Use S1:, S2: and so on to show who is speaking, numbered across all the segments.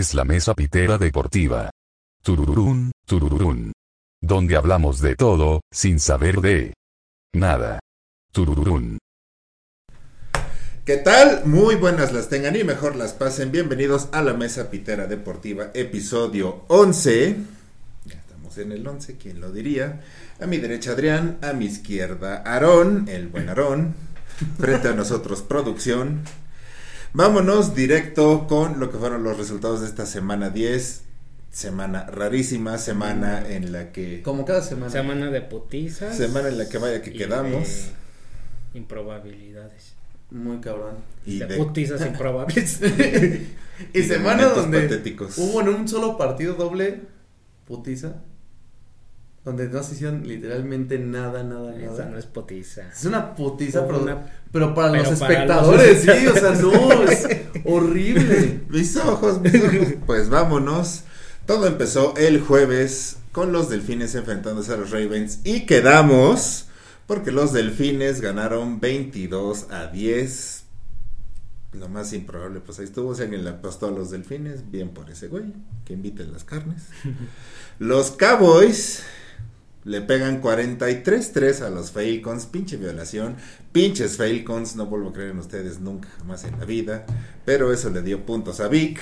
S1: es la mesa pitera deportiva. Turururún, turururún. Donde hablamos de todo, sin saber de nada. Turururún.
S2: ¿Qué tal? Muy buenas las tengan y mejor las pasen. Bienvenidos a la Mesa Pitera Deportiva, episodio 11. Ya estamos en el 11, ¿quién lo diría? A mi derecha Adrián, a mi izquierda Aarón, el buen Aarón. Frente a nosotros producción. Vámonos directo con lo que fueron los resultados de esta semana 10. Semana rarísima, semana en la que...
S3: Como cada semana.
S4: Semana de putizas.
S2: Semana en la que vaya que
S4: y
S2: quedamos.
S4: de Improbabilidades.
S3: Muy cabrón.
S2: Y
S4: de,
S2: de,
S4: putizas improbables.
S3: y,
S2: de
S3: semana donde
S2: patéticos.
S3: hubo en un solo partido doble putiza. Donde no se hicieron literalmente nada, nada, nada.
S4: Esa no es putiza.
S3: Es una putiza,
S4: Hubo
S3: pero,
S4: una-
S3: pero para
S4: pero
S3: los
S4: para
S3: espectadores,
S4: los-
S3: sí, o sea, no, es horrible.
S2: Mis ojos, mis ojos. Pues vámonos. Todo empezó el jueves con los delfines enfrentándose a los Ravens y quedamos porque los delfines ganaron 22 a 10. Lo más improbable, pues ahí estuvo. Si alguien le apostó a los delfines, bien por ese güey, que inviten las carnes. Los Cowboys le pegan 43-3 a los Falcons. Pinche violación. Pinches Falcons. No vuelvo a creer en ustedes nunca, jamás en la vida. Pero eso le dio puntos a Vic.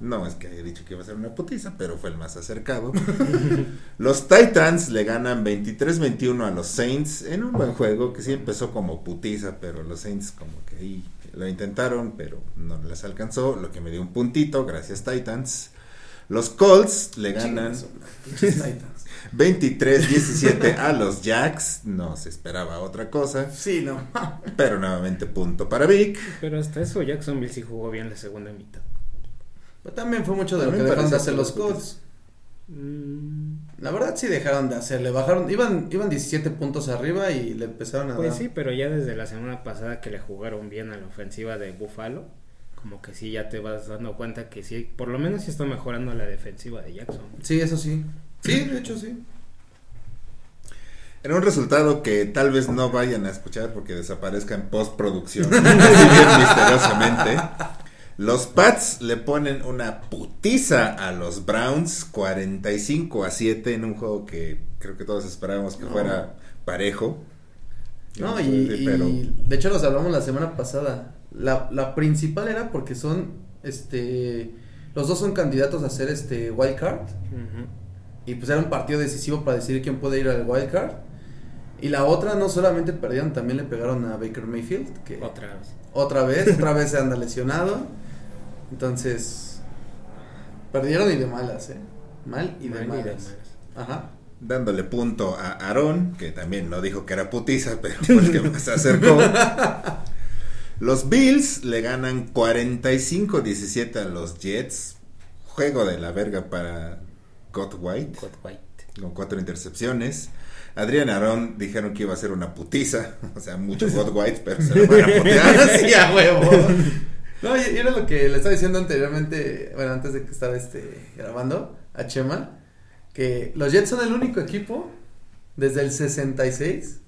S2: No es que haya dicho que iba a ser una putiza, pero fue el más acercado. los Titans le ganan 23-21 a los Saints en un buen juego que sí empezó como putiza, pero los Saints como que ahí lo intentaron, pero no les alcanzó, lo que me dio un puntito, gracias Titans. Los Colts le ganan
S3: Pinches Titans.
S2: 23-17 a los Jacks, no se esperaba otra cosa,
S3: Sí, no.
S2: pero nuevamente punto para Vic.
S4: Pero hasta eso Jacksonville sí jugó bien la segunda mitad.
S3: Pero también fue mucho de lo que dejaron de hacer los Colts.
S4: Mm,
S3: La verdad sí dejaron de hacerle, bajaron, iban, iban 17 puntos arriba y le empezaron a
S4: Pues
S3: dar.
S4: sí, pero ya desde la semana pasada que le jugaron bien a la ofensiva de Buffalo, como que sí ya te vas dando cuenta que sí, por lo menos sí está mejorando la defensiva de Jackson.
S3: Sí, eso sí. Sí, de hecho sí.
S2: En un resultado que tal vez no vayan a escuchar porque desaparezca en postproducción, así bien misteriosamente. Los Pats le ponen una putiza a los Browns 45 a 7 en un juego que creo que todos esperábamos que
S3: No.
S2: fuera parejo.
S3: No,
S2: Sí,
S3: y,
S2: pero
S3: de hecho nos hablamos la semana pasada. La, la principal era porque son, este, los dos son candidatos a ser este wild card. Y pues era un partido decisivo para decidir quién puede ir al wild card. Y la otra no solamente perdieron, también le pegaron a Baker Mayfield, que
S4: Otra vez.
S3: otra vez, otra vez se anda lesionado. Entonces, perdieron y de malas, ¿eh? Mal y de
S4: Mal y de
S3: malas.
S4: malas.
S3: Ajá.
S2: dándole punto a Aaron, que también no dijo que era putiza, pero fue el que más se acercó. Los Bills le ganan 45-17 a los Jets. Juego de la verga para God White,
S4: God White.
S2: con cuatro intercepciones. Adrián y Aaron dijeron que iba a ser una putiza, o sea, mucho God White, pero se lo van a putear.
S3: a huevo. No, y era lo que le estaba diciendo anteriormente, bueno, antes de que estaba este grabando a Chema, que los Jets son el único equipo desde el 66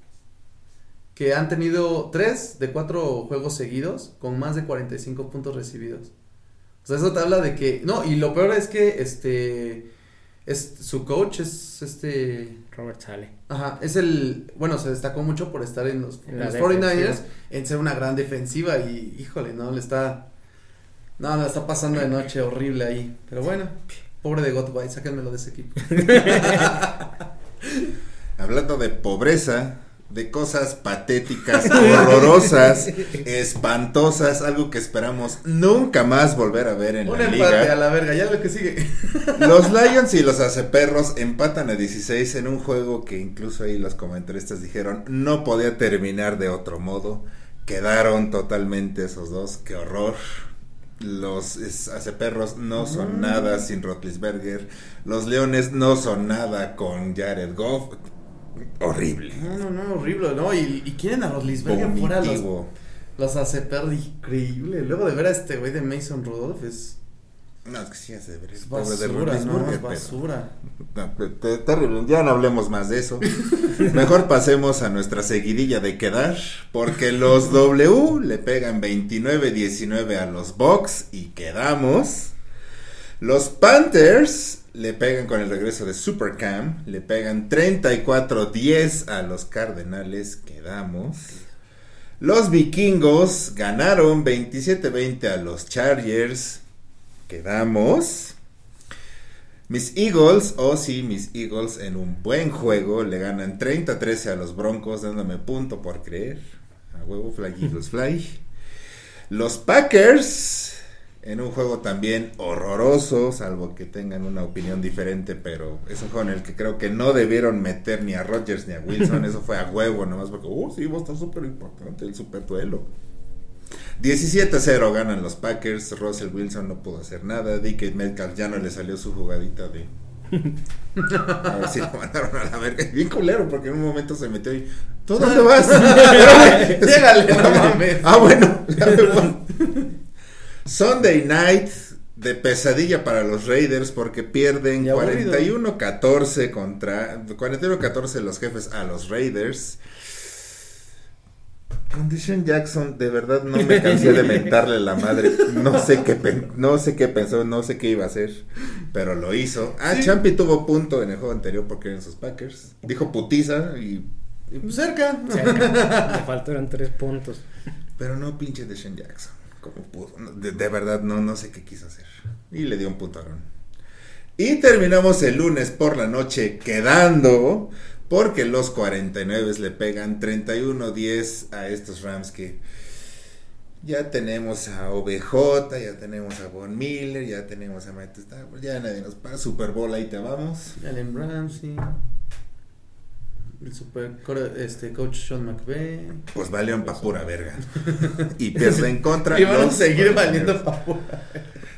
S3: que han tenido tres de cuatro juegos seguidos con más de 45 puntos recibidos. O sea, eso te habla de que, no, y lo peor es que este es su coach es este
S4: Robert Sale.
S3: Ajá, es el, bueno, se destacó mucho por estar en los,
S4: En
S3: en
S4: la
S3: los 49ers,
S4: defensiva.
S3: en ser una gran defensiva y, híjole, no, le está, no, le está pasando de noche horrible ahí, pero bueno, pobre de God White, sáquenmelo de ese equipo.
S2: Hablando de pobreza, de cosas patéticas, horrorosas, espantosas, algo que esperamos nunca más volver a ver en
S3: Un
S2: la
S3: empate
S2: liga.
S3: a la verga, ya lo que sigue.
S2: Los Lions y los Aceperros empatan a 16 en un juego que incluso ahí los comentaristas dijeron no podía terminar de otro modo. Quedaron totalmente esos dos, qué horror. Los Aceperros no son
S3: Mm.
S2: nada sin Rotlisberger. Los Leones no son nada con Jared Goff. Horrible.
S3: No, no, no, horrible, ¿no? Y, y quieren a los Lisberger fuera los, los hace perder increíble. Luego de ver a este güey de Mason Rudolph es,
S2: No, es que sí hace ver.
S3: es
S2: de
S3: basura, ¿no? Es basura.
S2: Terrible, ya no hablemos más de eso. Mejor pasemos a nuestra seguidilla de quedar, porque los W le pegan 29-19 a los Bucks y quedamos. Los Panthers le pegan con el regreso de Supercam. Le pegan 34-10 a los Cardenales. Quedamos. Los vikingos ganaron 27-20 a los Chargers. Quedamos. Mis Eagles, oh sí, mis Eagles en un buen juego le ganan 30-13 a los Broncos, dándome punto por creer. A huevo, Fly Eagles Fly. Los Packers en un juego también horroroso, salvo que tengan una opinión diferente, pero es un juego en el que creo que no debieron meter ni a Rodgers ni a Wilson, eso fue a huevo nomás porque, oh sí, va a estar súper importante el super duelo. 17-0 ganan los Packers, Russell Wilson no pudo hacer nada, DK Metcalf ya no le salió su jugadita de... A ver si lo mandaron a la verga. Bien culero, porque en un momento se metió y... ¿Tú dónde vas?
S3: Llégale, no mames.
S2: Ah, bueno. ya me. Sunday night de pesadilla para los Raiders porque pierden
S3: Y aburrido.
S2: 41-14 contra 41-14 los jefes a los Raiders. Condition Jackson, de verdad no me cansé de mentarle la madre. No sé qué no sé qué pensó, no sé qué iba a hacer, pero lo hizo. Ah,
S3: Sí.
S2: Champi tuvo punto en el juego anterior porque eran sus Packers. Dijo putiza y
S3: Y cerca.
S4: Cerca. Le faltaron tres puntos.
S2: Pero no pinche de Sean Jackson. Como pudo. De, verdad, no, no sé qué quiso hacer. Y le dio un Aaron. Y terminamos el lunes por la noche quedando. Porque los 49 le pegan 31-10 a estos Rams que ya tenemos a OBJ, ya tenemos a Von Miller, ya tenemos a Matt Stafford, ya nadie nos para. Super Bowl, ahí te vamos.
S3: Allen Ramsey. El super este, coach Sean McVay.
S2: Pues valieron pa' pura verga. Y pierden contra
S3: Y van a seguir
S2: 49ers.
S3: valiendo pa'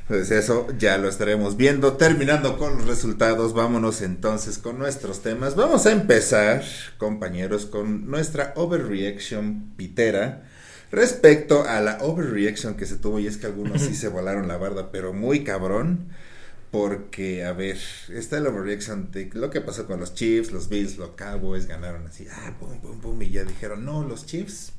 S2: Pues eso ya lo estaremos viendo. Terminando con los resultados, vámonos entonces con nuestros temas. Vamos a empezar, compañeros, con nuestra overreaction pitera respecto a la overreaction que se tuvo. Y es que algunos sí se volaron la barda, pero muy cabrón. Porque, a ver, está el overreaction de lo que pasó con los Chiefs, los Bills, los Cowboys ganaron así, ah, pum, pum, pum, y ya dijeron, no, los Chiefs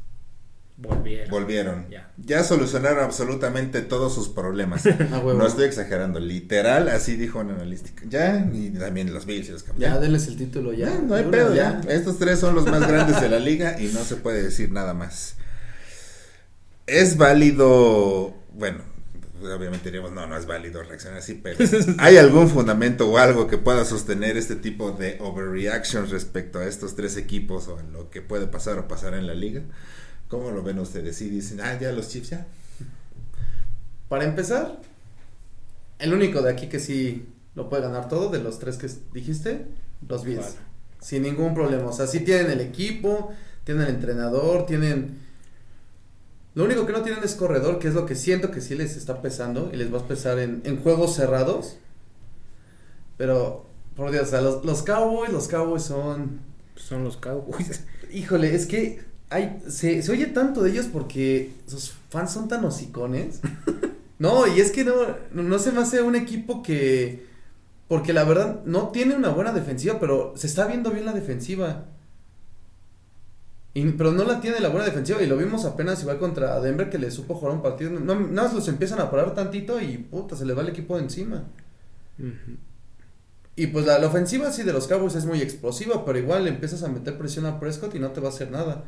S4: Volvieron.
S2: volvieron.
S4: Ya.
S2: Ya solucionaron absolutamente todos sus problemas. No estoy exagerando, literal, así dijo un analístico. Ya, y también los Bills y los
S3: Ya,
S2: campeones.
S3: denles el título ya.
S2: Ya, no hay pedo, ya. Estos tres son los más grandes de la liga y no se puede decir nada más. Es válido, bueno, obviamente diríamos, no, no es válido reaccionar así, pero ¿hay algún fundamento o algo que pueda sostener este tipo de overreaction respecto a estos tres equipos o a lo que puede pasar o pasar en la liga? ¿Cómo lo ven ustedes? Si dicen, ah, ya los Chiefs ya.
S3: Para empezar, el único de aquí que sí lo puede ganar todo, de los tres que dijiste, los Bills.
S4: Vale.
S3: Sin ningún problema. O sea, sí tienen el equipo, tienen el entrenador, tienen... Lo único que no tienen es corredor, que es lo que siento que sí les está pesando y les va a pesar en, en juegos cerrados. Pero, por Dios, o sea, los, los Cowboys, los Cowboys son...
S4: Son los Cowboys.
S3: Híjole, es que hay, se, se oye tanto de ellos porque sus fans son tan hocicones. no, y es que no, no se me hace un equipo que... Porque la verdad no tiene una buena defensiva, pero se está viendo bien la defensiva. Y- pero no la tiene la buena defensiva y lo vimos apenas igual contra Denver que le supo jugar un partido. No, nada más los empiezan a parar tantito y puta, se le va el equipo de encima. Y pues la, la ofensiva sí de los Cowboys es muy explosiva, pero igual le empiezas a meter presión a Prescott y no te va a hacer nada.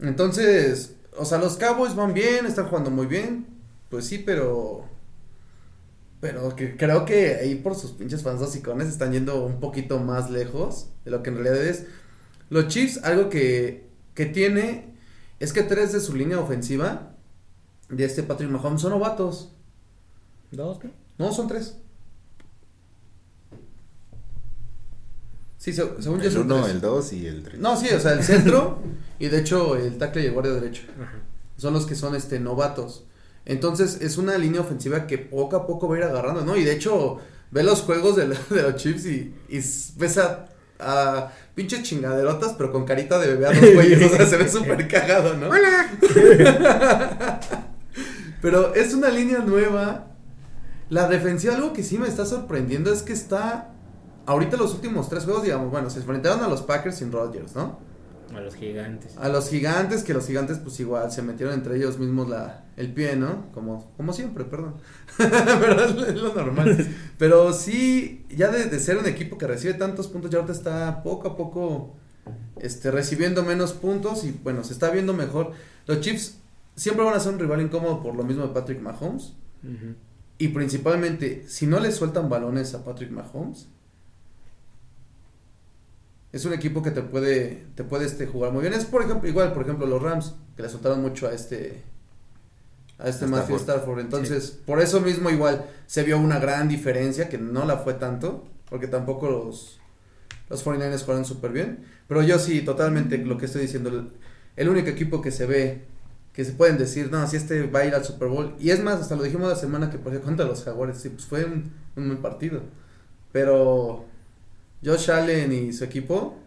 S3: Entonces, o sea, los Cowboys van bien, están jugando muy bien, pues sí, pero... Pero que, creo que ahí por sus pinches fans hocicones están yendo un poquito más lejos de lo que en realidad es. Los Chiefs, algo que, que tiene es que tres de su línea ofensiva, de este Patrick Mahomes, son novatos.
S4: Dos, ¿no?
S3: No, son tres. Sí, se- según yo
S2: El
S3: son
S2: 1,
S3: tres.
S2: el 2 y el 3.
S3: No, sí, o sea, el centro y de hecho el tackle y el guardia derecho.
S4: Ajá.
S3: Son los que son este novatos. Entonces es una línea ofensiva que poco a poco va a ir agarrando, ¿no? Y de hecho ve los juegos de, la- de los Chiefs y, y s- ves a, a pinches chingaderotas, pero con carita de bebé a los güeyes. o sea, se ve súper cagado, ¿no? ¡Hola! pero es una línea nueva. La defensiva, algo que sí me está sorprendiendo es que está. Ahorita los últimos tres juegos, digamos, bueno, se enfrentaron a los Packers sin Rodgers, ¿no?
S4: A los gigantes.
S3: A los gigantes, que los gigantes pues igual se metieron entre ellos mismos la, el pie, ¿no? Como, como siempre, perdón. Pero es, es lo normal. Pero sí, ya de, de ser un equipo que recibe tantos puntos, ya ahorita está poco a poco este, recibiendo menos puntos y bueno, se está viendo mejor. Los Chiefs siempre van a ser un rival incómodo por lo mismo de Patrick Mahomes. Y principalmente, si no le sueltan balones a Patrick Mahomes, es un equipo que te puede, te puede este, jugar muy bien. Es por ejemplo, igual, por ejemplo, los Rams, que le soltaron mucho a este a este Matthew
S2: Stafford.
S3: Entonces, por eso mismo igual se vio una gran diferencia, que no la fue tanto, porque tampoco los, los 49ers jugaron súper bien. Pero yo sí, totalmente lo que estoy diciendo, el, el único equipo que se ve, que se pueden decir, no, si este va a ir al Super Bowl. Y es más, hasta lo dijimos la semana que por contra los Jaguares, sí, pues fue un, un buen partido. Pero Josh Allen y su equipo...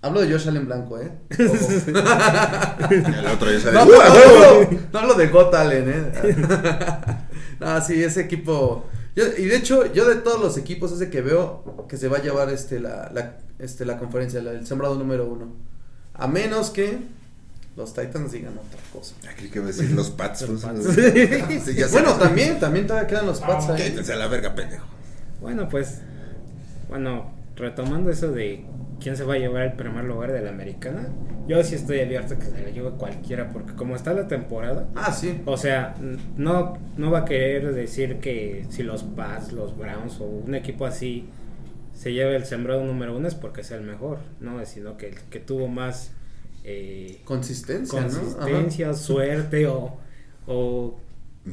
S3: Hablo de Josh Allen blanco, ¿eh?
S2: El otro ya sale.
S3: No, no, no, hablo- no hablo de Got Allen, ¿eh? no, sí, ese equipo. Yo, y de hecho, yo de todos los equipos, ese que veo que se va a llevar este la, la, este, la conferencia, la- el sembrado número uno. A menos que los Titans digan otra cosa.
S2: Ah, creí que iba a decir los Pats.
S4: Los
S2: pues,
S4: Pats.
S2: sí, ya sé.
S3: Bueno, también, también todavía quedan los Pats ahí.
S2: Quítense a la verga, pendejo.
S4: Bueno, pues, bueno, retomando eso de quién se va a llevar el primer lugar de la americana, yo sí estoy abierto a que se la lleve cualquiera, porque como está la temporada,
S3: Ah, sí.
S4: o sea, no, no va a querer decir que si los Pats, los Browns o un equipo así se lleve el sembrado número uno es porque sea el mejor, no, sino que el que tuvo más eh,
S3: Consistencia, ¿no?
S4: consistencia, suerte o, o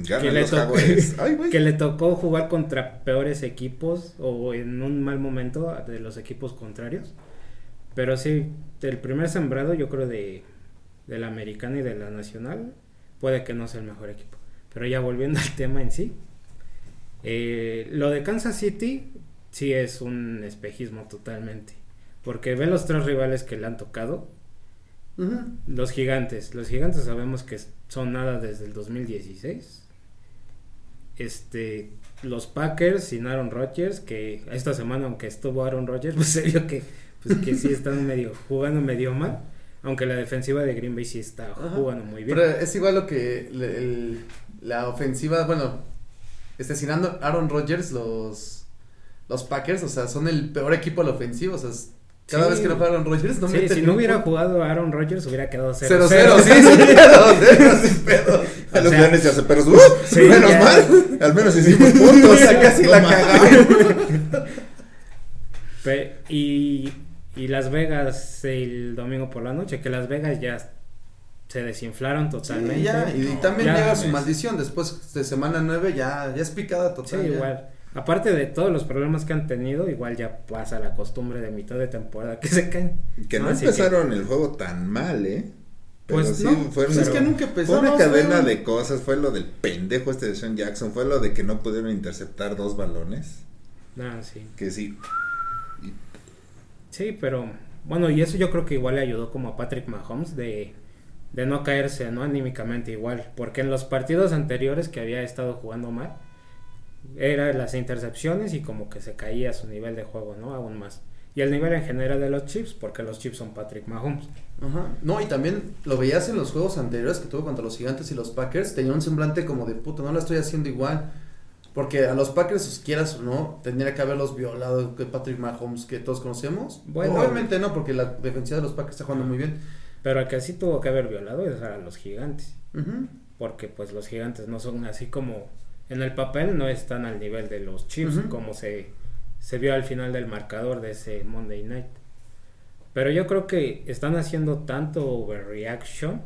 S4: que le, tocó,
S2: Jaguares. Ay, güey.
S4: que le tocó jugar contra peores equipos o en un mal momento de los equipos contrarios. Pero sí, del primer sembrado yo creo de, de la americana y de la nacional puede que no sea el mejor equipo. Pero ya volviendo al tema en sí, eh, lo de Kansas City sí es un espejismo totalmente. Porque ve los tres rivales que le han tocado. Los gigantes. Los gigantes sabemos que son nada desde el 2016. Este, los Packers sin Aaron Rodgers, que esta semana aunque estuvo Aaron Rodgers, pues se vio que, pues que sí están medio jugando medio mal. Aunque la defensiva de Green Bay sí está
S3: Ajá.
S4: jugando muy bien.
S3: Pero es igual lo que le- el- la ofensiva, bueno, este, sin Aaron Rodgers, los, los Packers, o sea, son el peor equipo a la ofensiva, o sea, es- cada
S4: Sí.
S3: vez que no fue Aaron Rodgers, no
S4: sí, si no hubiera jugado Aaron Rodgers hubiera quedado 0-0.
S3: 0-0, sí, sin pedo, sin pedo.
S2: A los
S4: sea,
S2: leones ya se pero ¡uh!
S4: sí,
S2: menos
S4: ya.
S2: mal. Al menos hicimos puntos.
S3: O sea, casi
S2: No
S3: la cagamos.
S4: Y, y Las Vegas el domingo por la noche, que Las Vegas ya se desinflaron totalmente.
S3: Sí, ya, y, y también
S4: Ya.
S3: llega su maldición, después de semana 9 ya, ya es picada
S4: Sí,
S3: total. ya.
S4: igual. Aparte de todos los problemas que han tenido, igual ya pasa la costumbre de mitad de temporada que se caen.
S2: Que no
S4: Así
S2: empezaron el juego tan mal, ¿eh? Pero
S4: Pues
S2: sí,
S4: no,
S2: fueron-
S3: Pues es que nunca
S2: Fue
S3: empezó.
S2: una cadena
S3: Fue-
S2: de cosas. Fue lo del pendejo este de Sean Jackson. Fue lo de que no pudieron interceptar dos balones.
S4: Ah, sí.
S2: Que sí.
S4: Sí, pero bueno, y eso yo creo que igual le ayudó como a Patrick Mahomes de, de no caerse, ¿no? Anímicamente igual. Porque en los partidos anteriores que había estado jugando mal, eran las intercepciones y como que se caía su nivel de juego, ¿no? Aún más. Y el nivel en general de los Chips, porque los Chips son Patrick Mahomes.
S3: Ajá. No, y también lo veías en los juegos anteriores que tuvo contra los Gigantes y los Packers. Tenía un semblante como de puta, no lo estoy haciendo igual. Porque a los Packers, si quieras o no, tendría que haberlos violado que Patrick Mahomes que todos conocemos.
S4: Bueno.
S3: Obviamente no, porque la defensiva de los Packers está jugando muy bien.
S4: Pero el que sí tuvo que haber violado es a los gigantes.
S3: Ujú.
S4: Porque pues los gigantes no son así como en el papel no están al nivel de los Chiefs
S3: Ujú.
S4: como se, se vio al final del marcador de ese Monday Night. Pero yo creo que están haciendo tanto overreaction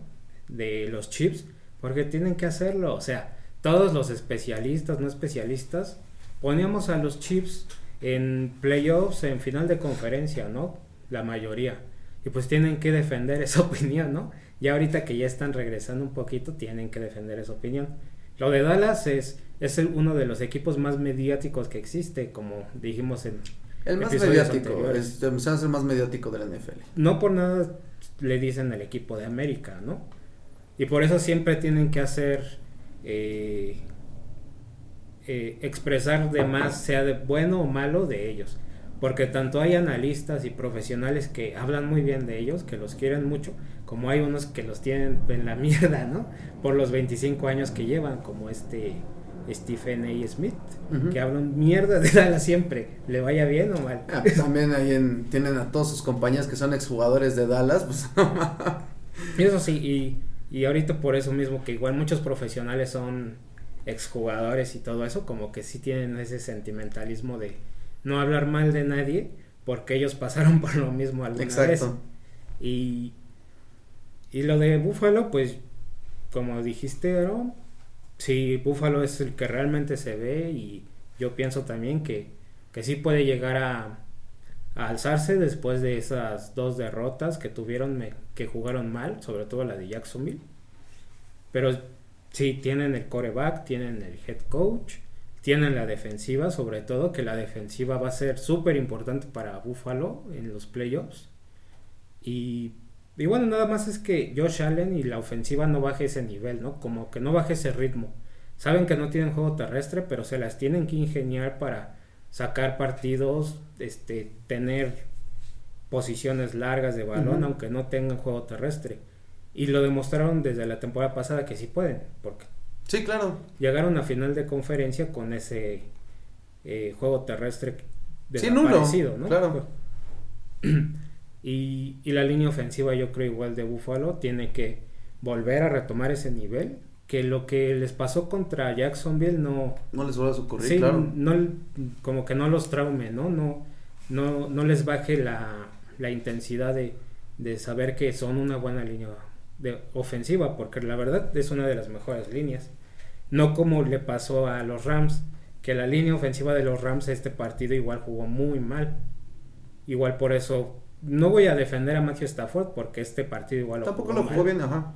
S4: de los Chiefs porque tienen que hacerlo. O sea, todos los especialistas, no especialistas, poníamos a los Chiefs en playoffs, en final de conferencia, ¿no? La mayoría. Y pues tienen que defender esa opinión, ¿no? Ya ahorita que ya están regresando un poquito, tienen que defender esa opinión. Lo de Dallas es, es el- uno de los equipos más mediáticos que existe, como dijimos en...
S3: El más mediático,
S4: anteriores.
S3: es, ser más mediático de la NFL.
S4: No por nada le dicen el equipo de América, ¿no? Y por eso siempre tienen que hacer... eh, eh, expresar de más, sea de bueno o malo, de ellos. Porque tanto hay analistas y profesionales que hablan muy bien de ellos, que los quieren mucho, como hay unos que los tienen en la mierda, ¿no? Por los 25 años que llevan, como este Stephen A. Smith, que hablan mierda de Dallas siempre, le vaya bien o mal.
S3: Ah, pues también ahí en- tienen a todos sus compañeros que son exjugadores de Dallas, pues
S4: Y eso sí, y, y ahorita por eso mismo que igual muchos profesionales son exjugadores y todo eso, como que sí tienen ese sentimentalismo de no hablar mal de nadie porque ellos pasaron por lo mismo alguna vez. Y, y lo de Búfalo, pues como dijiste, Aaron, sí, Búfalo es el que realmente se ve y yo pienso también que, que sí puede llegar a, alzarse después de esas dos derrotas que tuvieron, me- que jugaron mal, sobre todo la de Jacksonville. Pero sí, tienen el coreback, tienen el head coach, tienen la defensiva, sobre todo que la defensiva va a ser súper importante para Buffalo en los playoffs. Y, y bueno, nada más es que Josh Allen y la ofensiva no baje ese nivel, ¿no? Como que no baje ese ritmo. Saben que no tienen juego terrestre, pero se las tienen que ingeniar para sacar partidos, este, tener posiciones largas de balón, aunque no tengan juego terrestre. Y lo demostraron desde la temporada pasada que sí pueden, porque
S3: Sí, claro.
S4: llegaron a final de conferencia con ese eh, juego terrestre
S3: Sí, nulo,
S4: desaparecido, ¿no?
S3: claro.
S4: Y, y la línea ofensiva yo creo igual de Buffalo tiene que volver a retomar ese nivel que lo que les pasó contra Jacksonville no
S3: No les vuelve a ocurrir,
S4: sí,
S3: claro.
S4: no como que no los traume no no no, no les baje la, la intensidad de, de saber que son una buena línea de ofensiva porque la verdad es una de las mejores líneas. No como le pasó a los Rams que la línea ofensiva de los Rams este partido igual jugó muy mal. Igual por eso no voy a defender a Matthew Stafford porque este partido igual
S3: Tampoco lo jugó
S4: mal,
S3: bien, ajá.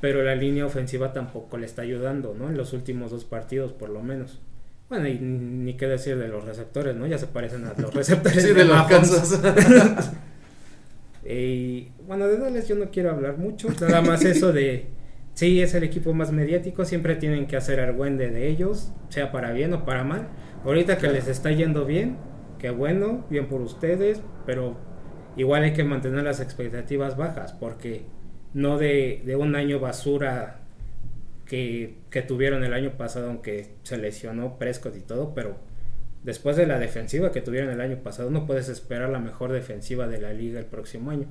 S4: pero la línea ofensiva tampoco le está ayudando, ¿no? En los últimos dos partidos, por lo menos. Bueno, y ni qué decir de los receptores, ¿no? Ya se parecen a los receptores
S3: Sí, de los. Kansas.
S4: Y bueno, de Dallas yo no quiero hablar mucho, nada más eso de sí es el equipo más mediático, siempre tienen que hacer argüende de ellos, sea para bien o para mal. Ahorita que les está yendo bien, qué bueno, bien por ustedes, pero igual hay que mantener las expectativas bajas porque no de, de un año basura que, que tuvieron el año pasado, aunque se lesionó Prescott y todo, pero después de la defensiva que tuvieron el año pasado, no puedes esperar la mejor defensiva de la liga el próximo año.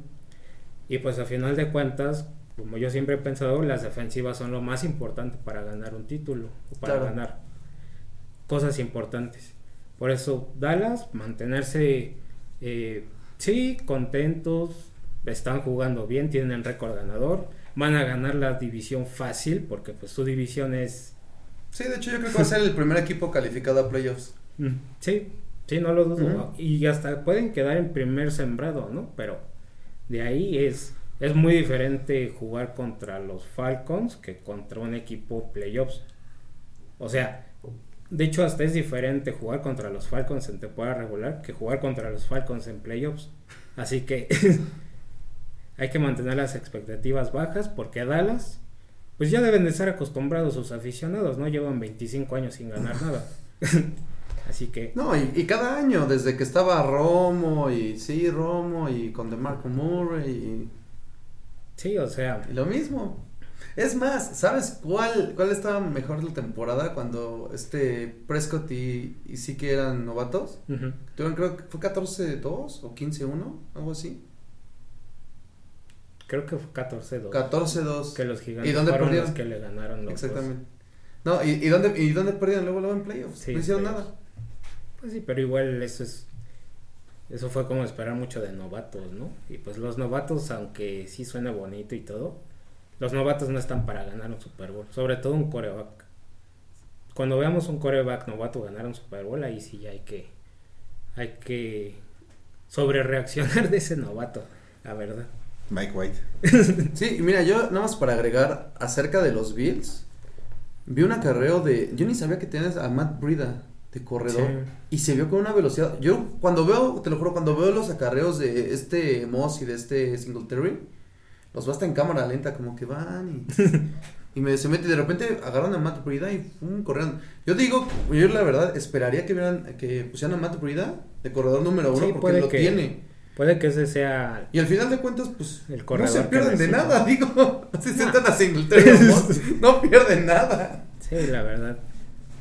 S4: Y pues a final de cuentas, como yo siempre he pensado, las defensivas son lo más importante para ganar un título o para
S3: Claro.
S4: ganar cosas importantes. Por eso, Dallas, mantenerse, eh, sí, contentos, están jugando bien, tienen récord ganador, van a ganar la división fácil, porque pues su división es
S3: Sí, de hecho yo creo que va a ser el primer equipo calificado a playoffs.
S4: Mm, Sí, sí, no lo dudo.
S3: Ujú.
S4: Y hasta pueden quedar en primer sembrado, ¿no? Pero de ahí es, es muy diferente jugar contra los Falcons que contra un equipo playoffs. O sea, de hecho hasta es diferente jugar contra los Falcons en temporada regular que jugar contra los Falcons en playoffs. Así que hay que mantener las expectativas bajas porque Dallas pues ya deben de estar acostumbrados sus aficionados, ¿no? Llevan 25 años sin ganar nada. Así que
S3: No, y, y cada año, desde que estaba Romo y sí, Romo y con DeMarco Murray y,
S4: sí, o sea,
S3: y lo mismo. Es más, ¿sabes cuál, cuál estaba mejor la temporada cuando este Prescott y, y sí que eran novatos?
S4: ujú.
S3: Tuvieron, creo que fue 14-2 o 15-1, algo así.
S4: creo que fue 14-2.
S3: 14-2.
S4: Que los gigantes
S3: ¿Y dónde
S4: fueron
S3: perdieron?
S4: los que le ganaron los dos.
S3: Exactamente. No, ¿y, y dónde, ¿y dónde perdieron luego, luego en playoffs?
S4: Sí,
S3: no hicieron
S4: playoffs.
S3: nada.
S4: Pues sí, pero igual eso es eso fue como esperar mucho de novatos, ¿no? Y pues los novatos, aunque sí suena bonito y todo, los novatos no están para ganar un Super Bowl, sobre todo un coreback. Cuando veamos un coreback novato ganar un Super Bowl, ahí sí ya hay que hay que sobre reaccionar de ese novato, la verdad.
S2: Mike White.
S3: Sí, mira, yo nada más para agregar acerca de los Bills, vi un acarreo de. Yo ni sabía que tienes a Matt Brida de corredor.
S4: Sí.
S3: Y se vio con una velocidad. Yo cuando veo, te lo juro, cuando veo los acarreos de este Moss y de este Singletary, los veo hasta en cámara lenta, como que van y. Y me, se mete y de repente agarran a Matt Breida y pum, corrieron. Yo digo, yo la verdad esperaría que vieran, que pusieran a Matt Breida de corredor número uno
S4: Sí,
S3: porque
S4: puede
S3: lo
S4: que-
S3: tiene.
S4: Puede que ese sea
S3: Y al final de cuentas, pues,
S4: El
S3: no
S4: corredor
S3: se
S4: que
S3: pierden de nada, digo. Si se sientan a Singletary no pierden nada.
S4: Sí, la verdad.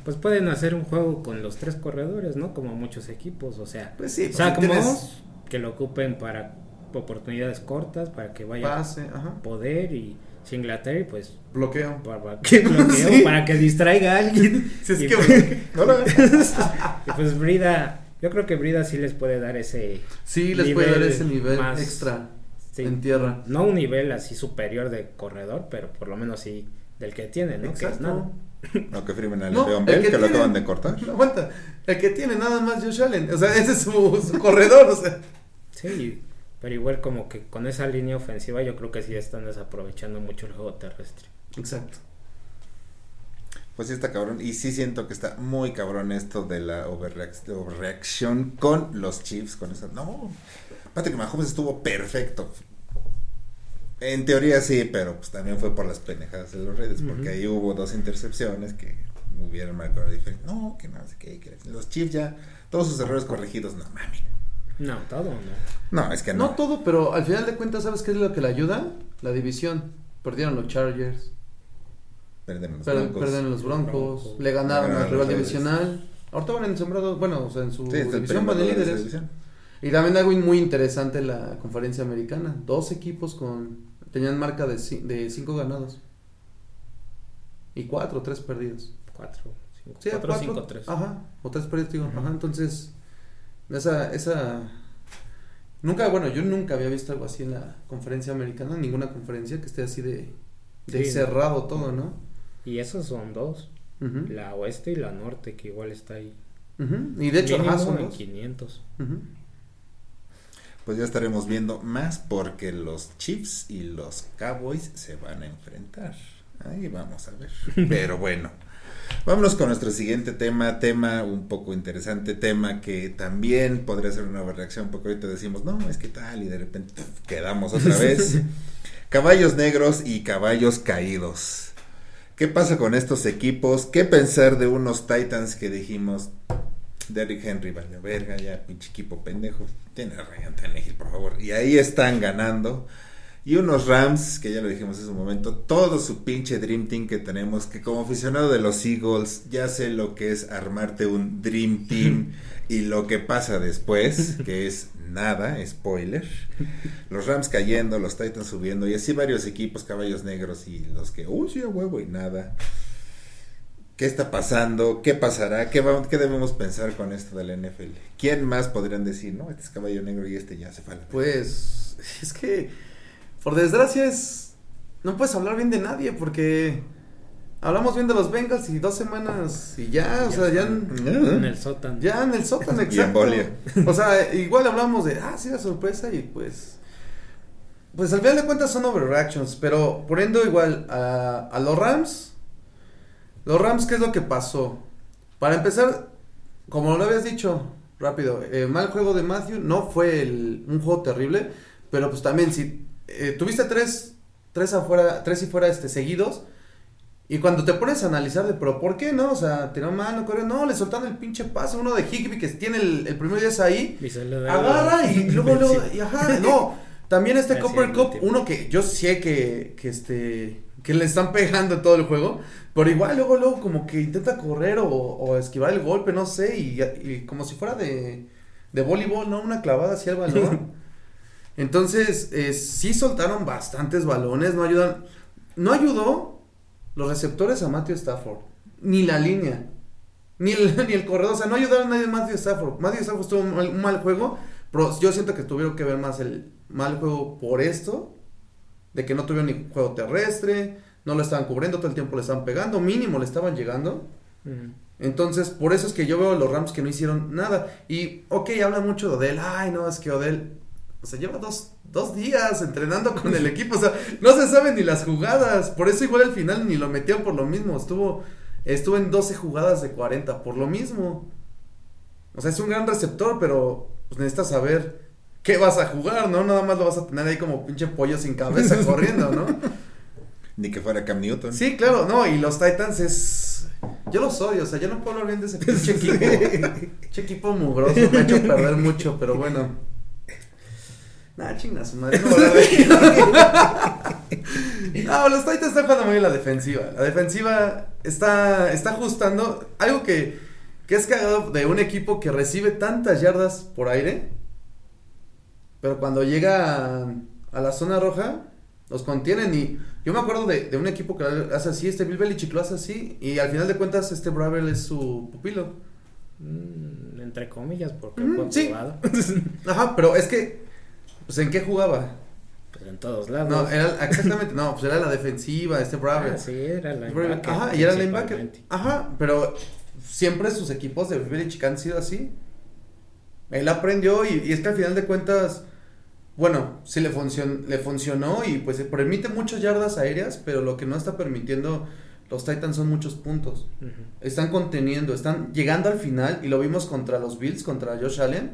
S4: Pues pueden hacer un juego con los tres corredores, ¿no? Como muchos equipos, o sea,
S3: Pues sí, pues,
S4: Zach
S3: si tienes
S4: Moss, que lo ocupen para oportunidades cortas, para que vaya
S3: pase, ajá,
S4: poder y Singletary, pues
S3: bloqueo.
S4: para que bloqueo,
S3: Sí.
S4: para que distraiga a alguien.
S3: Si es
S4: Y
S3: que
S4: pues-
S2: No lo hagas.
S4: y pues Brida, yo creo que Brida sí les puede dar ese
S3: sí les puede dar
S4: nivel
S3: ese nivel
S4: más-
S3: extra
S4: sí,
S3: en tierra.
S4: no un nivel así superior de corredor, pero por lo menos sí del que tiene, ¿no? Que es nada.
S2: No, que firmen al
S3: No,
S2: Bell,
S3: que
S2: que, lo acaban de cortar.
S3: No, aguanta. El que tiene nada más Josh Allen. O sea, ese es su, su corredor. O sea.
S4: Sí, pero igual como que con esa línea ofensiva yo creo que sí están desaprovechando mucho el juego terrestre.
S3: Exacto.
S2: Pues sí está cabrón. Y sí siento que está muy cabrón esto de la overreac- de overreaction con los Chiefs. Con esa. No. Patrick Mahomes estuvo perfecto. En teoría sí, pero pues también fue por las pendejadas de los Raiders. Porque ahí hubo dos intercepciones que hubieran marcado la diferencia. No, que no sé qué. que los Chiefs ya. Todos sus errores corregidos. No mames.
S4: No, todo no.
S2: No, es que
S3: No
S2: no.
S3: todo, pero al final de cuentas, ¿sabes qué es lo que le ayuda? La división. Perdieron los Chargers.
S2: Perdieron los
S3: per-
S2: Broncos.
S3: Perdieron los Broncos.
S4: Broncos.
S3: Le ganaron al rival divisional. Ahorita van en sembrado. Bueno, o sea, en su
S2: Sí,
S3: división van de líderes. Y también algo muy interesante en la conferencia americana. Dos equipos con tenían marca de, de cinco ganados. Y cuatro, tres perdidos.
S4: Cuatro, cinco,
S3: Sí,
S4: cuatro,
S3: cuatro,
S4: cinco, tres.
S3: Ajá, o tres perdidos, digo. Ajá, entonces, esa, esa... Nunca, bueno, yo nunca había visto algo así en la conferencia americana, ninguna conferencia que esté así de, de
S4: Sí.
S3: cerrado todo, ¿no?
S4: Y esos son dos, la oeste y la norte, que igual está ahí.
S3: Y de hecho,
S4: Mínimo
S3: ajá, son
S4: en
S3: dos.
S4: 500.
S3: Ujú.
S2: Pues ya estaremos viendo más porque los Chiefs y los Cowboys se van a enfrentar. Ahí vamos a ver. Pero bueno, vámonos con nuestro siguiente tema, tema un poco interesante, tema que también podría ser una reacción porque ahorita decimos, no, es que tal, y de repente quedamos otra vez. Caballos negros y caballos caídos. ¿Qué pasa con estos equipos? ¿Qué pensar de unos Titans que dijimos, Derrick Henry, vale, verga, ya, pinche equipo pendejo. Tiene a Ryan Tannehill, por favor. Y ahí están ganando. Y unos Rams, que ya lo dijimos en su momento, todo su pinche Dream Team que tenemos, que como aficionado de los Eagles, ya sé lo que es armarte un Dream Team y lo que pasa después, que es nada, spoiler. Los Rams cayendo, los Titans subiendo, y así varios equipos, caballos negros y los que, uy, sí, a huevo y nada. ¿Qué está pasando? ¿Qué pasará? ¿Qué, va- ¿Qué debemos pensar con esto del NFL? ¿Quién más podrían decir, no, este es caballo negro y este ya se fue la
S3: Pues, es que, por desgracia, es. No puedes hablar bien de nadie porque. Hablamos bien de los Bengals y dos semanas y ya, o sea, ya.
S4: En el sótano.
S3: Ya en el sótano,
S2: Y
S3: exacto. O sea, igual hablamos de, ah, sí, la sorpresa y pues... Pues al final de cuentas son overreactions, pero poniendo igual a, a los Rams, los Rams, ¿qué es lo que pasó? Para empezar, como lo habías dicho, rápido, eh, mal juego de Matthew, no fue el- un juego terrible, pero pues también si eh, tuviste tres, tres afuera, tres y fuera este, seguidos, y cuando te pones a analizar de, pero ¿por qué no? O sea, tiró mal, no corrió, no, le soltaron el pinche paso, uno de Higby que tiene el, el primer día es ahí, agarra y luego, luego, y ajá, no, también este Copper Cup, uno que yo sé que, que este, que le están pegando en todo el juego, pero igual luego, luego como que intenta correr o, o esquivar el golpe, no sé, y, y como si fuera de, de voleibol, ¿no? Una clavada hacia el balón. Entonces, eh, sí soltaron bastantes balones, no ayudan, no ayudó los receptores a Matthew Stafford, ni la línea, ni el, ni el corredor, o sea, no ayudaron a nadie a Matthew Stafford. Matthew Stafford estuvo un mal, un mal juego, pero yo siento que tuvieron que ver más el mal juego por esto, de que no tuvieron ni juego terrestre, no lo estaban cubriendo, todo el tiempo le estaban pegando, mínimo le estaban llegando.
S4: Mm.
S3: Entonces, por eso es que yo veo a los Rams que no hicieron nada. Y, ok, habla mucho de Odell. Ay, no, es que Odell, o sea, lleva dos, dos días entrenando con el equipo. O sea, no se saben ni las jugadas. Por eso igual al final ni lo metieron por lo mismo. Estuvo, estuvo en 12 jugadas de 40 por lo mismo. O sea, es un gran receptor, pero pues necesitas saber qué vas a jugar, ¿no? Nada más lo vas a tener ahí como pinche pollo sin cabeza corriendo, ¿no?
S2: Ni que fuera Cam Newton.
S3: Sí, claro, no, y los Titans es. Yo los odio, o sea, yo no puedo hablar bien de ese pinche equipo. pinche equipo mugroso, me ha hecho perder mucho, pero bueno. Nah, chinga su madre, no, la No, los Titans están jugando muy bien la defensiva. La defensiva está, está ajustando. Algo que, que es cagado de un equipo que recibe tantas yardas por aire. Pero cuando llega a, a la zona roja, los contienen. Y yo me acuerdo de, de un equipo que hace así, este Bill Belichick lo hace así. Y al final de cuentas, este Bravel es su pupilo.
S4: Mm, entre comillas, porque
S3: Mm,
S4: fue
S3: sí. Ajá, pero es que. Pues en qué jugaba?
S4: Pues en todos lados.
S3: No, era exactamente, no, pues era la defensiva, este Bravel.
S4: Ah, sí, era la
S3: Ajá, y era linebacker. Ajá, pero siempre sus equipos de Belichick han sido así. Él aprendió y, y es que al final de cuentas, bueno, sí le, funcion, le funcionó y pues permite muchas yardas aéreas, pero lo que no está permitiendo los Titans son muchos puntos. Están conteniendo, están llegando al final y lo vimos contra los Bills, contra Josh Allen,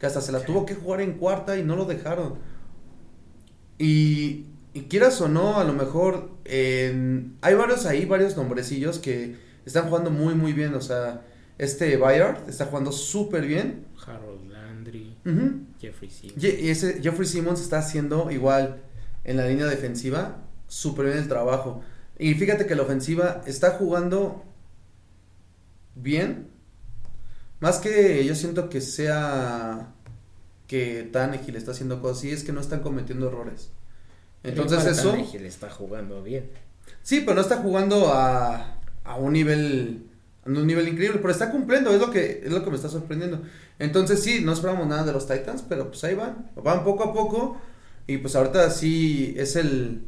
S3: que hasta se la
S4: Sí.
S3: tuvo que jugar en cuarta y no lo dejaron. Y, y quieras o no, a lo mejor en- hay varios ahí, varios nombrecillos que están jugando muy, muy bien. O sea, este Bayard está jugando súper bien.
S4: Harold Landry. Jeffrey Simmons.
S3: Ye- Y ese Jeffrey Simmons está haciendo igual en la línea defensiva, súper bien el trabajo. Y fíjate que la ofensiva está jugando bien. Más que yo siento que sea que Tannehill está haciendo cosas, y es que no están cometiendo errores. Entonces eso...
S4: Tannehill está jugando bien.
S3: Sí, pero no está jugando a, a un nivel a un nivel increíble, pero está cumpliendo, es lo que es lo que me está sorprendiendo. Entonces sí, no esperamos nada de los Titans, pero pues ahí van, van poco a poco y pues ahorita sí es el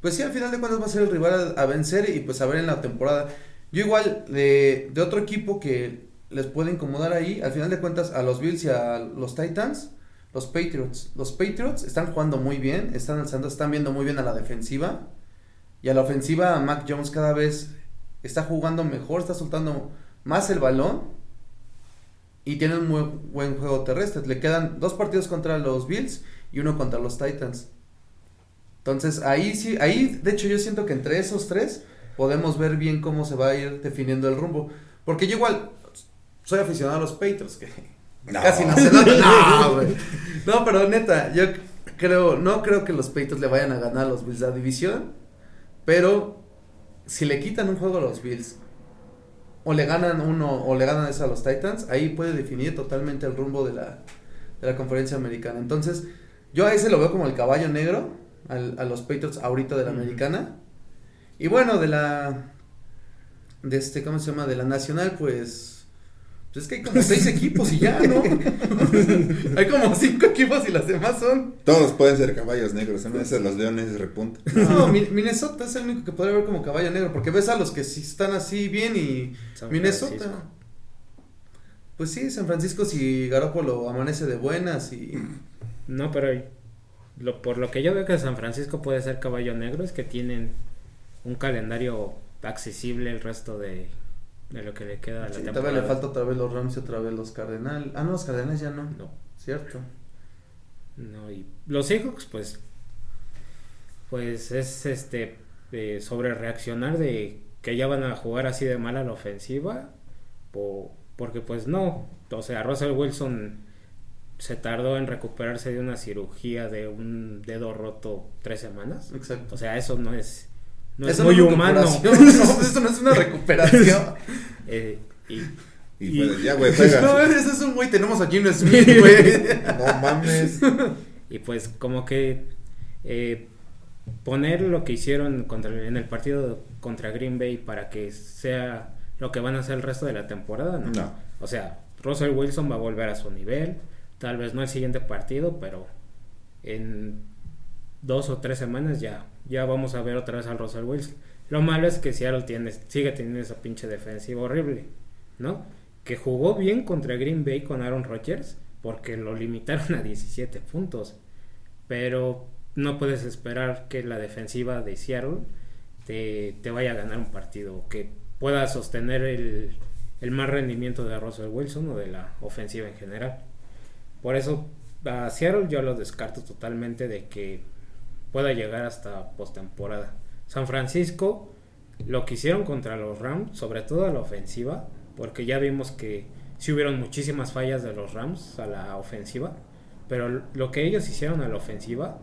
S3: pues sí, al final de cuentas va a ser el rival a, a vencer y pues a ver en la temporada. Yo igual de, de otro equipo que les puede incomodar ahí, al final de cuentas a los Bills y a los Titans, los Patriots. Los Patriots están jugando muy bien, están alzando, están viendo muy bien a la defensiva. Y a la ofensiva, Mac Jones cada vez está jugando mejor, está soltando más el balón. Y tiene un muy buen juego terrestre. Le quedan dos partidos contra los Bills y uno contra los Titans. Entonces ahí sí, ahí de hecho yo siento que entre esos tres podemos ver bien cómo se va a ir definiendo el rumbo. Porque yo igual soy aficionado a los Patriots, que
S2: No.
S3: casi no se. No, güey. No, pero neta, yo creo, no creo que los Patriots le vayan a ganar a los Bills la división, pero si le quitan un juego a los Bills o le ganan uno o le ganan eso a los Titans, ahí puede definir totalmente el rumbo de la, de la conferencia americana. Entonces, yo a ese lo veo como el caballo negro, al- a los Patriots ahorita de la americana. Y bueno, de la, de este, ¿cómo se llama? De la nacional, pues... Pues es que hay como seis equipos y ya, ¿no? hay como cinco equipos y las demás son...
S2: Todos pueden ser caballos negros. A veces los leones repuntan.
S3: No, Mi- Minnesota es el único que podría ver como caballo negro, porque ves a los que sí están así bien y
S4: San
S3: Minnesota.
S4: Francisco.
S3: Pues sí, San Francisco si Garoppolo amanece de buenas y...
S4: No, pero lo, por lo que yo veo que San Francisco puede ser caballo negro es que tienen un calendario accesible el resto de, de lo que le queda a la
S3: Sí,
S4: temporada.
S3: todavía le falta otra vez los Rams y otra vez los Cardenal. Ah, no, los Cardenales ya no.
S4: No,
S3: Cierto.
S4: no, y los Seahawks, pues, pues es este eh, sobre reaccionar de que ya van a jugar así de mal a la ofensiva, po- porque pues no, o sea, Russell Wilson se tardó en recuperarse de una cirugía de un dedo roto tres semanas.
S3: Exacto.
S4: O sea, eso no es, no es muy
S3: no
S4: humano.
S3: no, eso no es una recuperación.
S4: Eh, y
S2: Y,
S4: Y-
S2: pues, ya, güey, juega.
S3: no, ese es un güey, tenemos aquí un Smith, güey.
S2: No mames.
S4: Y pues como que eh, poner lo que hicieron contra, en el partido contra Green Bay para que sea lo que van a hacer el resto de la temporada, ¿no?
S2: No.
S4: O sea, Russell Wilson va a volver a su nivel, tal vez no el siguiente partido, pero en dos o tres semanas ya, ya vamos a ver otra vez al Russell Wilson. Lo malo es que Seattle tiene, sigue teniendo esa pinche defensiva horrible, ¿no? Que jugó bien contra Green Bay con Aaron Rodgers porque lo limitaron a 17 puntos. Pero no puedes esperar que la defensiva de Seattle te, te vaya a ganar un partido, que pueda sostener el, el más rendimiento de Russell Wilson o de la ofensiva en general. Por eso a Seattle yo lo descarto totalmente de que pueda llegar hasta postemporada. San Francisco, lo que hicieron contra los Rams, sobre todo a la ofensiva, porque ya vimos que sí hubieron muchísimas fallas de los Rams a la ofensiva, pero lo que ellos hicieron a la ofensiva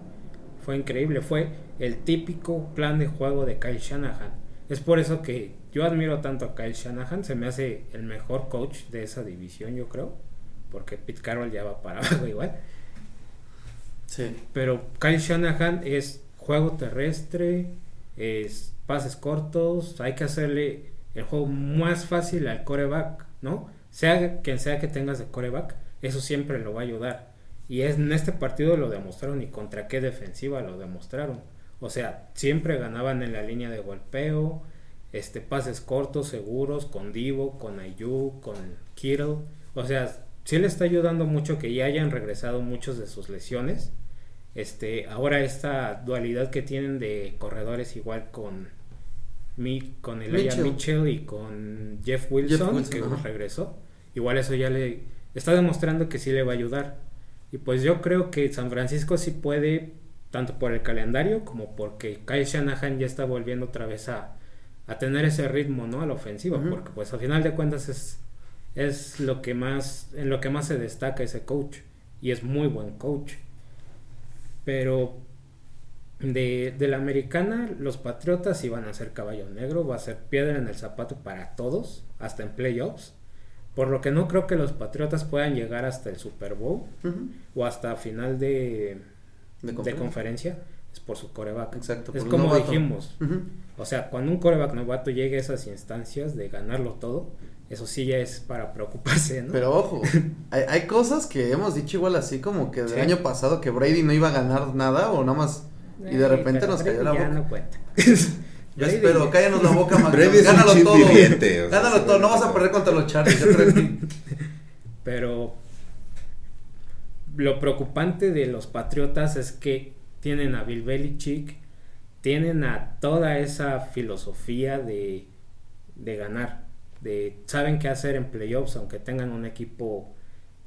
S4: fue increíble, fue el típico plan de juego de Kyle Shanahan. Es por eso que yo admiro tanto a Kyle Shanahan, se me hace el mejor coach de esa división, yo creo, porque Pete Carroll ya va para abajo igual.
S3: Sí.
S4: Pero Kyle Shanahan es juego terrestre, es pases cortos, hay que hacerle el juego más fácil al coreback, ¿no? Sea quien sea que tengas de coreback, eso siempre lo va a ayudar. Y es, en este partido lo demostraron y contra qué defensiva lo demostraron. O sea, siempre ganaban en la línea de golpeo, este pases cortos, seguros, con Divo, con Ayu, con Kittle. O sea, sí le está ayudando mucho que ya hayan regresado muchos de sus lesiones. Este, ahora esta dualidad que tienen de corredores igual con mi, con Elijah
S3: Mitchell.
S4: Mitchell y con Jeff Wilson,
S3: Jeff Wilson,
S4: que
S3: ajá.
S4: regresó. Igual eso ya le está demostrando que sí le va a ayudar. Y pues yo creo que San Francisco sí puede, tanto por el calendario como porque Kyle Shanahan ya está volviendo otra vez a, a tener ese ritmo, ¿no? A la ofensiva, porque pues al final de cuentas es, es lo que más, en lo que más se destaca ese coach. Y es muy buen coach. Pero de, de la americana, los Patriotas iban a ser caballo negro, va a ser piedra en el zapato para todos, hasta en playoffs. Por lo que no creo que los Patriotas puedan llegar hasta el Super Bowl o hasta final de,
S3: De
S4: de
S3: conferencia.
S4: Es por su coreback.
S3: Exacto,
S4: Es como
S3: novato.
S4: dijimos. O sea, cuando un coreback novato llegue a esas instancias de ganarlo todo, eso sí ya es para preocuparse, ¿no?
S3: Pero ojo, hay, hay cosas que hemos dicho igual así como que del
S4: Sí.
S3: año pasado que Brady no iba a ganar nada o nada más y de
S4: Eh,
S3: repente nos cayó la
S4: Brady ya
S3: boca.
S4: no cuenta.
S3: Yo
S4: Brady-
S3: espero, cállanos la boca, Magnus.
S2: Brady es un
S3: Gánalo todo.
S2: viviente, o sea,
S3: Gánalo todo, no vas a perder contra los Chargers. yo creo que-
S4: Pero lo preocupante de los Patriotas es que tienen a Bill Belichick, tienen a toda esa filosofía de, de ganar, de saben qué hacer en playoffs, aunque tengan un equipo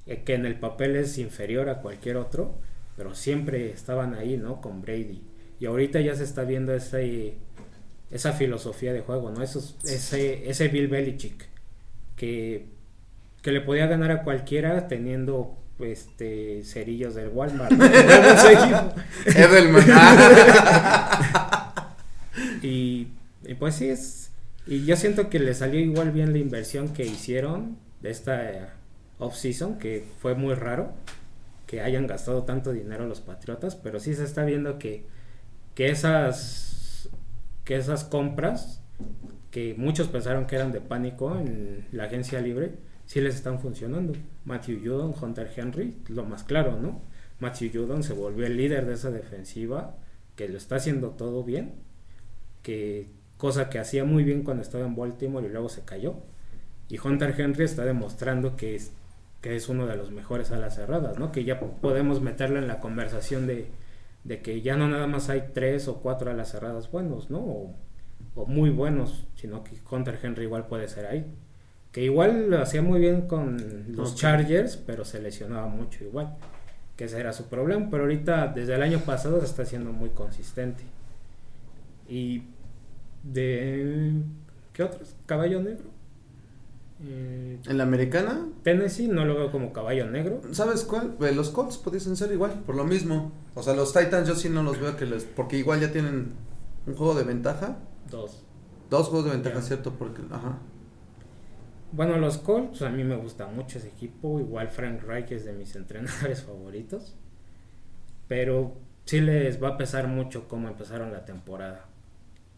S4: eh, que en el papel es inferior a cualquier otro, pero siempre estaban ahí, ¿no? Con Brady. Y ahorita ya se está viendo ese, esa filosofía de juego, ¿no? Esos, ese, ese Bill Belichick que, que le podía ganar a cualquiera teniendo este cerillos del Walmart. ¿no?
S3: Edelman.
S4: y, y pues sí es y yo siento que le salió igual bien la inversión que hicieron de esta eh, off-season que fue muy raro que hayan gastado tanto dinero los patriotas pero sí se está viendo que que esas que esas compras que muchos pensaron que eran de pánico en la agencia libre sí les están funcionando. Matthew Judon Hunter Henry lo más claro no Matthew Judon se volvió el líder de esa defensiva que lo está haciendo todo bien que cosa que hacía muy bien cuando estaba en Baltimore y luego se cayó. Y Hunter Henry está demostrando que es, que es uno de los mejores alas cerradas, ¿no? Que ya podemos meterlo en la conversación de, de que ya no nada más hay tres o cuatro alas cerradas buenos, ¿no? O, o muy buenos, sino que Hunter Henry igual puede ser ahí. Que igual lo hacía muy bien con los. Chargers, pero se lesionaba mucho igual. Que ese era su problema, pero ahorita desde el año pasado se está haciendo muy consistente. Y de... ¿Qué otros? Caballo negro. Eh,
S3: En la americana,
S4: Tennessee no lo veo como caballo negro.
S3: ¿sabes cuál? Eh, Los Colts pudiesen ser igual, por lo mismo. O sea, los Titans yo sí no los veo que les. Porque igual ya tienen un juego de ventaja.
S4: Dos.
S3: Dos juegos de ventaja. ¿cierto? Porque, ajá.
S4: Bueno, los Colts, a mí me gusta mucho ese equipo. Igual Frank Reich es de mis entrenadores favoritos. Pero sí les va a pesar mucho cómo empezaron la temporada.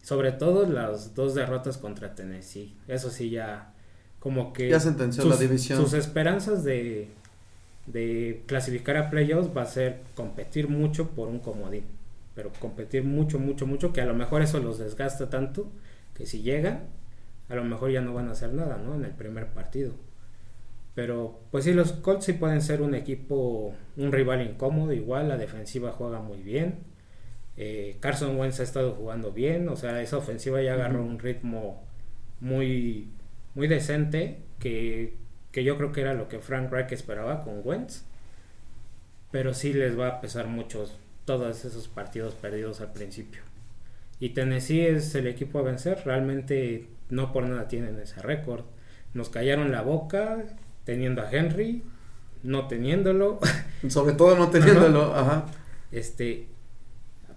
S4: Sobre todo las dos derrotas contra Tennessee. Eso sí ya como que...
S3: Ya sentenció la división.
S4: Sus esperanzas de, de clasificar a playoffs va a ser competir mucho por un comodín. Pero competir mucho, mucho, mucho, que a lo mejor eso los desgasta tanto que si llegan, a lo mejor ya no van a hacer nada, ¿no? En el primer partido. Pero pues sí, los Colts sí pueden ser un equipo, un rival incómodo, igual la defensiva juega muy bien. Eh, Carson Wentz ha estado jugando bien, o sea, esa ofensiva ya agarró un ritmo muy, muy decente, que, que yo creo que era lo que Frank Reich esperaba con Wentz. Pero sí les va a pesar mucho todos esos partidos perdidos al principio. Y Tennessee es el equipo a vencer. Realmente no por nada tienen ese récord. Nos callaron la boca teniendo a Henry, no teniéndolo.
S3: Sobre todo no teniéndolo, ajá.
S4: Este,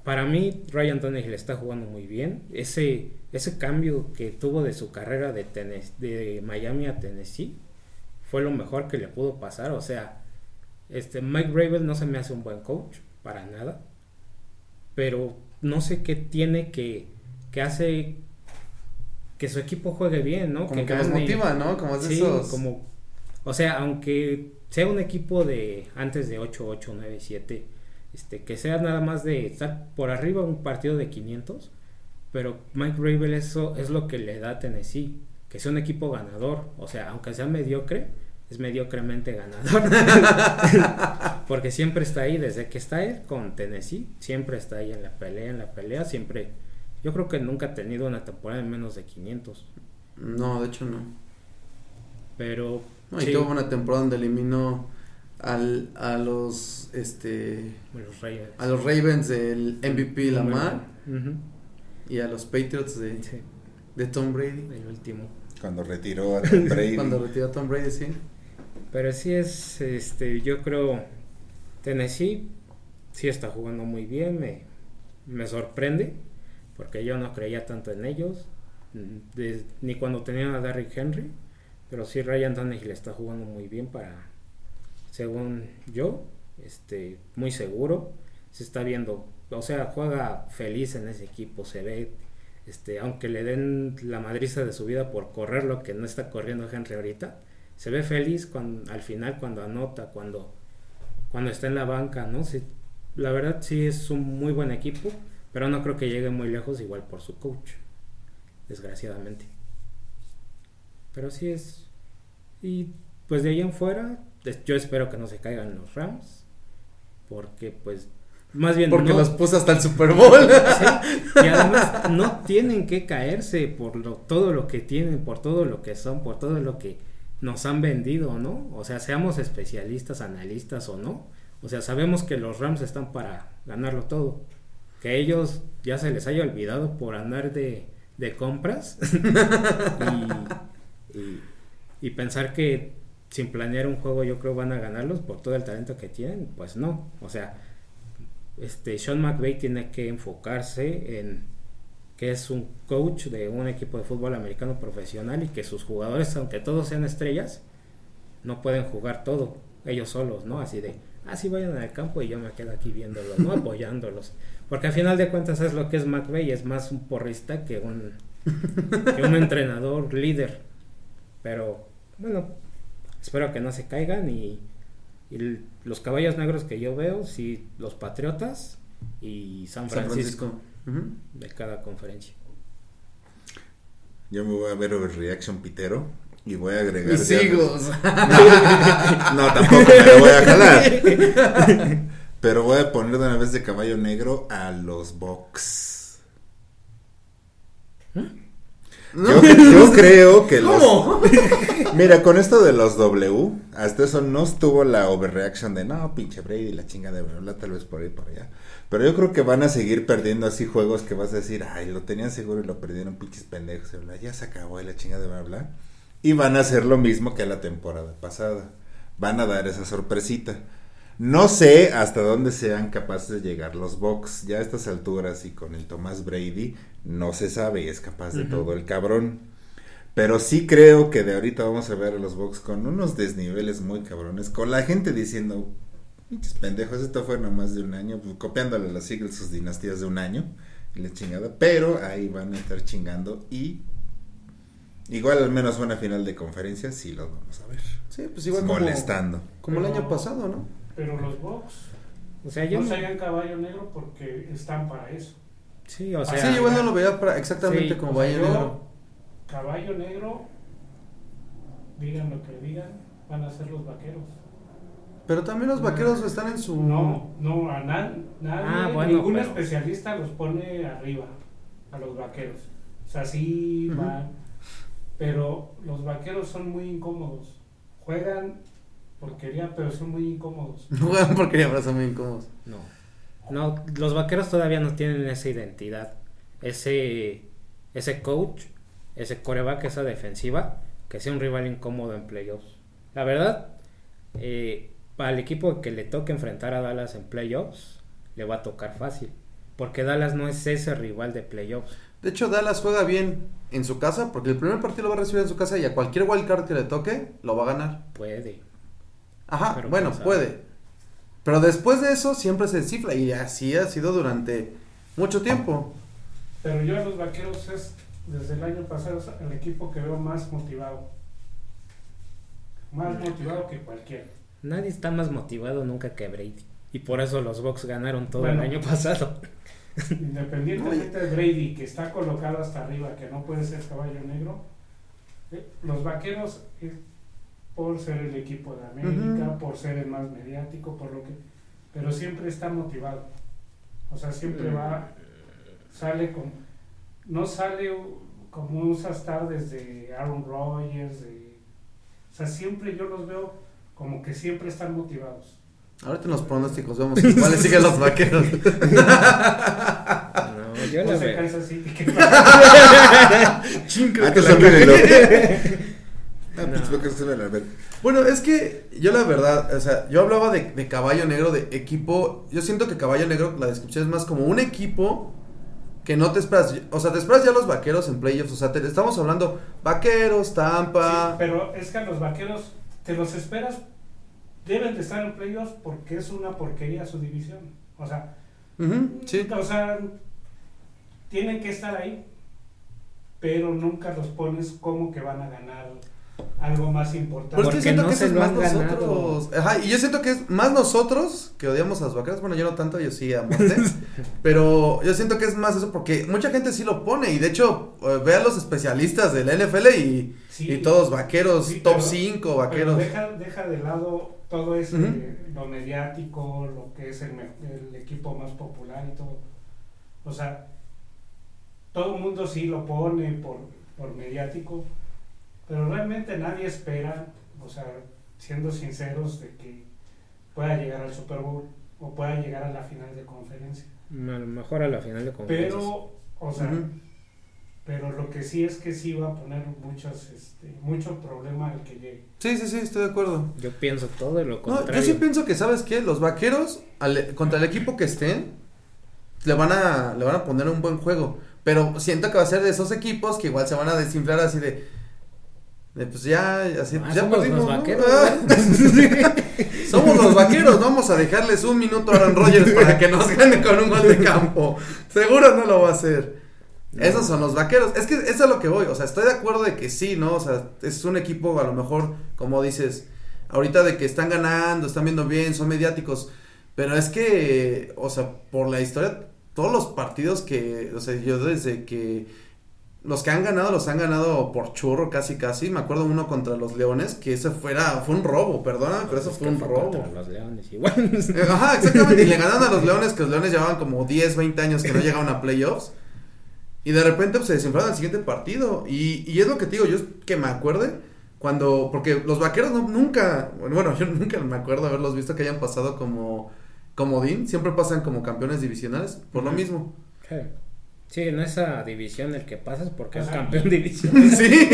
S4: para mí, Ryan Tannehill está jugando muy bien. Ese, ese cambio que tuvo de su carrera de, de Miami a Tennessee fue lo mejor que le pudo pasar. O sea, este, Mike Rabel no se me hace un buen coach, para nada. Pero no sé qué tiene que, que hace que su equipo juegue bien, ¿no?
S3: Como que, los
S4: gane.
S3: motiva, ¿no? Como es
S4: Sí,
S3: esos.
S4: como, o sea, aunque sea un equipo de antes de 8, 8, 9, 7, este, que sea nada más de estar por arriba un partido de 500, pero Mike Rabel eso es lo que le da a Tennessee, que sea un equipo ganador, o sea, aunque sea mediocre, es mediocremente ganador, porque siempre está ahí, desde que está él con Tennessee, siempre está ahí en la pelea, en la pelea, siempre, yo creo que nunca ha tenido una temporada en menos de 500,
S3: No, de hecho no.
S4: pero...
S3: No, y
S4: sí,
S3: tuvo una temporada donde eliminó al, a los este
S4: los Ravens.
S3: a los Ravens del MVP Lamar y a los Patriots de,
S4: Sí,
S3: de Tom Brady.
S4: el último.
S2: Cuando retiró a Tom Brady.
S3: Cuando retiró a Tom Brady, sí.
S4: Pero sí es, este, yo creo, Tennessee sí está jugando muy bien, me, me sorprende, porque yo no creía tanto en ellos, de- ni cuando tenían a Derrick Henry, pero sí Ryan Tannehill está jugando muy bien para, según yo, este, muy seguro, se está viendo, o sea, juega feliz en ese equipo, se ve, este, aunque le den la madriza de su vida por correr lo que no está corriendo Henry ahorita, se ve feliz cuando, al final cuando anota, cuando, cuando está en la banca, ¿no? Sí, la verdad sí es un muy buen equipo, pero no creo que llegue muy lejos igual por su coach, desgraciadamente. Pero sí es... Y pues de ahí en fuera, yo espero que no se caigan los Rams, porque pues más bien
S3: Porque
S4: no-
S3: los puso hasta el Super Bowl.
S4: Sí, y además no tienen que caerse por lo, todo lo que tienen, por todo lo que son, por todo lo que nos han vendido, ¿no? O sea, seamos especialistas, analistas o no. O sea, sabemos que los Rams están para ganarlo todo. Que ellos ya se les haya olvidado por andar de, de compras y, y- y pensar que sin planear un juego yo creo van a ganarlos por todo el talento que tienen, pues no. O sea, este Sean McVay tiene que enfocarse en que es un coach de un equipo de fútbol americano profesional y que sus jugadores, aunque todos sean estrellas, no pueden jugar todo ellos solos, ¿no? Así de, así vayan al campo y yo me quedo aquí viéndolos, ¿no? Apoyándolos. Porque al final de cuentas es lo que es McVay, es más un porrista que un, que un entrenador líder. Pero bueno, espero que no se caigan y, y los caballos negros que yo veo, sí, los Patriotas y San
S3: San
S4: Francisco, de cada conferencia.
S2: Yo me voy a ver Overreaction Pitero y voy a agregar.
S3: Mis hijos.
S2: No, tampoco me lo voy a jalar. Pero voy a poner de una vez de caballo negro a los Bucks. Yo, yo creo que los.
S3: ¿Cómo?
S2: Mira, con esto de los W, hasta eso no estuvo la overreaction de no, pinche Brady, la chinga de bla, tal vez por ahí por allá. Pero yo creo que van a seguir perdiendo así juegos que vas a decir, ay, lo tenían seguro y lo perdieron, pinches pendejos, ya se acabó y la chinga de bla. Y van a hacer lo mismo que la temporada pasada. Van a dar esa sorpresita. No sé hasta dónde sean capaces de llegar los Bucks. Ya a estas alturas y con el Tomás Brady no se sabe y es capaz de todo el cabrón. Pero sí creo que de ahorita vamos a ver a los Bucks con unos desniveles muy cabrones. Con la gente diciendo, pinches pendejos, esto fue nomás de un año. pues, copiándole a los Eagles sus dinastías de un año. Y la chingada. Pero ahí van a estar chingando y... Igual al menos una final de conferencia sí los vamos a ver.
S3: Sí, pues igual como,
S2: molestando.
S3: como el
S5: Pero-
S3: año pasado, ¿no?
S5: Pero los Bucks
S4: O sea, yo
S5: no
S4: no-
S5: serían caballo negro porque están para eso.
S4: Sí, o sea,
S3: sí, igual no lo veía para exactamente
S4: Sí,
S3: como
S5: sea,
S3: Valle
S5: yo,
S3: Negro.
S5: Caballo negro, digan lo que digan, van a ser los vaqueros.
S3: Pero también los vaqueros están en su.
S5: No, no, a na- nadie,
S4: Ah, bueno,
S5: ningún
S4: pero-
S5: especialista los pone arriba, a los vaqueros. O sea, sí van, pero los vaqueros son muy incómodos. Juegan porquería, pero son muy incómodos.
S3: Juegan porque ya son muy incómodos.
S4: no. No, los vaqueros todavía no tienen esa identidad. ese, ese coach, ese coreback, esa defensiva, que sea un rival incómodo en playoffs. La verdad, eh, para el equipo que le toque enfrentar a Dallas en playoffs, le va a tocar fácil. Porque Dallas no es ese rival de playoffs.
S3: De hecho, Dallas juega bien en su casa, porque el primer partido lo va a recibir en su casa y a cualquier wildcard que le toque, lo va a ganar.
S4: Puede.
S3: Ajá,
S4: Pero
S3: bueno, puede. Pero después de eso siempre se descifra y así ha sido durante mucho tiempo.
S5: Pero yo a los vaqueros es desde el año pasado es el equipo que veo más motivado. Más motivado que cualquiera.
S4: Nadie está más motivado nunca que Brady. Y por eso los Bucks ganaron todo
S5: Bueno.
S4: el año pasado.
S5: Independientemente de Brady, que está colocado hasta arriba, que no puede ser caballo negro, eh, los vaqueros, eh, por ser el equipo de América, por ser el más mediático, por lo que. Pero siempre está motivado. O sea, siempre va. Sale con. No sale como usas tardes de Aaron Rodgers, de. O sea, siempre yo los veo como que siempre están motivados.
S3: Ahorita en los pronósticos vemos cuáles siguen los vaqueros.
S4: No, yo
S5: No. Kansas City,
S2: olvídenlo. Ah,
S4: No.
S2: pues.
S3: Bueno, es que yo la verdad, o sea, yo hablaba de, de caballo negro, de equipo. Yo siento que caballo negro, la descripción es más como un equipo que no te esperas. O sea, te esperas ya los vaqueros en playoffs. O sea, te, estamos hablando vaqueros, Tampa.
S5: Sí, pero es que a los vaqueros te los esperas, deben de estar en playoffs porque es una porquería su división. O sea,
S3: sí.
S5: o sea, tienen que estar ahí, pero nunca los pones como que van a ganar algo más importante.
S3: Pero es que
S4: Porque
S3: siento
S4: no
S3: que eso
S4: se
S3: es
S4: lo
S3: más
S4: han ganado.
S3: nosotros. Ajá, y yo siento que es más nosotros que odiamos a los vaqueros. Bueno, yo no tanto, yo sí a muerte. pero yo siento que es más eso porque mucha gente sí lo pone. Y de hecho, eh, ve a los especialistas de la NFL y,
S5: Sí,
S3: y todos vaqueros,
S5: Sí,
S3: top
S5: pero-
S3: 5
S5: pero
S3: vaqueros.
S5: deja, deja de lado todo ese,
S3: Ujú.
S5: lo mediático, lo que es el equipo más popular y todo. O sea, todo el mundo sí lo pone por, por mediático, pero realmente nadie espera, o sea, siendo sinceros, de que pueda llegar al Super Bowl o pueda llegar a la final de conferencia.
S4: A lo mejor a la final de conferencias.
S5: Pero, o sea, pero lo que sí es que sí va a poner muchos, este, mucho problema el que llegue.
S3: Sí, sí, sí, estoy de acudo.
S4: Yo pienso todo lo
S3: No,
S4: contrario.
S3: yo sí pienso que, ¿sabes qué? Los vaqueros, al- contra el equipo que estén, le van, a, le van a poner un buen juego. Pero siento que va a ser de esos equipos que igual se van a desinflar así de. Pues ya, así,
S4: Ah,
S3: pues ya
S4: somos
S3: perdimos,
S4: los
S3: ¿no?
S4: vaqueros,
S3: Ah, somos los vaqueros, vamos a dejarles un minuto a Aaron Rodgers para que nos gane con un gol de campo. Seguro no lo va a hacer.
S4: No.
S3: Esos son los vaqueros. Es que eso es a lo que voy. O sea, estoy de acuerdo de que sí, ¿no? O sea, es un equipo a lo mejor, como dices, ahorita de que están ganando, están viendo bien, son mediáticos. Pero es que, o sea, por la historia, todos los partidos que, o sea, yo desde que los que han ganado, los han ganado por churro casi casi. Me acuerdo uno contra los Leones, que ese fuera, fue un robo, perdóname, pero eso
S4: Es
S3: fue un
S4: fue
S3: robo.
S4: contra los leones igual.
S3: Eh, Ajá, exactamente. Y le ganaron a los Leones, que los Leones llevaban como 10, 20 años que no llegaban a playoffs. Y de repente pues, se desinflaron el siguiente partido. Y, y es lo que te digo, yo es que me acuerde cuando. Porque los vaqueros no, nunca. Bueno, yo nunca me acuerdo haberlos visto que hayan pasado como. Comodín. Siempre pasan como campeones divisionales. Por lo mismo.
S4: Sí. Sí, en esa división el que pasas porque es campeón división.
S3: Sí.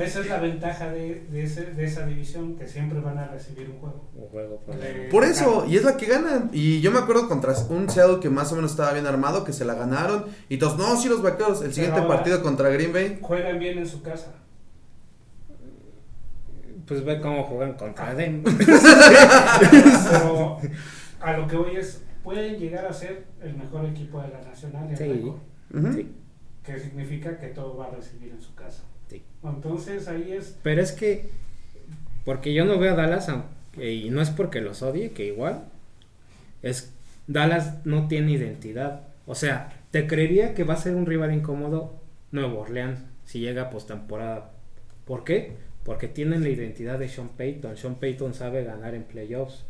S5: Esa es la ventaja de, de, ese- de esa división, que siempre van a recibir un juego.
S4: Un juego por
S5: Eh,
S3: Por eso, y es la que ganan. Y yo me acuerdo contra un Seattle que más o menos estaba bien armado, que se la ganaron. Y todos, no, sí, los vaqueros. El siguiente
S5: ahora-
S3: partido contra Green Bay.
S5: Juegan bien en su casa.
S4: Pues ve cómo juegan contra Denver.
S5: Pero a lo que voy es, pueden llegar a ser el mejor equipo de la nacional. en
S4: Sí.
S5: récord,
S3: Ujú.
S4: Sí.
S5: Que significa que todo va a recibir en su casa.
S4: Sí.
S5: Entonces ahí es.
S4: Pero es que, porque yo no veo a Dallas, aunque- y no es porque los odie, que igual, es Dallas no tiene identidad. O sea, te creería que va a ser un rival incómodo Nuevo Orleans si llega a postemporada. ¿Por qué? Porque tienen la identidad de Sean Payton. Sean Payton sabe ganar en playoffs.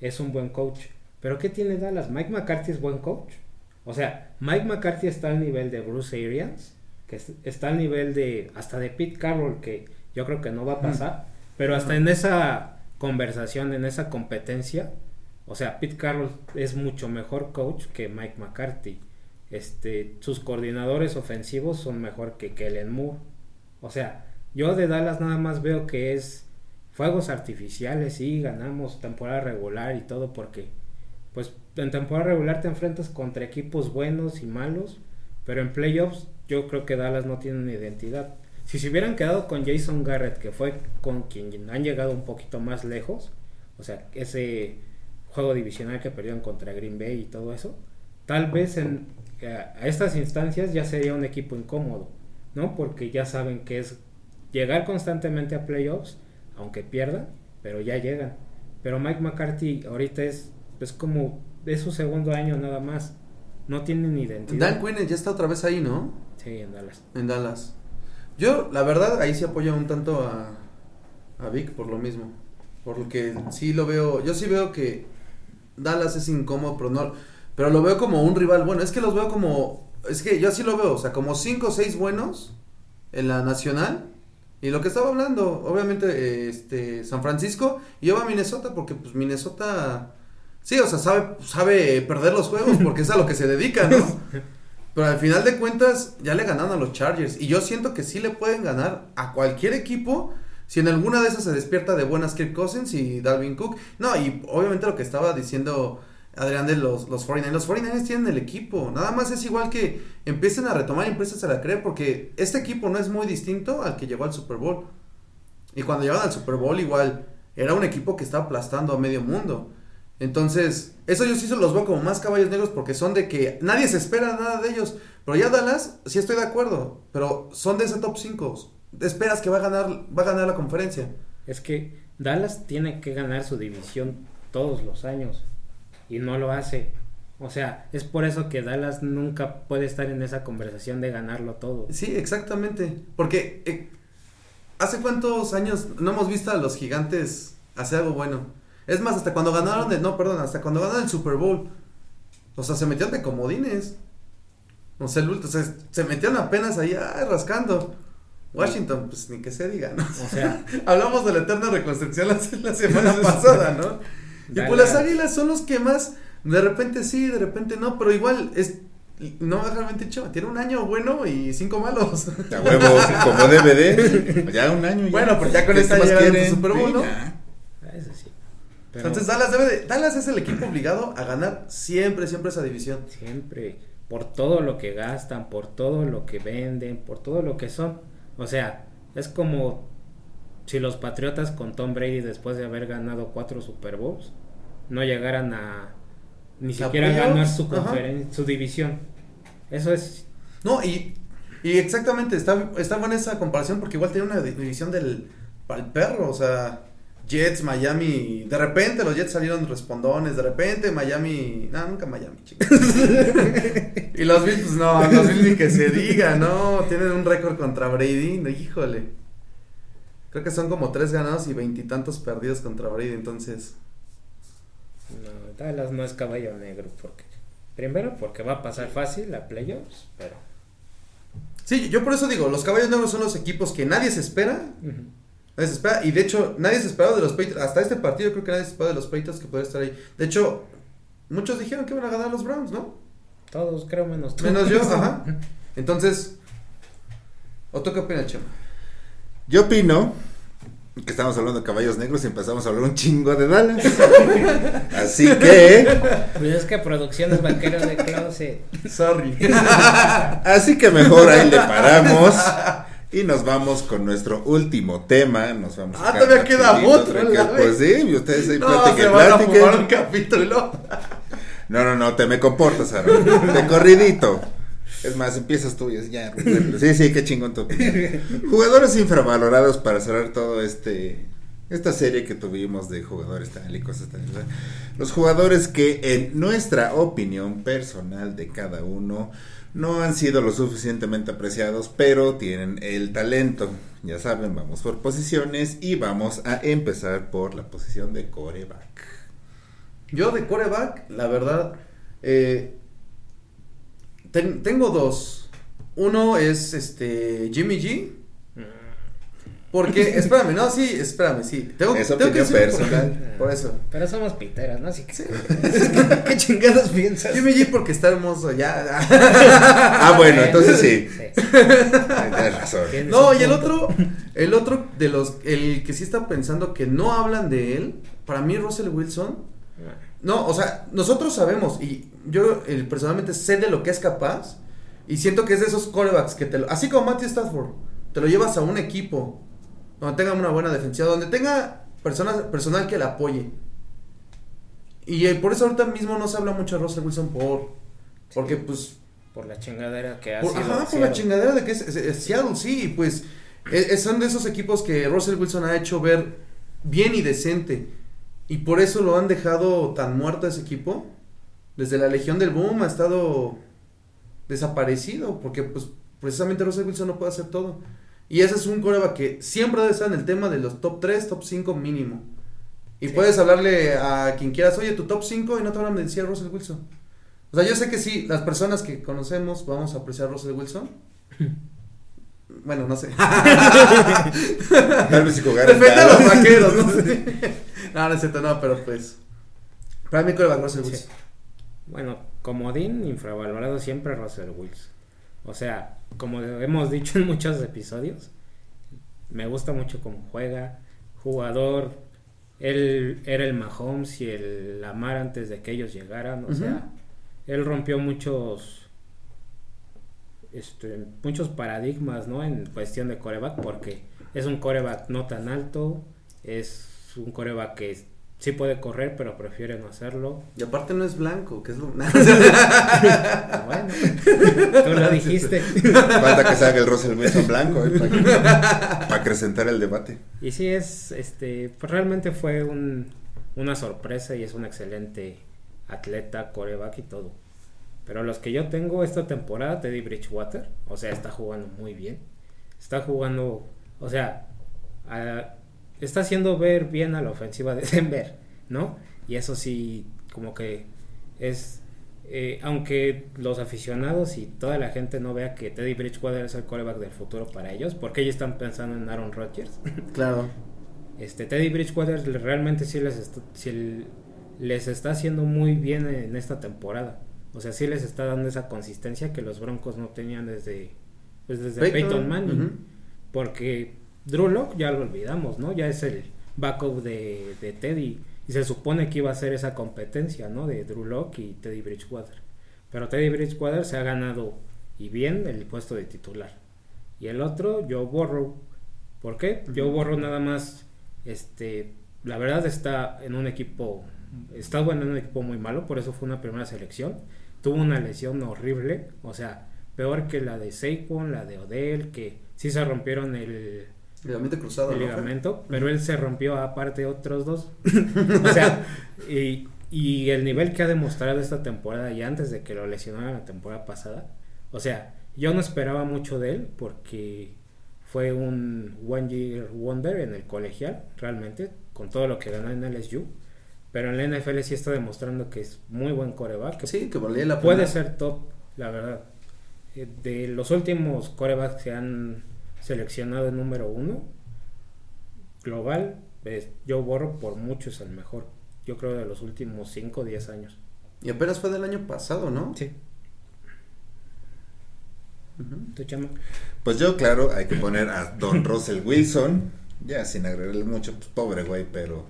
S4: Es un buen coach. Pero ¿qué tiene Dallas? Mike McCarthy es buen coach. O sea, Mike McCarthy está al nivel de Bruce Arians, que es- está al nivel de hasta de Pete Carroll, que yo creo que no va a pasar. Pero hasta en esa conversación, en esa competencia, o sea, Pete Carroll es mucho mejor coach que Mike McCarthy. este, sus coordinadores ofensivos son mejor que Kellen Moore. O sea, yo de Dallas nada más veo que es fuegos artificiales, sí, ganamos temporada regular y todo porque pues en temporada regular te enfrentas contra equipos buenos y malos, pero en playoffs yo creo que Dallas no tiene una identidad. Si se hubieran quedado con Jason Garrett, que fue con quien han llegado un poquito más lejos, o sea, ese juego divisional que perdieron contra Green Bay y todo eso, tal vez en, a estas instancias ya sería un equipo incómodo, ¿no? Porque ya saben que es llegar constantemente a playoffs, aunque pierdan, pero ya llegan. Pero Mike McCarthy ahorita es, es como de su segundo año nada más. No tiene ni identidad.
S3: Dan Quinn ya está otra vez ahí, ¿no?
S4: Sí, en Dallas.
S3: En Dallas. Yo, la verdad, ahí sí apoyo un tanto a, a Vic por lo mismo. Porque sí lo veo, yo sí veo que Dallas es incómodo, pero no, pero lo veo como un rival. Bueno, es que los veo como, es que yo así lo veo, o sea, como cinco o seis buenos en la nacional. Y lo que estaba hablando, obviamente, este, San Francisco y yo a Minnesota, porque pues Minnesota, sí, o sea, sabe, sabe perder los juegos porque es a lo que se dedica, ¿no? Pero al final de cuentas ya le ganaron a los Chargers y yo siento que sí le pueden ganar a cualquier equipo si en alguna de esas se despierta de buenas Kirk Cousins y Dalvin Cook. No, y obviamente lo que estaba diciendo Adrián de los, los 49ers. Los 49ers tienen el equipo. Nada más es igual que empiecen a retomar y empiecen a la creer porque este equipo no es muy distinto al que llegó al Super Bowl. Y cuando llegaron al Super Bowl igual era un equipo que estaba aplastando a medio mundo. Entonces, eso yo sí se los veo como más caballos negros porque son de que nadie se espera nada de ellos. Pero ya Dallas, sí estoy de acuerdo, pero son de ese top 5. Esperas que va a ganar va a ganar la conferencia.
S4: Es que Dallas tiene que ganar su división todos los años y no lo hace. O sea, es por eso que Dallas nunca puede estar en esa conversación de ganarlo todo.
S3: Sí, exactamente. Porque eh, ¿hace cuántos años no hemos visto a los gigantes hacer algo bueno? Es más, hasta cuando ganaron el, no, perdón, hasta cuando ganaron el Super Bowl. O sea, se metieron de comodines. O sea, el, o sea se metieron apenas ahí ay, rascando. Washington, pues ni que se diga, ¿no?
S4: O sea,
S3: hablamos de la eterna reconstrucción la, la semana pasada, ¿no? Y pues las águilas son los que más, de repente sí, de repente no, pero igual es, no realmente dicho, tiene un año bueno y cinco malos.
S2: A huevo, como DVD, ya un año. Ya.
S3: Bueno, pues ya con esta llega el Super Bowl, ¿no?
S4: Pero
S3: Entonces Dallas debe de, Dallas es el equipo obligado a ganar siempre, siempre esa división.
S4: siempre, por todo lo que gastan, por todo lo que venden, por todo lo que son. O sea, es como si los Patriotas con Tom Brady después de haber ganado cuatro Super Bowls no llegaran a ni
S3: ¿A
S4: siquiera
S3: playoffs?
S4: ganar su
S3: Ajá.
S4: conferen- su división. Eso es
S3: No, y, y exactamente, está, está buena esa comparación porque igual tiene una di- división del pa'l perro, o sea, Jets, Miami, de repente los Jets salieron respondones, de repente Miami, no, nunca Miami, chicos. y los Bills, pues no, los Bills ni que se diga, no, tienen un récord contra Brady, no, híjole. Creo que son como tres ganados y veintitantos perdidos contra Brady, entonces.
S4: no, Dallas no es caballo negro porque primero porque va a pasar fácil a playoffs, pero
S3: Sí, yo por eso digo, los caballos negros son los equipos que nadie se espera. Nadie se espera, y de hecho, nadie se esperaba de los Patriots. Hasta este partido creo que nadie se esperaba de los Patriots que podría estar ahí. De hecho, muchos dijeron que iban a ganar los Browns, ¿no?
S4: todos creo menos tú.
S3: Menos yo, ajá. Entonces, ¿o tú qué opinas, Chema?
S2: Yo opino que estamos hablando de caballos negros y empezamos a hablar un chingo de Dallas. Así que,
S4: Pues es que producciones vaqueros de closet.
S3: Sorry.
S2: así que mejor ahí le paramos. Y nos vamos con nuestro último tema. Nos vamos
S3: Ah, todavía queda otro,
S2: Pues sí, y ustedes ahí
S3: no,
S2: platiquen,
S3: se van a
S2: platiquen.
S3: fumar un capítulo.
S2: No, no, no, te me comportas, Aaron. De corridito. Es más, empiezas tú y es ya. Sí, sí, qué chingón tu opinión. Jugadores infravalorados para cerrar todo este. Esta serie que tuvimos de jugadores tan y cosas tan. Los jugadores que, en nuestra opinión personal de cada uno, no han sido lo suficientemente apreciados, pero tienen el talento. Ya saben, vamos por posiciones y vamos a empezar por la posición de coreback.
S3: Yo de coreback, la verdad, eh, ten- tengo dos. Uno es este Jimmy G. Porque, espérame, no, sí, espérame, sí. Tengo,
S2: Es
S3: tengo que por
S2: personal.
S3: Por eso.
S4: Pero somos piteras, ¿no? Así que. ¿Qué, qué chingados piensas?
S3: Yo me di porque está hermoso, ya.
S2: Ah, bueno, entonces sí.
S4: Sí.
S2: Tienes razón.
S4: Tienes
S3: No, y el otro, el otro de los, el que sí está pensando que no hablan de él, para mí Russell Wilson, no, o sea, nosotros sabemos y yo eh, personalmente sé de lo que es capaz y siento que es de esos corebacks que te lo, así como Matthew Stafford, te lo llevas a un equipo donde tenga una buena defensiva, donde tenga personas, personal que le apoye. Y eh, por eso ahorita mismo no se habla mucho de Russell Wilson por, porque pues
S4: Por la chingadera que ha
S3: por,
S4: sido.
S3: ajá, por la chingadera de que es, es- es Seattle, sí, pues e- e- son de esos equipos que Russell Wilson ha hecho ver bien y decente. Y por eso lo han dejado tan muerto ese equipo. Desde la Legión del Boom ha estado desaparecido, porque pues precisamente Russell Wilson no puede hacer todo. Y ese es un coreback que siempre debe estar en el tema de los top 3, top 5 mínimo. Y
S4: Sí.
S3: puedes hablarle a quien quieras, oye, tu top 5 y no te van a decir Russell Wilson. O sea, yo sé que sí, las personas que conocemos vamos a apreciar a Russell Wilson. Bueno, no sé.
S2: Tal vez
S3: Depende de los vaqueros, no sé. No, no es cierto, no, pero pues. Para mí, coreback Russell
S4: Sí.
S3: Wilson.
S4: Bueno, comodín infravalorado siempre Russell Wilson. O sea, como hemos dicho en muchos episodios, me gusta mucho cómo juega, jugador, él era el Mahomes y el Lamar antes de que ellos llegaran, o sea, él rompió muchos este, muchos paradigmas, ¿no? En cuestión de coreback, porque es un coreback no tan alto, es un coreback que sí puede correr, pero prefiere no hacerlo.
S3: Y aparte no es blanco, que es lo.
S4: Bueno, tú lo dijiste.
S2: Falta que salga el Russell Wilson blanco eh, para, para acrecentar el debate.
S4: Y sí es, este, pues realmente fue un, una sorpresa y es un excelente atleta, coreback y todo. Pero los que yo tengo esta temporada, Teddy Bridgewater, o sea, está jugando muy bien. Está jugando, o sea, a- está haciendo ver bien a la ofensiva de Denver, ¿no? Y eso sí, como que es, eh, aunque los aficionados y toda la gente no vea que Teddy Bridgewater es el coreback del futuro para ellos, porque ellos están pensando en Aaron Rodgers.
S3: Claro.
S4: Este Teddy Bridgewater realmente sí les está, sí les está haciendo muy bien en esta temporada. O sea, sí les está dando esa consistencia que los Broncos no tenían desde, pues desde Peyton, Manning. Porque Drew Lock ya lo olvidamos, ¿no? Ya es el backup de, de Teddy. Y se supone que iba a ser esa competencia, ¿no? De Drew Lock y Teddy Bridgewater. Pero Teddy Bridgewater se ha ganado y bien el puesto de titular. Y el otro, Joe Burrow. ¿Por qué? Joe Burrow nada más, este, la verdad está en un equipo, está bueno en un equipo muy malo, por eso fue una primera selección. Tuvo una lesión horrible, o sea, peor que la de Saquon, la de Odell, que sí se rompieron el,
S3: Ligamento cruzado.
S4: el
S3: ¿no?
S4: ligamento, pero él se rompió aparte otros dos. o sea, y, y el nivel que ha demostrado esta temporada y antes de que lo lesionaran la temporada pasada, o sea, yo no esperaba mucho de él porque fue un one year wonder en el colegial, realmente, con todo lo que ganó en LSU. Pero en la NFL sí está demostrando que es muy buen coreback, que
S3: Sí, que valía la pena.
S4: puede ser top, la verdad. Eh, De los últimos corebacks que han seleccionado número uno, global, es Joe Burrow por mucho es el mejor. Yo creo de los últimos 5 o 10 años.
S3: Y apenas fue del año pasado, ¿no?
S4: Sí.
S3: Ujú.
S4: ¿Tú, chama?
S2: Pues yo, claro, hay que poner a Don Russell Wilson. Ya sin agregarle mucho, pues pobre güey, pero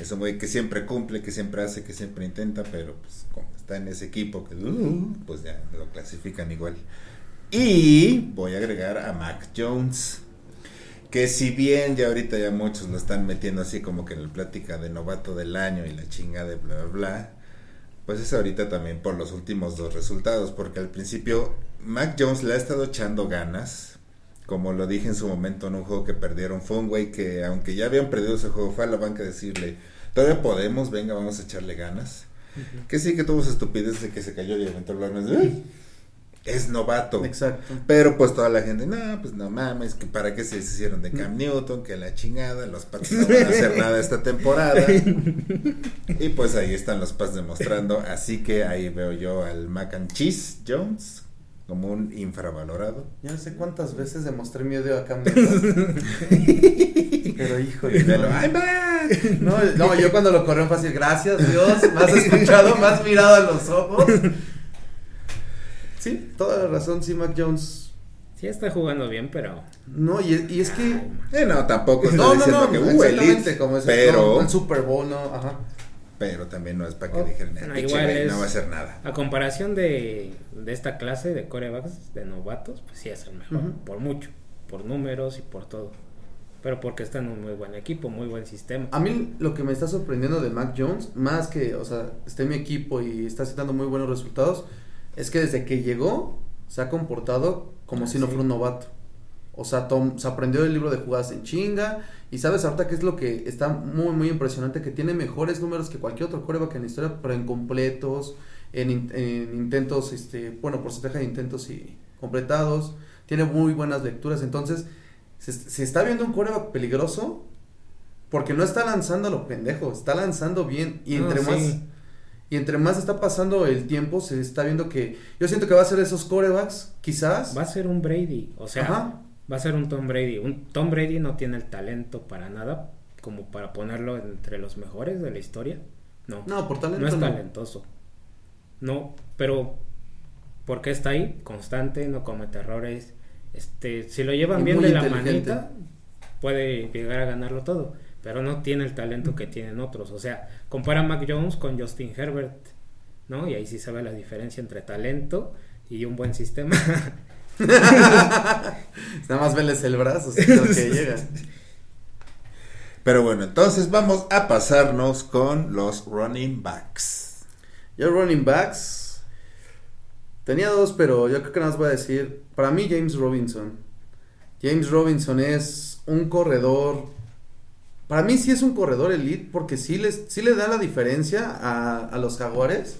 S2: es un güey que siempre cumple, que siempre hace, que siempre intenta, pero pues como está en ese equipo, que uh, pues ya lo clasifican igual. Y voy a agregar a Mac Jones. Que si bien ya ahorita ya muchos lo están metiendo así como que en la plática de novato del año y la chinga de bla bla bla, pues es ahorita también por los últimos dos resultados, porque al principio Mac Jones le ha estado echando ganas, como lo dije en su momento en un juego que perdieron, fue un güey que aunque ya habían perdido ese juego, fue a la banca a decirle, todavía podemos, venga, vamos a echarle ganas. Que sí, que tuvo su estupidez de que se cayó y aventó el balón, es, "Uy, es novato.
S3: Exacto.
S2: Pero pues toda la gente, no, pues no mames, que para qué se hicieron de Cam Newton, que la chingada, los Pats no van a hacer nada esta temporada. y pues ahí están los Pats demostrando, así que ahí veo yo al Mac and Cheese Jones como un infravalorado.
S3: Ya no sé cuántas veces demostré mi odio a Cam Newton. Pero híjole.
S2: Pero,
S3: no. No, no, yo cuando lo corrió fácil, gracias Dios, me has escuchado, me has mirado a los ojos. Sí, toda la razón, sí, Mac Jones.
S4: Sí está jugando bien, pero
S3: No, y, y es que...
S2: Eh, no, tampoco estoy
S3: No, no,
S2: diciendo
S3: no,
S2: que uh, elite,
S3: como es
S2: pero,
S3: no, el Super Bowl, no, ajá.
S2: pero también no es para que
S4: Oh,
S2: dijeran,
S4: no,
S2: "Eh, pinche
S4: igual es-
S2: no va a hacer nada.
S4: a comparación de, de esta clase de corebacks de novatos, pues sí es el mejor, por mucho, por números y por todo. Pero porque está en un muy buen equipo, muy buen sistema.
S3: A mí lo que me está sorprendiendo de Mac Jones, más que, o sea, esté en mi equipo y está dando muy buenos resultados, es que desde que llegó se ha comportado como
S4: Ah,
S3: si no
S4: sí.
S3: fuera un novato. O sea, Tom, se aprendió el libro de jugadas en chinga. Y sabes ahorita que es lo que está muy, muy impresionante, que tiene mejores números que cualquier otro coreback en la historia, pero en completos, en, en intentos, este, bueno, porcentaje de intentos y completados. Tiene muy buenas lecturas. Entonces, se, se está viendo un coreback peligroso porque no está lanzando a lo pendejo, está lanzando bien. Y
S4: No,
S3: entre
S4: sí.
S3: Y entre más está pasando el tiempo, se está viendo que yo siento que va a ser esos corebacks, quizás.
S4: Va a ser un Brady, o sea,
S3: Ajá.
S4: va a ser un Tom Brady. Un Tom Brady no tiene el talento para nada como para ponerlo entre los mejores de la historia. No,
S3: No, por talento
S4: no es talentoso. No, pero porque está ahí, constante, no comete errores. Este, si lo llevan
S3: Y
S4: bien de la manita, puede llegar a ganarlo todo, pero no tiene el talento que tienen otros. O sea, compara a Mac Jones con Justin Herbert, ¿no? Y ahí sí se ve la diferencia entre talento y un buen sistema.
S3: Nada más veles el brazo, creo que llega.
S2: Pero bueno, entonces vamos a pasarnos con los running backs.
S3: Yo running backs. Tenía dos, pero yo creo que nada más voy a decir. Para mí, James Robinson. James Robinson es un corredor. Para mí sí es un corredor elite porque sí, les, sí le da la diferencia a, a los jaguares.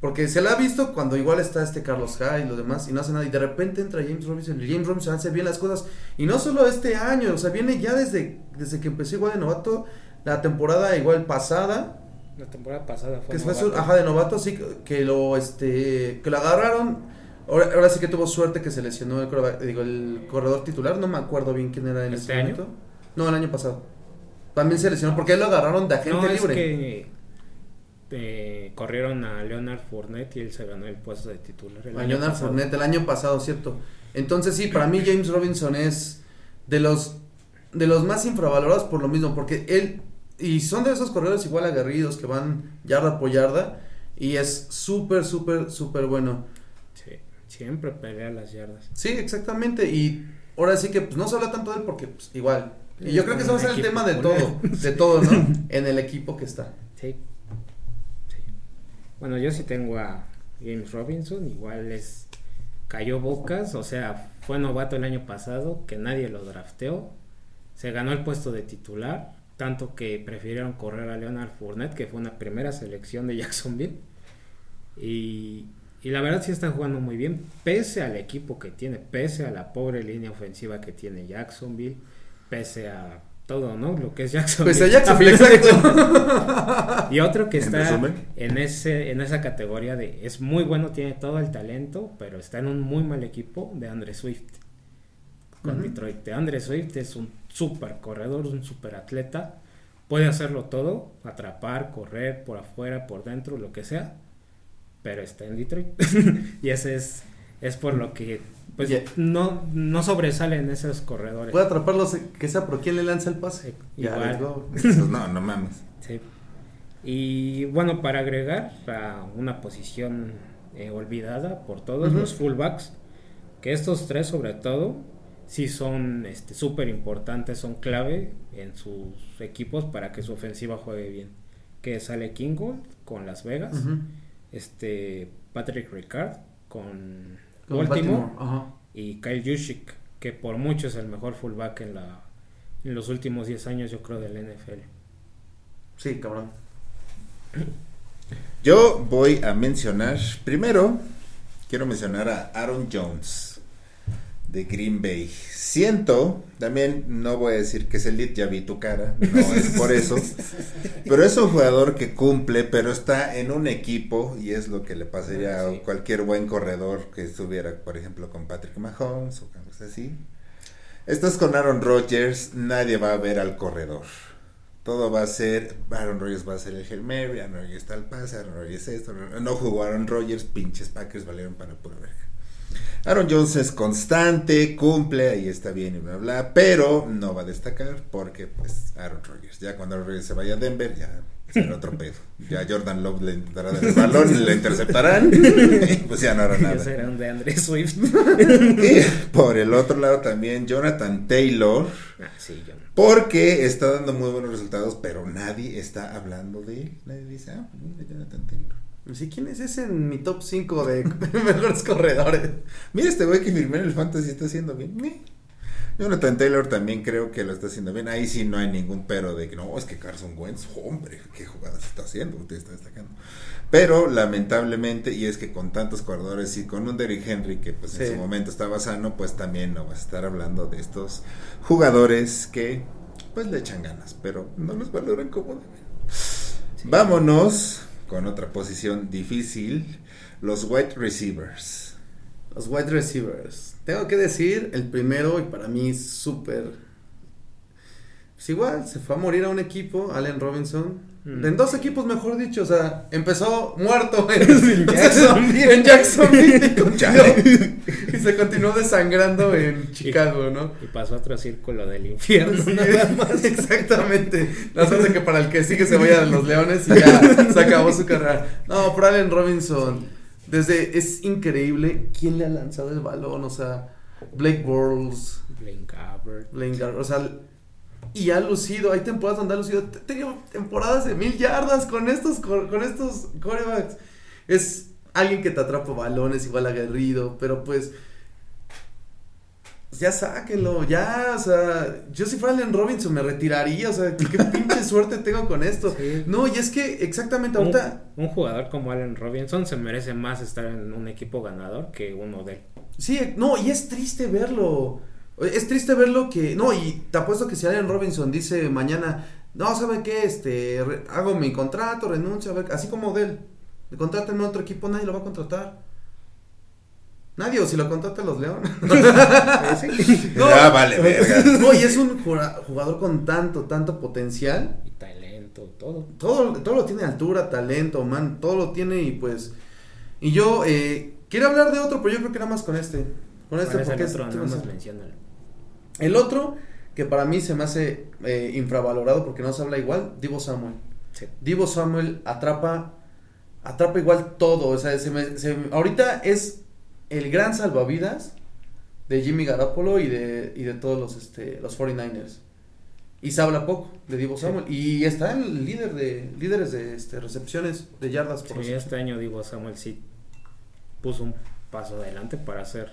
S3: Porque se le ha visto cuando igual está este Carlos Hyde y lo demás y no hace nada. Y de repente entra James Robinson y James Robinson hace bien las cosas. Y no solo este año, o sea, viene ya desde, desde que empezó igual de novato. La temporada igual pasada.
S4: La temporada pasada fue
S3: Que fue su, ajá, de novato, sí, que lo, este, que lo agarraron. Ahora, ahora sí que tuvo suerte que se lesionó el, digo, el corredor titular. No me acuerdo bien quién era en
S4: ¿Este
S3: ese
S4: año?
S3: momento. No, el año pasado. También se lesionó porque él lo agarraron de agente
S4: No, es
S3: libre.
S4: que eh, corrieron a Leonard Fournette y él se ganó el puesto de titular. El
S3: A
S4: año
S3: Leonard
S4: pasado.
S3: Fournette el año pasado, cierto. Entonces sí, para mí James Robinson es de los de los más infravalorados por lo mismo, porque él y son de esos corredores igual aguerridos que van yarda por yarda y es súper súper súper bueno.
S4: Sí, siempre pelea las yardas.
S3: Sí, exactamente. Y ahora sí que pues, no se habla tanto de él porque pues, igual. Y yo creo que eso va a ser el tema de todo, de todo, ¿no? en el equipo que está.
S4: Sí. sí. Bueno, yo sí tengo a James Robinson, igual es cayó bocas, o sea, fue novato el año pasado, que nadie lo drafteó, se ganó el puesto de titular, tanto que prefirieron correr a Leonard Fournette, que fue una primera selección de Jacksonville, y, y la verdad sí están jugando muy bien, pese al equipo que tiene, pese a la pobre línea ofensiva que tiene Jacksonville, pese a todo, ¿no? Lo que es Jacksonville.
S3: Pues a
S4: de
S3: exacto.
S4: y otro que está en ese en esa categoría de es muy bueno, tiene todo el talento, pero está en un muy mal equipo de Andre Swift. Con. Detroit. De Andre Swift es un super corredor, un super atleta. Puede hacerlo todo, atrapar, correr por afuera, por dentro, lo que sea. Pero está en Detroit. y ese es es por lo que pues
S3: Ya.
S4: no no sobresalen esos corredores.
S3: Puede atraparlos, que sea, pero ¿quién le lanza el pase? Ya,
S4: igual.
S2: Pues no, no mames.
S4: Sí. Y bueno, para agregar a una posición eh, olvidada por todos los fullbacks, que estos tres sobre todo sí son este súper importantes, son clave en sus equipos para que su ofensiva juegue bien. Que sale Kingold con Las Vegas, este Patrick Ricard con, Baltimore, y Kyle Juszczyk, que por mucho es el mejor fullback en la en los últimos 10 años yo creo del NFL.
S3: Sí, cabrón.
S2: Yo voy a mencionar, primero, quiero mencionar a Aaron Jones de Green Bay. Siento, también no voy a decir que es elite, ya vi tu cara, no es por eso, pero es un jugador que cumple, pero está en un equipo y es lo que le pasaría
S4: Sí.
S2: a cualquier buen corredor que estuviera, por ejemplo, con Patrick Mahomes o cosas así. Estás con Aaron Rodgers, nadie va a ver al corredor. Todo va a ser, Aaron Rodgers va a ser el Hail Mary, Aaron Rodgers está al pase, Aaron Rodgers esto, no jugó Aaron Rodgers, pinches Packers valieron para pura verga. Aaron Jones es constante, cumple, ahí está bien y bla bla, pero no va a destacar porque pues Aaron Rodgers, ya cuando Aaron Rodgers se vaya a Denver ya será otro pedo. Ya Jordan Love le intentará dar el balón y le interceptarán, y pues ya no hará nada.
S4: Un de Andre Swift.
S2: Y por el otro lado también Jonathan Taylor,
S4: ah, sí, no.
S2: porque está dando muy buenos resultados, pero nadie está hablando de él. Nadie dice, ah, mira Jonathan Taylor.
S3: Sí, ¿quién es ese en mi top 5 de mejores corredores?
S2: Mira este güey que firmé en el Fantasy está haciendo bien. Jonathan Taylor también creo que lo está haciendo bien. Ahí sí no hay ningún pero de que no, es que Carson Wentz, hombre, qué jugadas está haciendo, usted está destacando. Pero lamentablemente, y es que con tantos corredores y con un Derrick Henry que pues en
S3: Sí.
S2: su momento estaba sano, pues también no vas a estar hablando de estos jugadores que pues le echan ganas, pero no los valoran como deben. Vámonos con otra posición difícil, los wide receivers.
S3: Los wide receivers. Tengo que decir, el primero, y para mí súper. Pues igual, se fue a morir a un equipo, Allen Robinson.
S4: Mm.
S3: En dos equipos, mejor dicho. O sea, empezó muerto en Jacksonville. en Jacksonville y, se continuó desangrando en Chicago, ¿no?
S4: Y pasó a otro círculo del infierno.
S3: Sí,
S4: nada más.
S3: Exactamente. No hace que para el que sigue se vayan los leones y ya se acabó su carrera. No, pero Allen Robinson, desde es increíble quién le ha lanzado el balón, o sea, Blake Bortles,
S4: Blaine Gabbert.
S3: Blaine Gar- o sea, y ha lucido, hay temporadas donde ha lucido, Te- tengo temporadas de mil yardas con estos con estos corebacks. Es alguien que te atrapa balones, igual aguerrido, pero pues ya sáquenlo, ya, o sea, yo si fuera Allen Robinson me retiraría, o sea, qué, pinche suerte tengo con esto.
S4: Sí.
S3: No, y es que exactamente
S4: Un,
S3: ahorita,
S4: un jugador como Allen Robinson se merece más estar en un equipo ganador que uno de él.
S3: sí, no, y es triste verlo. Es triste verlo que, no, y te apuesto que si Allen Robinson dice mañana, no, ¿sabe qué? Este, re- hago mi contrato, renuncio, a ver, así como de él, contrátenme a otro equipo, nadie lo va a contratar. Nadie, o si lo contratan los Leones. No.
S2: ah, vale, verga.
S3: No, y es un jugador con tanto, tanto potencial.
S4: Y talento, todo.
S3: Todo, todo lo tiene altura, talento, man, todo lo tiene y pues... Y yo eh, quiero hablar de otro, pero yo creo que nada más con este. Con este
S4: ¿Cuál es el
S3: porque es-
S4: otro? Nada más menciónalo.
S3: El otro, que para mí se me hace eh, infravalorado porque no se habla igual, Divo Samuel.
S4: Sí.
S3: Divo Samuel atrapa, atrapa igual todo. O sea, se me- se ahorita es el gran salvavidas de Jimmy Garoppolo y de, y de todos los, este, los 49ers. Y se habla poco de Divo
S4: Sí.
S3: Samuel. Y está en el líder de líderes de este, recepciones de yardas por
S4: Sí, este año digo Samuel sí puso un paso adelante para ser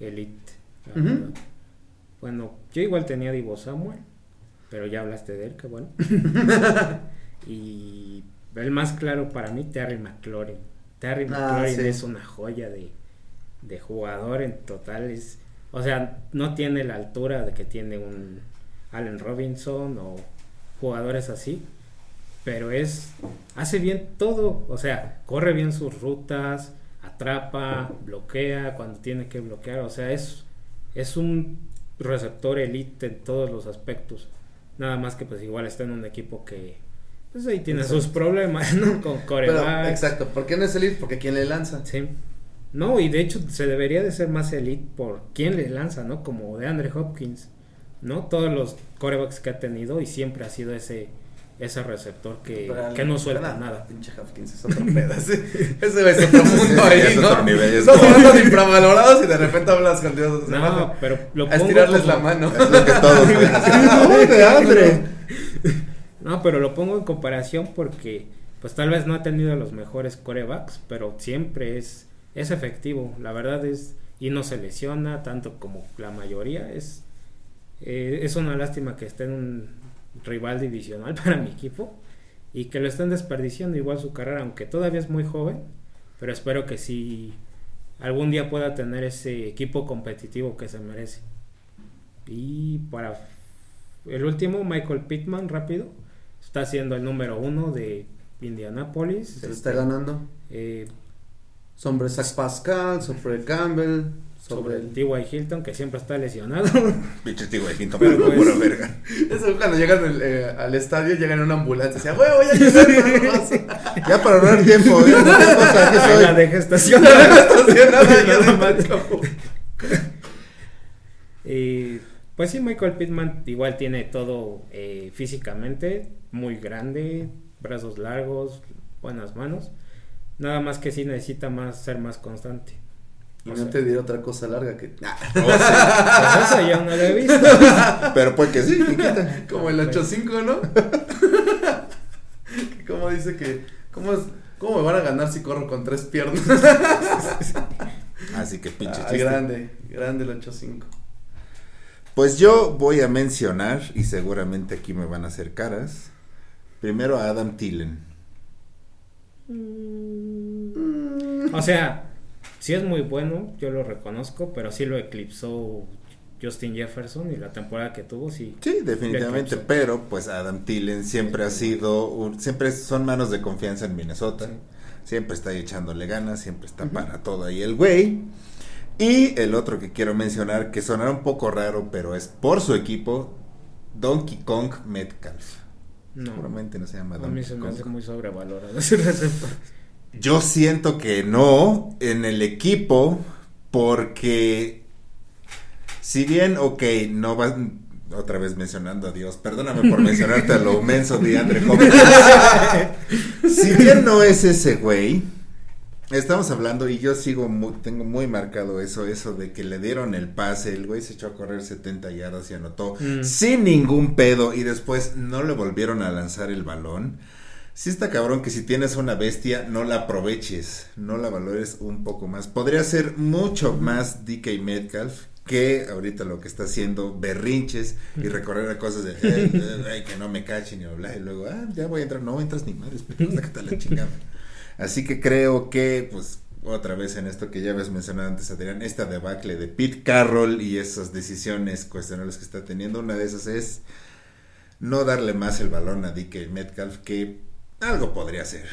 S4: elite.
S3: Ujú.
S4: Bueno, yo igual tenía Divo Samuel, pero ya hablaste de él, qué bueno. y el más claro para mí, Terry McLaurin. Terry
S3: Ah,
S4: McLaurin
S3: sí.
S4: es una joya de, de jugador en total. Es, o sea, no tiene la altura de que tiene un Allen Robinson o jugadores así, pero es hace bien todo, o sea, corre bien sus rutas, atrapa, bloquea cuando tiene que bloquear, o sea, es es un receptor elite en todos los aspectos. Nada más que pues igual está en un equipo que pues ahí tiene
S3: Exacto.
S4: sus problemas, ¿no? Con corebacks.
S3: exacto, ¿por qué no es elite? Porque quien le lanza.
S4: Sí. No, y de hecho se debería de ser más elite por quién le lanza, ¿no? Como de Andre Hopkins, ¿no? Todos los corebacks que ha tenido y siempre ha sido ese ese receptor que, que no suelta
S3: nada,
S4: nada.
S3: Pinche Hopkins es otro pedo. Ese, es otro mundo ahí,
S2: Es
S3: ¿no?
S2: otro nivel, es
S3: hablando de infravalorados y de repente hablas con Dios.
S4: No,
S3: baja
S4: pero lo
S3: a estirarles
S4: como-
S3: la mano.
S2: Es lo que todos.
S4: No, pero lo pongo en comparación porque pues tal vez no ha tenido los mejores corebacks, pero siempre es es efectivo, la verdad es y no se lesiona tanto como la mayoría es eh, es una lástima que esté en un rival divisional para mi equipo y que lo estén desperdiciando igual su carrera, aunque todavía es muy joven, pero espero que sí algún día pueda tener ese equipo competitivo que se merece. Y para el último, Michael Pittman, rápido, está siendo el número uno de Indianapolis.
S3: Se está ganando.
S4: Eh,
S3: Sobre Zach Pascal, sobre Campbell,
S4: sobre
S3: sobre
S4: el T.Y. Hilton, que siempre está lesionado.
S2: Pinche de quinto,
S4: Pero pues-
S2: pura verga.
S3: Eso cuando llegan al, eh, al estadio, llegan en una ambulancia. Decía, huevo, ya llegaron, no más".
S2: Ya para ahorrar tiempo, ¿eh? Cosa, aquí
S4: En la
S2: soy.
S4: de
S3: ya campo.
S4: Y pues sí, Michael Pittman igual tiene todo eh, físicamente muy grande, brazos largos, buenas manos. Nada más que sí necesita más ser más constante.
S3: Y
S4: O
S3: no
S4: sea,
S3: te diré otra cosa larga que.
S2: Oh, sí.
S4: pues eso yo no lo he visto.
S2: Pero pues que sí.
S3: Como el 8-5, ¿no? ¿Cómo dice que.? ¿Cómo, es, ¿Cómo me van a ganar si corro con tres piernas?
S2: Así que pinche
S3: Ah,
S2: chiste.
S3: grande, grande el 8-5.
S2: Pues yo voy a mencionar, y seguramente aquí me van a hacer caras, primero a Adam Tillen.
S4: O sea, sí es muy bueno, yo lo reconozco, pero sí lo eclipsó Justin Jefferson y la temporada que tuvo, sí.
S2: Sí, definitivamente, pero pues Adam Tillen siempre ha sido, un- siempre son manos de confianza en Minnesota.
S4: Sí.
S2: Siempre está ahí echándole ganas, siempre está para todo ahí el güey. Y el otro que quiero mencionar, que sonará un poco raro, pero es por su equipo, Donkey Kong Metcalf.
S4: No,
S2: Seguramente no se llama
S4: a mí
S2: Donkey
S4: se me
S2: Kong.
S4: hace muy sobrevalorado ese receptor.
S2: Yo siento que no en el equipo porque si bien, ok, no va otra vez mencionando a Dios, perdóname por mencionarte a lo menso de Andre si bien no es ese güey, estamos hablando y yo sigo muy, tengo muy marcado eso, eso de que le dieron el pase, el güey se echó a correr 70 yardas y anotó
S4: Mm.
S2: sin ningún pedo y después no le volvieron a lanzar el balón. Sí está cabrón que si tienes una bestia no la aproveches, no la valores un poco más. Podría ser mucho más DK Metcalf que ahorita lo que está haciendo berrinches y recorrer a cosas de "Eh, eh, ay, que no me cachen y bla y luego ah, ya voy a entrar, no entras ni madres, pero sácate la chingada. Así que creo que pues otra vez en esto que ya habías mencionado antes Adrián, esta debacle de Pete Carroll y esas decisiones cuestionables que está teniendo, una de esas es no darle más el balón a DK Metcalf que algo podría hacer.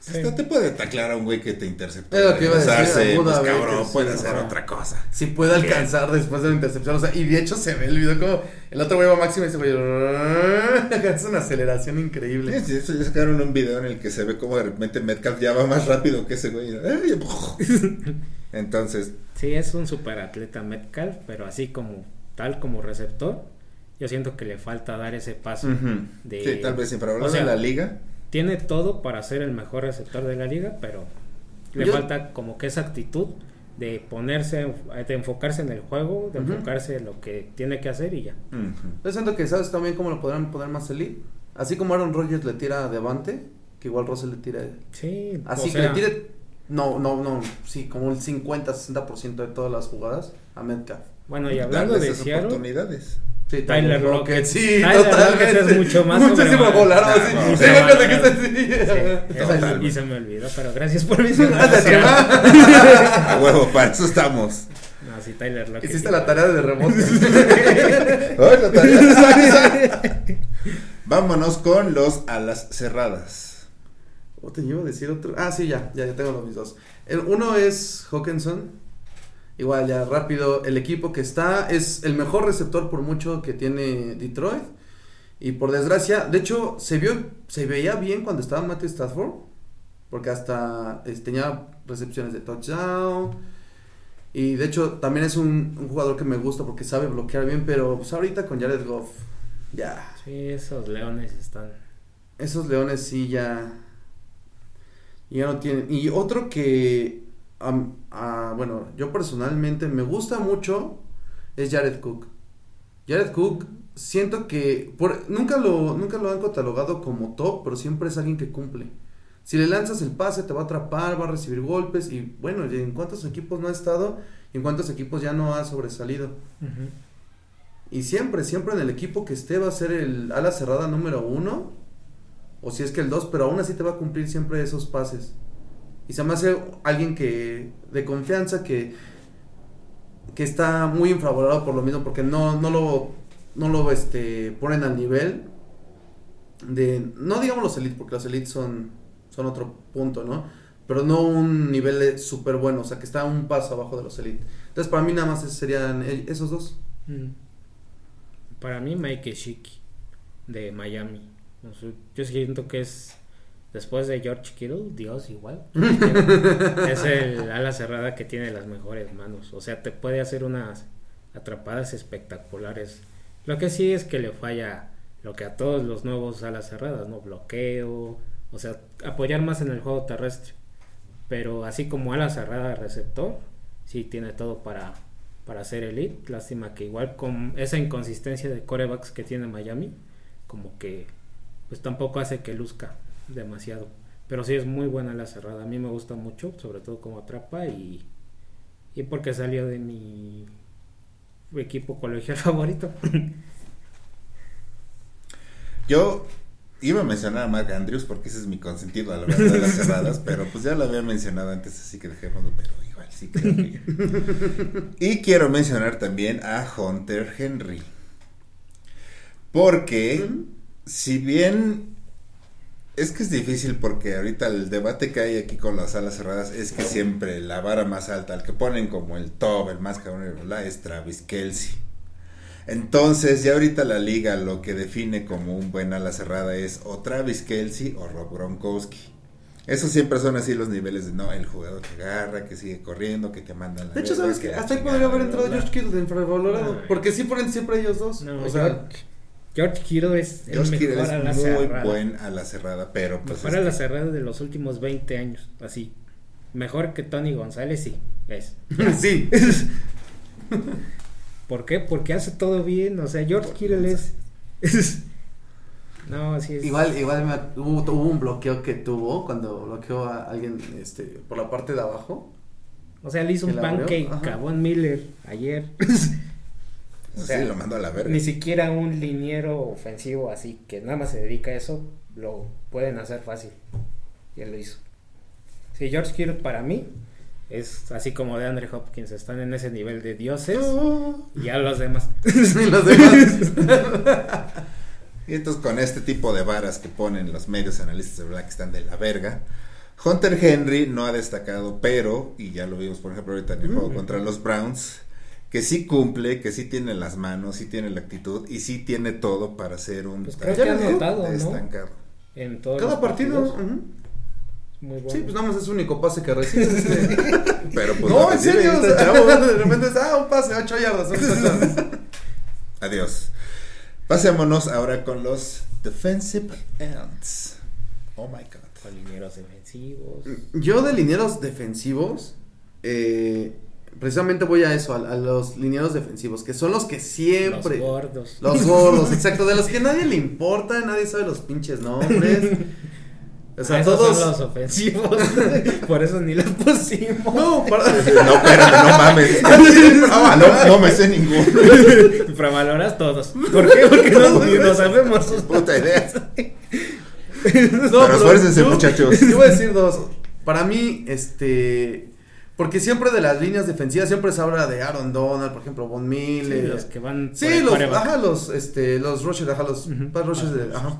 S4: Sí.
S2: Hasta te puede taclar a un güey que te interceptó.
S3: Es lo que iba a decir,
S2: pues, cabrón,
S3: sí,
S2: puede hacer otra cosa.
S3: Si puede alcanzar después de la intercepción. O sea, y de hecho se ve el video como el otro güey va máximo y ese güey es una aceleración increíble.
S2: Sí, sí, ya sacaron un video en el que se ve como de repente Metcalf ya va más rápido que ese güey. Entonces,
S4: Sí, es un super atleta Metcalf, pero así como tal como receptor, yo siento que le falta dar ese paso. de-
S2: sí, tal vez infravalorado
S4: o sea,
S2: en la liga.
S4: Tiene todo para ser el mejor receptor de la liga, pero le
S3: Yo-
S4: falta como que esa actitud de ponerse, de enfocarse en el juego, de enfocarse en lo que tiene que hacer y ya.
S3: Yo siento que sabes también cómo lo podrán poner más elite. Así como Aaron Rodgers le tira a Devante, que igual Russell le tira.
S4: Sí,
S3: Así
S4: o
S3: que le tire. No, no, no. Sí, como el 50-60% de todas las jugadas a Metcalf.
S4: Bueno, y hablando
S2: Darles
S4: de
S2: esas
S4: Seattle,
S2: oportunidades.
S3: Sí,
S4: Tyler
S3: Lockett,
S4: Lockett.
S3: Sí,
S4: Tyler
S3: totalmente.
S4: Lockett es mucho más
S3: Muchísimo.
S2: Nah,
S3: sí.
S2: no,
S4: y se me olvidó, pero gracias por mencionar.
S2: A huevo, para eso estamos.
S4: No, sí, Tyler Lockett.
S3: Hiciste la tarea de remoto.
S2: Ay, la tarea. Vámonos con los alas cerradas.
S3: ¿O te iba a decir otro? Ah, sí, ya, ya, ya tengo los mis dos. El uno es Hawkinson. Igual, ya rápido. El equipo que está es el mejor receptor por mucho que tiene Detroit. Y por desgracia, de hecho, se vio, se veía bien cuando estaba Matthew Stafford. Porque hasta eh, tenía recepciones de touchdown. Y de hecho, también es un, un jugador que me gusta porque sabe bloquear bien. Pero pues ahorita con Jared Goff, ya.
S4: Sí, esos leones están.
S3: Esos leones sí ya. Ya no tienen. Y otro que. Ah, bueno, yo personalmente me gusta mucho. Es Jared Cook. Jared Cook. Siento que. Por, nunca, lo, nunca lo han catalogado como top. Pero siempre es alguien que cumple. Si le lanzas el pase, te va a atrapar, va a recibir golpes. Y bueno, ¿en cuántos equipos no ha estado? ¿En cuántos equipos ya no ha sobresalido? Y siempre, siempre en el equipo que esté va a ser el ala cerrada número uno. O si es que el dos, pero aún así te va a cumplir siempre esos pases. Y se me hace alguien que de confianza que que está muy infravalorado por lo mismo porque no no lo no lo este ponen al nivel de no digamos los elites porque los elites son son otro punto, ¿no? Pero no un nivel súper bueno, o sea, que está un paso abajo de los elites. Entonces, para mí nada más serían esos dos.
S4: Mm. Para mí, Mike Shiki de Miami. Yo siento que es, después de George Kittle, Dios igual. es el ala cerrada que tiene las mejores manos. O sea, te puede hacer unas atrapadas espectaculares. Lo que sí es que le falla lo que a todos los nuevos alas cerradas, ¿no? Bloqueo, o sea, apoyar más en el juego terrestre. Pero así como ala cerrada receptor, sí tiene todo para, para ser elite. Lástima que igual con esa inconsistencia de corebacks que tiene Miami, como que pues tampoco hace que luzca demasiado. Pero sí es muy buena la cerrada. A mí me gusta mucho, sobre todo como atrapa y, y porque salió de mi equipo colegial favorito.
S2: Yo iba a mencionar a Mark Andrews porque ese es mi consentido a la verdad de las cerradas, pero pues ya lo había mencionado antes, así que dejémoslo, pero igual sí creo que. Y quiero mencionar también a Hunter Henry. Porque, si bien es que es difícil porque ahorita el debate que hay aquí con las alas cerradas es que siempre la vara más alta, el que ponen como el top, el más cabrón, la es Travis Kelsey. Entonces, ya ahorita la liga lo que define como un buen ala cerrada es o Travis Kelsey o Rob Gronkowski. Esos siempre son así los niveles de no, el jugador que agarra, que sigue corriendo, que te manda la
S3: De hecho, ¿sabes
S2: que
S3: Hasta ahí podría haber entrado. George Kittle.
S4: Ay.
S3: Porque sí ponen siempre ellos dos.
S4: No,
S3: o sea,
S4: George, George Kittle es el mejor a la
S2: muy
S4: cerrada.
S2: buen a la cerrada, pero pues
S4: mejor a la
S2: que-
S4: cerrada de los últimos 20 años, así. Mejor que Tony González, sí, es.
S3: sí.
S4: ¿Por qué? Porque hace todo bien, o sea, George Kittle es... es- no, así es.
S3: Igual, igual me- hubo, hubo un bloqueo que tuvo cuando bloqueó a alguien este, por la parte de abajo.
S4: O sea, le hizo un pancake a Von Miller ayer.
S2: O
S4: sea,
S2: sí, lo mando a la verga.
S4: Ni siquiera un liniero ofensivo así que nada más se dedica a eso lo pueden hacer fácil. Y él lo hizo. Sí, George Kittle para mí es así como de Andre Hopkins, están en ese nivel de dioses y ya los demás.
S3: Y los demás.
S2: Y entonces con este tipo de varas que ponen los medios analistas de verdad que están de la verga. Hunter Henry no ha destacado, pero, y ya lo vimos por ejemplo ahorita en el juego contra los Browns, que sí cumple, que sí tiene las manos, sí tiene la actitud y sí tiene todo para ser un
S4: Pues creo
S3: Ya
S4: que ha
S3: les digo,
S4: notado, ¿no?
S2: estancado.
S4: En todos
S3: Cada
S4: los
S3: partido.
S4: Muy bueno.
S3: Sí, pues nada más es su único pase que recibe. este.
S2: Pero pues
S3: no, en serio. sea,
S2: chavo.
S3: de repente es, ah, un pase, 8 yardas.
S2: Adiós. Pasémonos ahora con los defensive ends. Oh my god.
S4: Con linieros defensivos.
S3: Yo de linieros defensivos, eh, precisamente voy a eso, a, a los linieros defensivos, que son los que siempre...
S4: Los gordos.
S3: Los gordos, exacto, de los que nadie le importa, nadie sabe los pinches nombres. O sea,
S4: Ah, esos
S3: todos...
S4: son los ofensivos. Por eso ni los pusimos.
S3: No, para...
S2: No, espérame, no mames. No, no me sé ninguno.
S4: Infravaloras todos. ¿Por qué? Porque no, ni lo sabemos.
S2: Puta idea.
S3: No,
S2: Pero esfuércense, muchachos.
S3: Yo voy a decir dos. Para mí, este... Porque siempre de las líneas defensivas siempre se habla de Aaron Donald, por ejemplo, Von
S4: Sí,
S3: Miller.
S4: los que van.
S3: Sí, los, ajá, los, este, los rushers, ajá, los rushers de, ajá.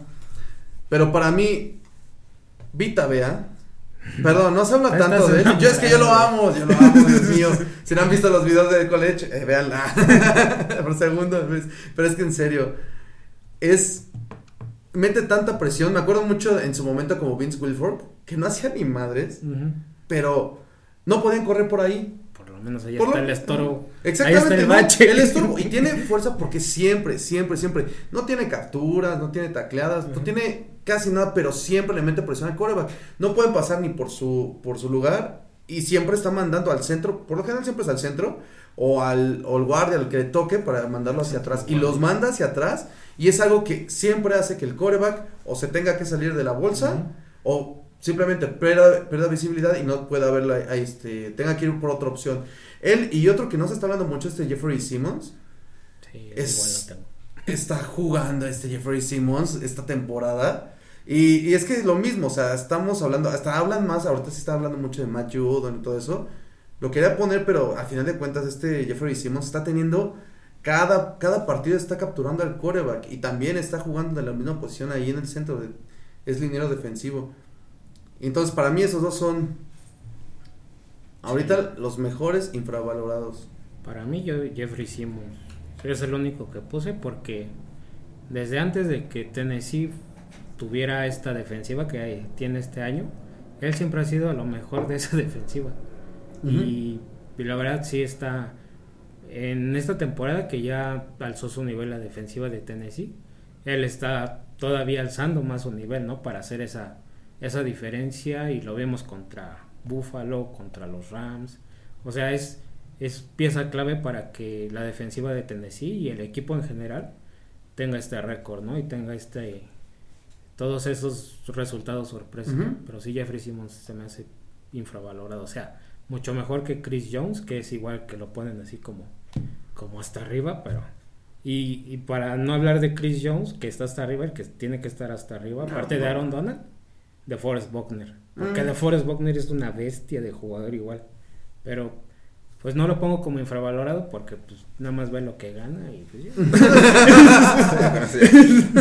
S3: Pero para mí, Vita Vea, perdón, no se habla tanto de él. Yo es que yo lo amo, yo lo amo, Dios mío. Si no han visto los videos de college, eh, véanla. Por segundo, pues. pero es que en serio, es, mete tanta presión. Me acuerdo mucho en su momento como Vince Wilfork, que no hacía ni madres, pero no podían correr por ahí.
S4: Por lo menos ahí
S3: Por
S4: está
S3: lo-
S4: el estorbo.
S3: Exactamente.
S4: Ahí está el.
S3: El estorbo. Y tiene fuerza porque siempre, siempre, siempre. No tiene capturas, no tiene tacleadas, no tiene casi nada, pero siempre le mete presión al coreback. No pueden pasar ni por su, por su lugar. Y siempre está mandando al centro. Por lo general siempre es al centro. O al, o al guardia, al que le toque para mandarlo hacia atrás. Y los manda hacia atrás. Y es algo que siempre hace que el coreback o se tenga que salir de la bolsa. O simplemente pierda, pierda visibilidad y no pueda verla este, tenga que ir por otra opción. Él y otro que no se está hablando mucho, este Jeffrey Simmons,
S4: Sí,
S3: Es-
S4: igual lo tengo.
S3: está jugando este Jeffrey Simmons esta temporada Y, y es que lo mismo, o sea, estamos hablando, hasta hablan más, ahorita sí está hablando mucho de Matt Judon y todo eso. Lo quería poner, pero al final de cuentas este Jeffrey Simmons está teniendo cada, cada partido está capturando al quarterback y también está jugando en la misma posición ahí en el centro, de, es liniero defensivo. Entonces, para mí esos dos son ahorita los mejores infravalorados.
S4: Para mí, yo Jeffrey Simmons es el único que puse porque desde antes de que Tennessee tuviera esta defensiva que tiene este año, él siempre ha sido lo mejor de esa defensiva. y, y la verdad sí está en esta temporada que ya alzó su nivel la defensiva de Tennessee, él está todavía alzando más su nivel, ¿no? Para hacer esa, esa diferencia y lo vemos contra Buffalo, contra los Rams. O sea, es, es pieza clave para que la defensiva de Tennessee y el equipo en general tenga este récord, ¿no? Y tenga este todos esos resultados sorpresa. Pero sí, Jeffrey Simmons se me hace infravalorado. O sea, mucho mejor que Chris Jones, que es igual que lo ponen así como como hasta arriba, pero... Y, para no hablar de Chris Jones, que está hasta arriba, el que tiene que estar hasta arriba, aparte de Aaron Donald, de Forrest Buckner. Porque mm. de Forrest Buckner es una bestia de jugador igual. Pero pues no lo pongo como infravalorado porque pues nada más ve lo que gana y pues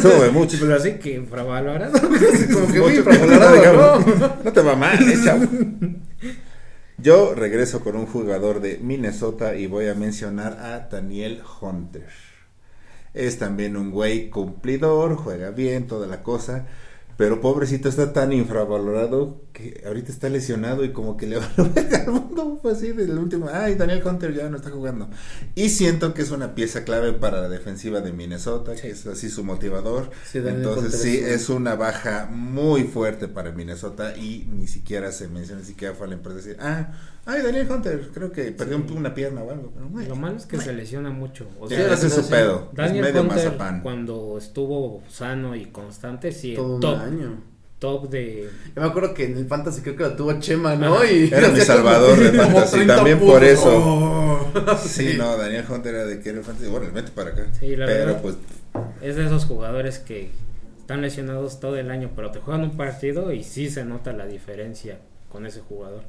S2: Sube mucho.
S4: Pero así que infravalorado.
S3: como que muy infravalorado,
S2: ¿no? no te va mal, eh, chavo. Yo regreso con un jugador de Minnesota y voy a mencionar a Daniel Hunter. Es también un güey cumplidor, juega bien, toda la cosa. Pero pobrecito está tan infravalorado que ahorita está lesionado y como que le va a al mundo. Fue así del último. Ay, Daniel Hunter ya no está jugando. Y siento que es una pieza clave para la defensiva de Minnesota, que es así su motivador. Entonces sí, es una baja muy fuerte para Minnesota y ni siquiera se menciona, ni siquiera fue a la empresa decir, ah, ay, Daniel Hunter, creo que perdió una pierna o algo.
S4: Lo malo es que se lesiona mucho.
S2: O sea, ese es su pedo.
S4: Daniel es medio Hunter, cuando estuvo sano y constante, sí,
S3: Todo año
S4: top de.
S3: Yo me acuerdo que en el Fantasy creo que lo tuvo Chema, ¿no? Y
S2: era mi salvador de Fantasy, también por eso. Oh. Sí, no, Daniel Hunter era de que era el Fantasy. Bueno, vete para acá.
S4: Sí, la
S2: pero
S4: verdad,
S2: pues.
S4: Es de esos jugadores que están lesionados todo el año, pero te juegan un partido y sí se nota la diferencia con ese jugador.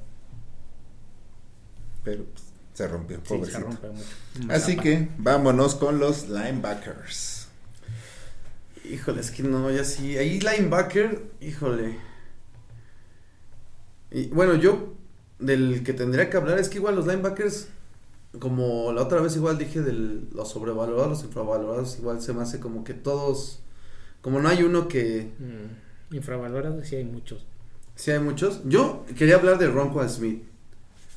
S2: Pero pues, se rompió,
S4: pobrecito. Sí, se rompe mucho.
S2: Así que vámonos con los linebackers.
S3: Híjole, es que no, ya sí. Ahí linebacker, híjole. Y bueno, yo del que tendría que hablar es que igual los linebackers, como la otra vez igual dije de los sobrevalorados, los infravalorados, igual se me hace como que todos, como no hay uno que...
S4: Mm, infravalorados sí hay muchos.
S3: Sí hay muchos. Yo quería hablar de Ronco Smith.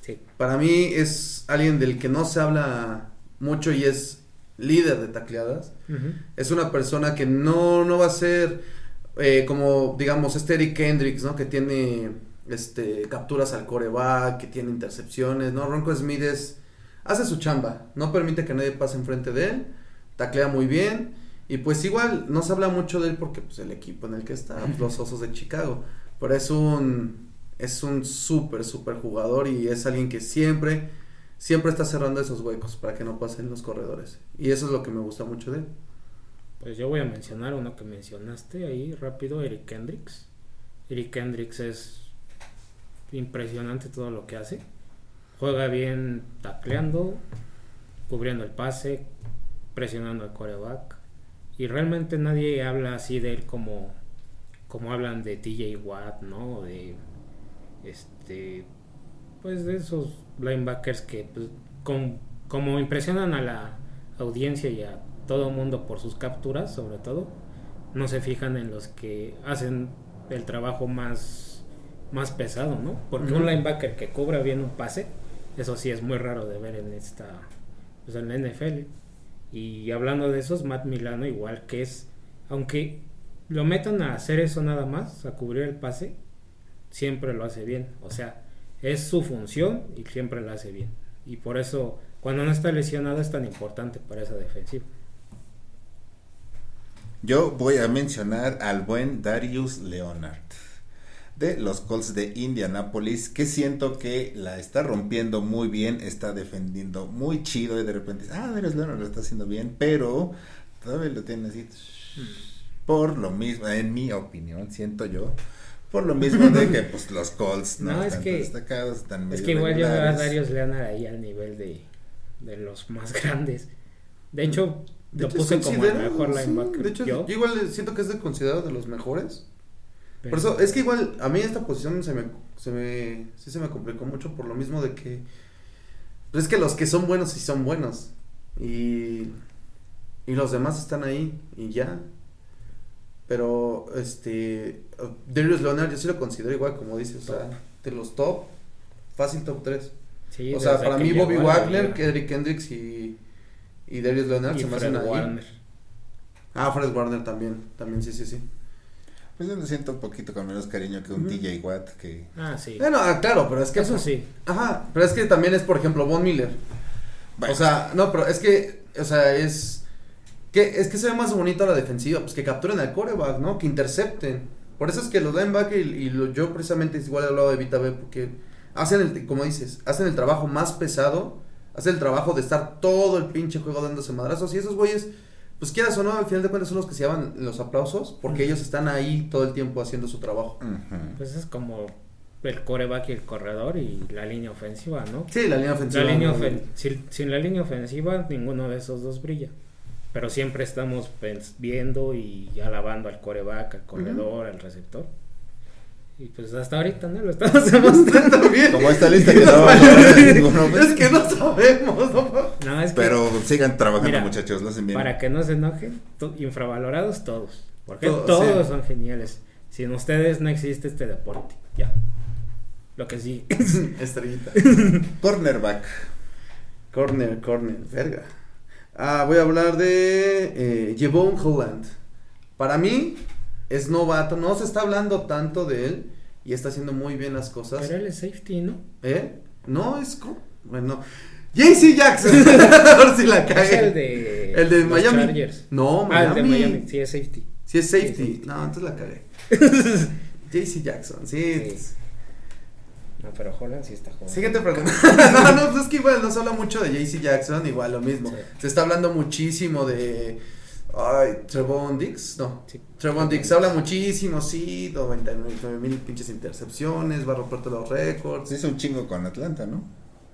S4: Sí.
S3: Para mí es alguien del que no se habla mucho y es líder de tacleadas. Es una persona que no, no va a ser eh, como, digamos, este Eric Kendricks, ¿no? Que tiene este, capturas al coreback, que tiene intercepciones, ¿no? Ronco Smith hace su chamba, no permite que nadie pase enfrente de él, taclea muy bien. Y pues igual no se habla mucho de él porque pues el equipo en el que está, los Osos de Chicago. Pero es un es un súper, súper jugador y es alguien que siempre siempre está cerrando esos huecos para que no pasen los corredores. Y eso es lo que me gusta mucho de él.
S4: Pues yo voy a mencionar uno que mencionaste ahí rápido, Eric Kendricks. Eric Kendricks es impresionante todo lo que hace. Juega bien tacleando, cubriendo el pase, presionando al coreback. Y realmente nadie habla así de él como, como hablan de TJ Watt, ¿no? De este pues de esos linebackers que pues, como impresionan a la audiencia y a todo mundo por sus capturas, sobre todo, no se fijan en los que hacen el trabajo más, más pesado, ¿no? Porque un linebacker que cobra bien un pase, eso sí es muy raro de ver en esta, pues en la NFL. Y hablando de esos, Matt Milano igual que es, aunque lo metan a hacer eso nada más, a cubrir el pase, siempre lo hace bien. O sea, es su función y siempre la hace bien. Y por eso, cuando no está lesionado, es tan importante para esa defensiva.
S2: Yo voy a mencionar al buen Darius Leonard de los Colts de Indianapolis, que siento que la está rompiendo muy bien, está defendiendo muy chido y de repente, ah, Darius Leonard lo está haciendo bien, pero todavía lo tiene así. Por lo mismo, en mi opinión, siento yo. Por lo mismo de que pues los Colts no,
S4: No, es
S2: están
S4: que-
S2: destacados, están
S4: Es que igual yo veo a. Darius Leonard ahí al nivel de, de los más grandes. De hecho,
S3: De
S4: lo
S3: hecho,
S4: puse como el mejor
S3: sí,
S4: linebacker.
S3: De hecho,
S4: yo,
S3: yo igual siento que es de considerado de los mejores.
S4: pero-
S3: Por eso, es que igual a mí esta posición se me, se me, sí se me complicó mucho por lo mismo de que, pues es que los que son buenos sí son buenos y, y los demás están ahí y ya. Pero, este, Darius Leonard yo sí lo considero igual como dices, o sea, de los top, fácil top 3.
S4: sí,
S3: o sea, para mí Bobby Wagner, Eric Hendricks y, y Darius Leonard
S4: y
S3: se me
S4: Fred
S3: hacen ahí.
S4: Warner.
S3: Ah, Fred Warner también, también sí, sí, sí.
S2: Pues yo lo siento un poquito con menos cariño que un
S3: Ujú.
S2: TJ Watt que...
S4: Ah, sí.
S3: Bueno, ah, claro, pero es que
S4: Eso sí.
S3: Ajá, pero es que también es, por ejemplo, Von Miller.
S2: Bueno,
S3: O sea, no, pero es que, o sea, es que es que se ve más bonito la defensiva, pues que capturen al coreback, ¿no? Que intercepten. Por eso es que los linebackers y, y lo- yo precisamente igual he hablado de Vita B porque hacen el, como dices, hacen el trabajo más pesado, hacen el trabajo de estar todo el pinche juego dándose madrazos y esos güeyes, pues quieras o no, al final de cuentas son los que se llevan los aplausos porque ellos están ahí todo el tiempo haciendo su trabajo.
S2: ujú.
S4: Pues es como el coreback y el corredor y la línea ofensiva, ¿no?
S3: Sí, la línea ofensiva.
S4: La línea
S3: ¿no?
S4: ofen- sin, sin la línea ofensiva, ninguno de esos dos brilla. Pero siempre estamos pens- viendo y alabando al coreback, al corredor, al receptor. Y pues hasta ahorita, ¿no? Lo estamos demostrando.
S3: También.
S2: Como esta lista que no pues.
S3: Es que no sabemos, ¿no?
S4: No, es que
S2: Pero sigan trabajando
S4: Mira,
S2: muchachos, lo hacen bien.
S4: para que no se enojen, infravalorados todos. Porque
S3: Todos,
S4: todos
S3: sí.
S4: son geniales. Sin ustedes no existe este deporte. Ya. Lo que sí.
S3: Estrellita.
S2: Cornerback.
S3: Corner, corner, verga. Ah, voy a hablar de eh, Jevon Holland. Para mí es novato, no se está hablando tanto de él y está haciendo muy bien las cosas.
S4: Pero él es safety, ¿no?
S3: ¿Eh? No, es bueno. JC Jackson. A ver si la
S4: Es
S3: cagué.
S4: el de,
S3: El de Miami.
S4: Chargers.
S3: No,
S4: Ah, el de
S3: Miami.
S4: Miami. Sí, es safety.
S3: Sí es safety.
S4: Sí, safety.
S3: No, entonces la cagué. JC Jackson, sí.
S4: Sí. No, pero Holland sí está jugando.
S3: Siguiente pregunta. no, no, pues es que igual no se habla mucho de JC Jackson, igual lo mismo.
S4: Sí.
S3: Se está hablando muchísimo de. Ay, Trevon Dix, no.
S4: Sí.
S3: Trevon Dix se habla muchísimo, sí, 99 mil pinches intercepciones, va a romper todos los récords.
S2: Se hizo un chingo con Atlanta, ¿no?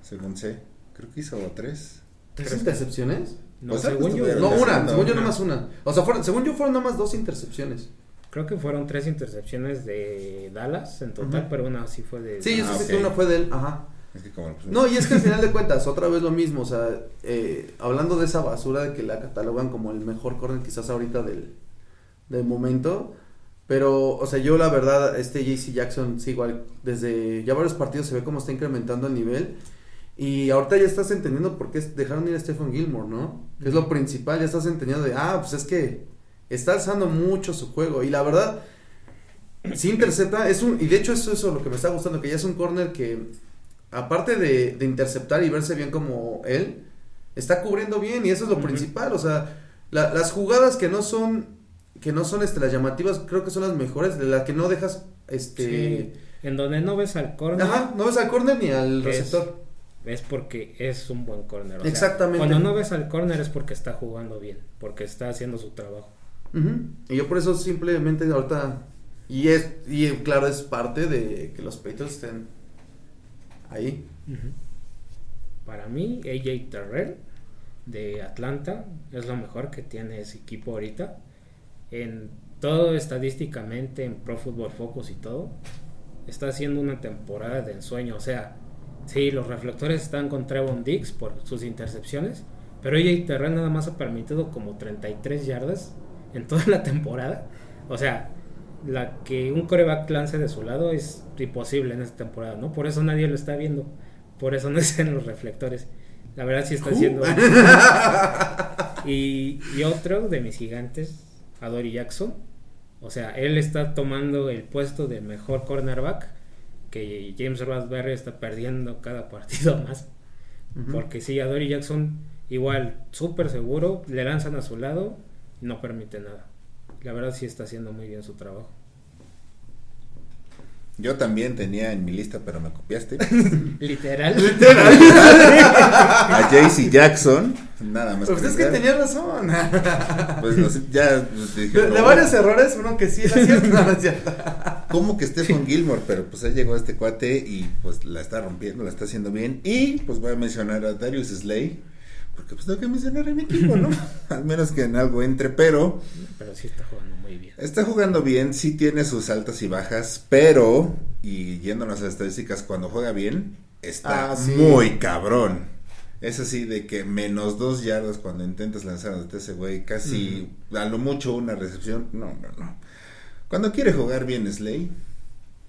S2: Según sé. Creo que hizo tres.
S3: ¿Tres intercepciones?
S4: No,
S2: O sea,
S4: según yo,
S3: No, una, según yo nomás una. O sea, fueron, según yo fueron nomás dos intercepciones.
S4: Creo que fueron tres intercepciones de Dallas en total, pero una sí fue de.
S3: Sí, yo
S2: Ah,
S3: sé que una fue de él, ajá.
S2: Es que como pues,
S3: No, y es que al final de cuentas, otra vez lo mismo, o sea, eh, hablando de esa basura de que la catalogan como el mejor corner quizás ahorita del, del momento, pero, o sea, yo la verdad, este JC Jackson, sí, igual, desde ya varios partidos se ve cómo está incrementando el nivel, y ahorita ya estás entendiendo por qué dejaron ir a Stephen Gilmore, ¿no? Que es lo principal, ya estás entendiendo de, ah, pues es que está alzando mucho su juego, y la verdad, sí intercepta, es un, y de hecho eso es lo que me está gustando, que ya es un corner que aparte de, de interceptar y verse bien como él, está cubriendo bien y eso es lo principal, o sea, la- las jugadas que no son que no son este las llamativas, creo que son las mejores, de las que no dejas este
S4: Sí, en donde no ves al corner.
S3: Ajá, no ves al corner ni al receptor.
S4: Es porque es un buen corner. o sea,
S3: Exactamente.
S4: Cuando no ves al corner es porque está jugando bien, porque está haciendo su trabajo.
S3: Y yo por eso simplemente ahorita y es y claro, es parte de que los Patriots estén ahí.
S4: Para mí, AJ Terrell de Atlanta es lo mejor que tiene ese equipo ahorita. En todo estadísticamente, en Pro Football Focus y todo, está haciendo una temporada de ensueño. O sea, sí, los reflectores están con Trevon Dix por sus intercepciones, pero AJ Terrell nada más ha permitido como 33 yardas en toda la temporada. O sea, la que un coreback lance de su lado es imposible en esta temporada, ¿no? Por eso nadie lo está viendo. Por eso no están los reflectores. La verdad sí está haciendo. y, y otro de mis gigantes, Adoree Jackson. O sea, él está tomando el puesto de mejor cornerback. Que James Raspberry está perdiendo cada partido más. Porque sí, Adoree Jackson, igual, súper seguro, le lanzan a su lado no permite nada. La verdad sí está haciendo muy bien su trabajo.
S2: Yo también tenía en mi lista, pero me copiaste.
S4: Literal.
S2: A JC Jackson. Nada más.
S3: Pues es que tenía razón.
S2: Pues no ya pues, dije,
S3: De, de
S2: no,
S3: varios errores, uno que sí era cierto. No, no es cierto.
S2: ¿Cómo que Stephen Gilmore? Pero pues ahí llegó este cuate y pues la está rompiendo, la está haciendo bien. Y pues voy a mencionar a Darius Slay. Porque pues tengo que mencionar a mi equipo, ¿no? Al menos que en algo entre, pero
S4: Pero sí está jugando muy bien.
S2: está jugando bien, sí tiene sus altas y bajas, pero, y yéndonos a las estadísticas, cuando juega bien, está
S3: Ah, sí.
S2: muy cabrón. Es así de que menos dos yardas cuando intentas lanzar ante ese güey, casi a lo mucho una recepción. No, no, no. Cuando quiere jugar bien Slay,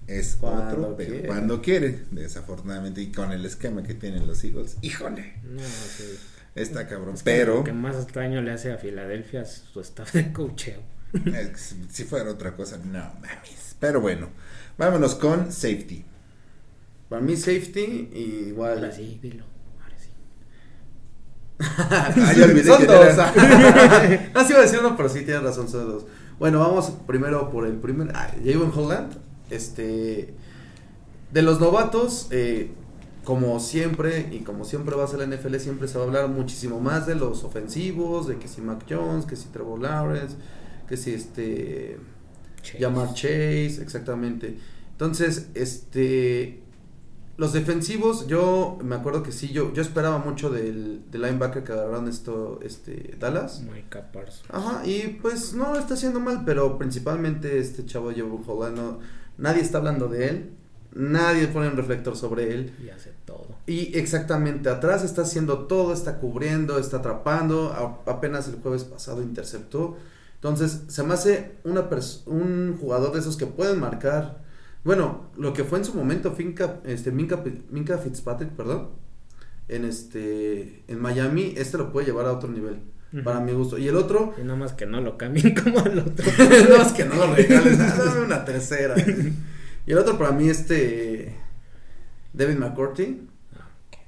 S2: es
S3: Cuando
S2: otro, pero
S3: quiere.
S2: cuando quiere, desafortunadamente, y con el esquema que tienen los Eagles, híjole,
S4: No, sí.
S2: Está cabrón.
S4: Es que
S2: pero,
S4: Lo que más daño le hace a Filadelfia es su staff de cocheo.
S2: que si- fuera otra cosa, no mames. Pero bueno, vámonos con safety.
S3: Para mí, safety, y igual.
S4: Ahora sí, dilo. Ahora sí.
S2: Ah, ya olvidé
S3: son
S2: quién
S3: dos.
S2: era.
S3: no, sí iba a decir uno, pero sí tienes razón, son dos. Bueno, vamos primero por el primer. Ah, Jalen Holland. Este. De los novatos, eh, como siempre, y como siempre va a ser la NFL, siempre se va a hablar muchísimo más de los ofensivos, de que si Mac Jones, que si Trevor Lawrence, que si este.
S4: Chase.
S3: Llamar Chase, exactamente. Entonces, este. Los defensivos, yo me acuerdo que sí, yo, yo esperaba mucho del, del linebacker que agarraron esto, este, Dallas.
S4: Micah Parsons.
S3: Ajá, y pues no está haciendo mal, pero principalmente este chavo Joe Holland, nadie está hablando de él, nadie pone un reflector sobre él.
S4: Y hace todo.
S3: Y exactamente, atrás está haciendo todo, está cubriendo, está atrapando, a- apenas el jueves pasado interceptó. Entonces, se me hace una un jugador de esos que pueden marcar. Bueno, lo que fue en su momento Finca, este, Minka, Minka Fitzpatrick, perdón, en este en Miami, este lo puede llevar a otro nivel, para mi gusto. Y el otro,
S4: Y nada más que no lo cambien como el otro.
S3: no es que no lo regales, ah, dame una tercera. Y el otro para mí, este, David McCourty.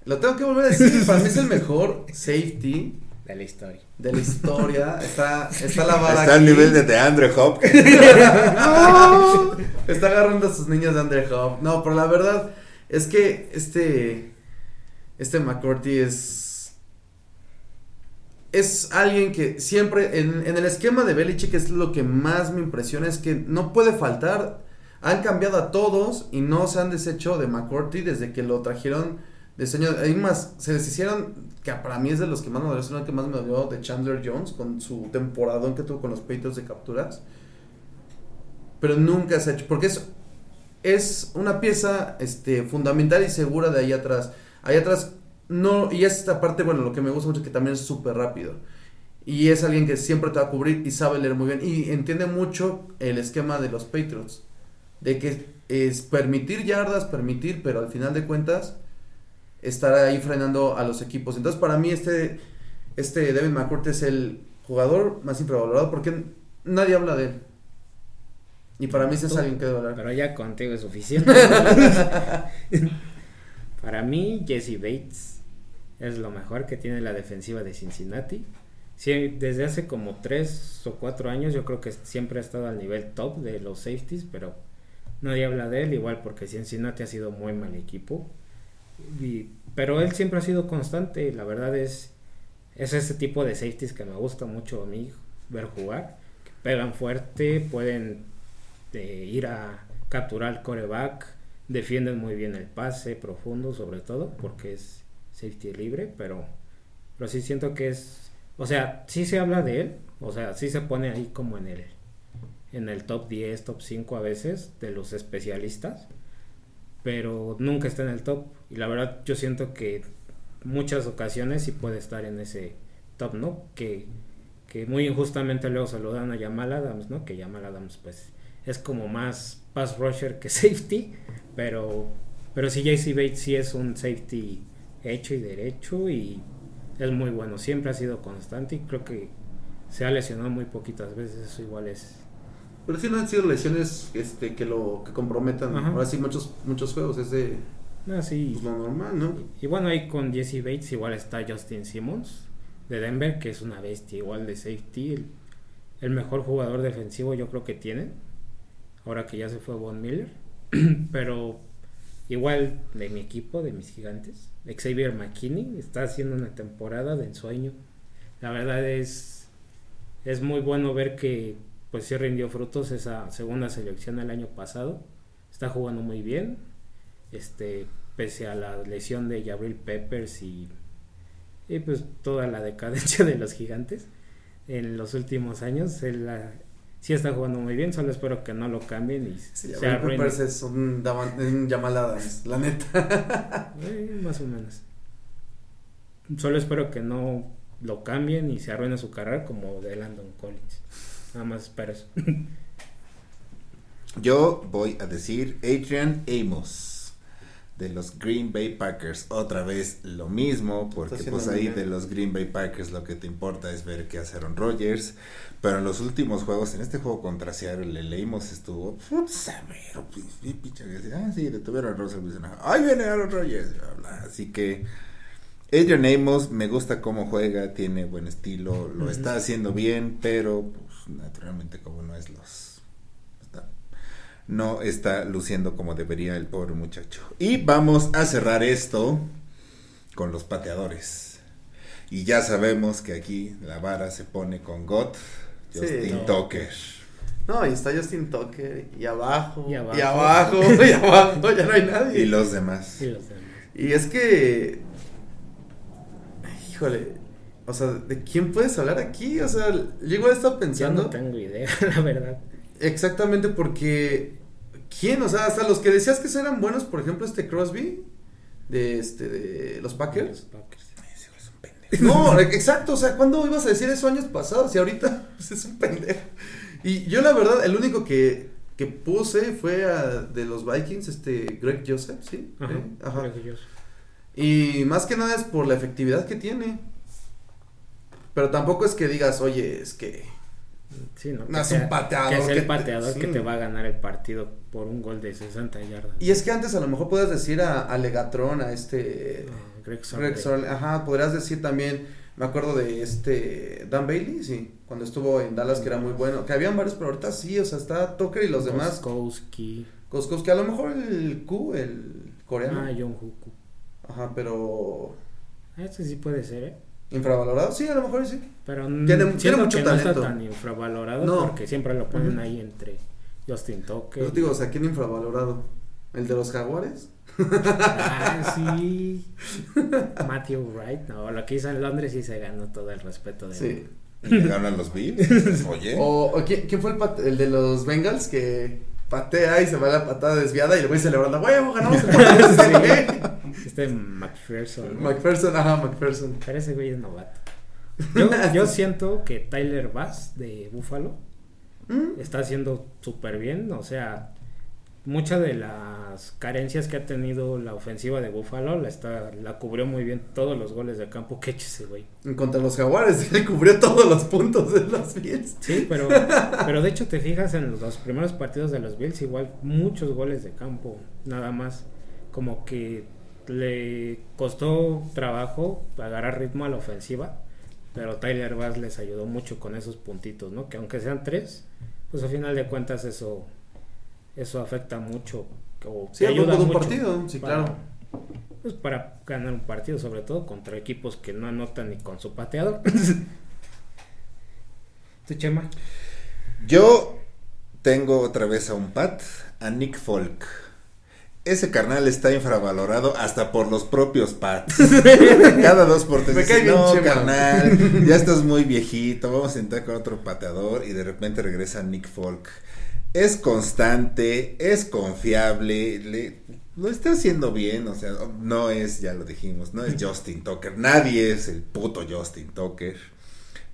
S3: Lo tengo que volver a decir, para mí es el mejor safety
S4: De la historia.
S3: de la historia. Está, está la vara
S2: Está al nivel de DeAndre Hopkins.
S3: ¡No! Está agarrando a sus niños de Andre Hop. No, pero la verdad es que este. Este McCourty es. Es alguien que siempre. En, en el esquema de Belichick es lo que más me impresiona. Es que no puede faltar. Han cambiado a todos y no se han deshecho de McCourty desde que lo trajeron de señor. Hay más. Se deshicieron. Que para mí es de los que más me dolió. Es uno que más me dolió de Chandler Jones con su temporadón que tuvo con los peitos de capturas pero nunca se ha hecho, porque es, es una pieza este, fundamental y segura de ahí atrás. Ahí atrás, no, y esta parte, bueno, lo que me gusta mucho es que también es súper rápido. Y es alguien que siempre te va a cubrir y sabe leer muy bien. Y entiende mucho el esquema de los Patriots. De que es permitir yardas, permitir, pero al final de cuentas, estar ahí frenando a los equipos. Entonces, para mí, este, este David McCourt es el jugador más infravalorado porque nadie habla de él. Y para mí ese es alguien que debe hablar.
S4: Pero ya contigo es suficiente. Para mí, Jesse Bates es lo mejor que tiene la defensiva de Cincinnati. Sí, desde hace como tres o cuatro años yo creo que siempre ha estado al nivel top de los safeties, pero nadie habla de él, igual porque Cincinnati ha sido muy mal equipo. Y- pero él siempre ha sido constante, la verdad es, es ese tipo de safeties que me gusta mucho a mí ver jugar, que pegan fuerte, pueden eh, ir a capturar al coreback, defienden muy bien el pase profundo sobre todo, porque es safety libre, pero, pero sí siento que es, o sea, sí se habla de él, o sea, sí se pone ahí como en el, en el top 10, top 5 a veces de los especialistas, pero nunca está en el top. Y la verdad yo siento que muchas ocasiones sí puede estar en ese top, ¿no? Que, que muy injustamente luego saludan a Jamal Adams, ¿no? Que Jamal Adams pues es como más pass rusher que safety, pero pero sí JC Bates sí es un safety hecho y derecho y es muy bueno, siempre ha sido constante y creo que se ha lesionado muy poquitas veces, eso igual es
S3: Pero sí no han sido lesiones este, que lo que comprometan.
S4: Ajá.
S3: Ahora sí, muchos, muchos juegos. Es de
S4: así
S3: pues, lo normal, ¿no?
S4: Y bueno, ahí con Jesse Bates igual está Justin Simmons de Denver, que es una bestia igual de safety, el, el mejor jugador defensivo yo creo que tienen, ahora que ya se fue Von Miller. Pero igual de mi equipo, de mis gigantes, Xavier McKinney está haciendo una temporada de ensueño. La verdad es, es muy bueno ver que pues sí rindió frutos esa segunda selección el año pasado. Está jugando muy bien. Este, pese a la lesión de Gabriel Peppers y, y pues toda la decadencia de los gigantes en los últimos años, él la- sí está jugando muy bien, solo espero que no lo cambien y
S3: Sí,
S4: se.
S3: Peppers es un, un Jamal Adams, la neta.
S4: Eh, más o menos. Solo espero que no lo cambien y se arruine su carrera como de Landon Collins. Nada más espero eso.
S2: Yo voy a decir Adrian Amos de los Green Bay Packers. Otra vez lo mismo, porque pues ahí de los Green Bay Packers lo que te importa es ver qué hace Aaron Rodgers. Pero en los últimos juegos, en este juego contra Seattle, el Amos estuvo. Ver, pues, pinche Ah, sí, detuvieron a Russell Wilson. Ahí viene Aaron Rodgers. bla, bla. Así que. Adrian Amos me gusta cómo juega, tiene buen estilo, lo está haciendo bien, pero pues, naturalmente como no es los está- no está luciendo como debería el pobre muchacho. Y vamos a cerrar esto con los pateadores. Y ya sabemos que aquí la vara se pone con
S3: Sí,
S2: Justin
S4: no.
S2: Tucker.
S3: No, y está Justin Tucker, y abajo,
S4: Y
S3: y
S4: abajo.
S3: abajo, y abajo, ya no hay nadie.
S2: Y los demás.
S4: Y los demás.
S3: Y es que. Híjole. O sea, ¿de quién puedes hablar aquí? O sea, yo igual estaba pensando.
S4: no tengo idea, la verdad.
S3: Exactamente, porque. ¿Quién? O sea, hasta los que decías que eran buenos, por ejemplo, este Crosby. De este, de los
S4: Los
S3: Packers.
S4: Packers.
S2: Es un pendejo.
S3: No, exacto, o sea, ¿cuándo ibas a decir eso años pasados? Y ahorita pues, es un pendejo. Y yo la verdad, el único que, que puse fue a, de los Vikings, este Greg Joseph, ¿sí?
S4: Ajá.
S3: ¿Eh? Ajá.
S4: que yo-
S3: Y más que nada es por la efectividad que tiene. Pero tampoco es que digas, oye, es que...
S4: Sí, no,
S3: No, es un pateador
S4: Que
S3: que
S4: el
S3: te-
S4: pateador que
S3: sí.
S4: te va a ganar el partido por un gol de 60 yardas.
S3: Y es que antes a lo mejor puedes decir a, a Legatron, a este...
S4: Ah, Greg. Sorley,
S3: ajá, podrías decir también, me acuerdo de este Dan Bailey, sí, cuando estuvo en Dallas que era muy bueno, que habían varios, pero ahorita sí, o sea, está Tucker y los demás,
S4: Koskowski.
S3: Koskowski, a lo mejor el Q, el coreano,
S4: Ah, John Huku.
S3: ajá, pero
S4: Este sí puede ser, ¿eh?
S3: Infravalorado, sí, a lo mejor sí,
S4: Pero
S3: Tiene-
S4: tiene,
S3: mucho
S4: que no
S3: talento.
S4: está tan infravalorado
S3: No.
S4: porque siempre lo ponen ahí entre Justin Tucker.
S3: Yo te digo, o sea, ¿quién infravalorado? ¿El de los jaguares?
S4: Ah, sí. Matthew Wright. No, lo que hizo en Londres sí se ganó todo el respeto de
S3: Sí.
S2: Y le ganan los Bills. Oye.
S3: O, o ¿quién, quién fue el, pat- el de los Bengals que patea y se va la patada desviada y el güey celebrando, huevo, ganamos el partido ese güey"?
S4: Este McPherson. ¿no?
S3: McPherson, ajá, McPherson.
S4: Pero ese güey es novato. Yo, yo siento que Tyler Bass de Buffalo
S3: ¿Mm?
S4: está haciendo súper bien. O sea, muchas de las carencias que ha tenido la ofensiva de Buffalo la, está, la cubrió muy bien todos los goles de campo que ese güey.
S3: Contra los jaguares, le cubrió todos los puntos de los Bills.
S4: Sí, pero, pero de hecho te fijas en los primeros partidos de los Bills, igual muchos goles de campo, nada más. Como que le costó trabajo agarrar ritmo a la ofensiva, pero Tyler Bass les ayudó mucho con esos puntitos, ¿no? Que aunque sean tres, pues a final de cuentas eso, eso afecta mucho. O
S3: Sí,
S4: te
S3: a poco de un partido, sí,
S4: para-
S3: claro.
S4: Pues para ganar un partido, sobre todo contra equipos que no anotan ni con su pateador. ¿Tu Chema?
S2: Yo tengo otra vez a un Pat, a Nick Folk. Ese carnal está infravalorado hasta por los propios Pats. Cada dos por tres
S3: Me
S2: dicen,
S3: cae bien
S2: no,
S3: Chema".
S2: carnal, ya estás muy viejito, vamos a entrar con otro pateador y de repente regresa Nick Folk. Es constante, es confiable, le, lo está haciendo bien, o sea, no es, ya lo dijimos, no es Justin Tucker, nadie es el puto Justin Tucker.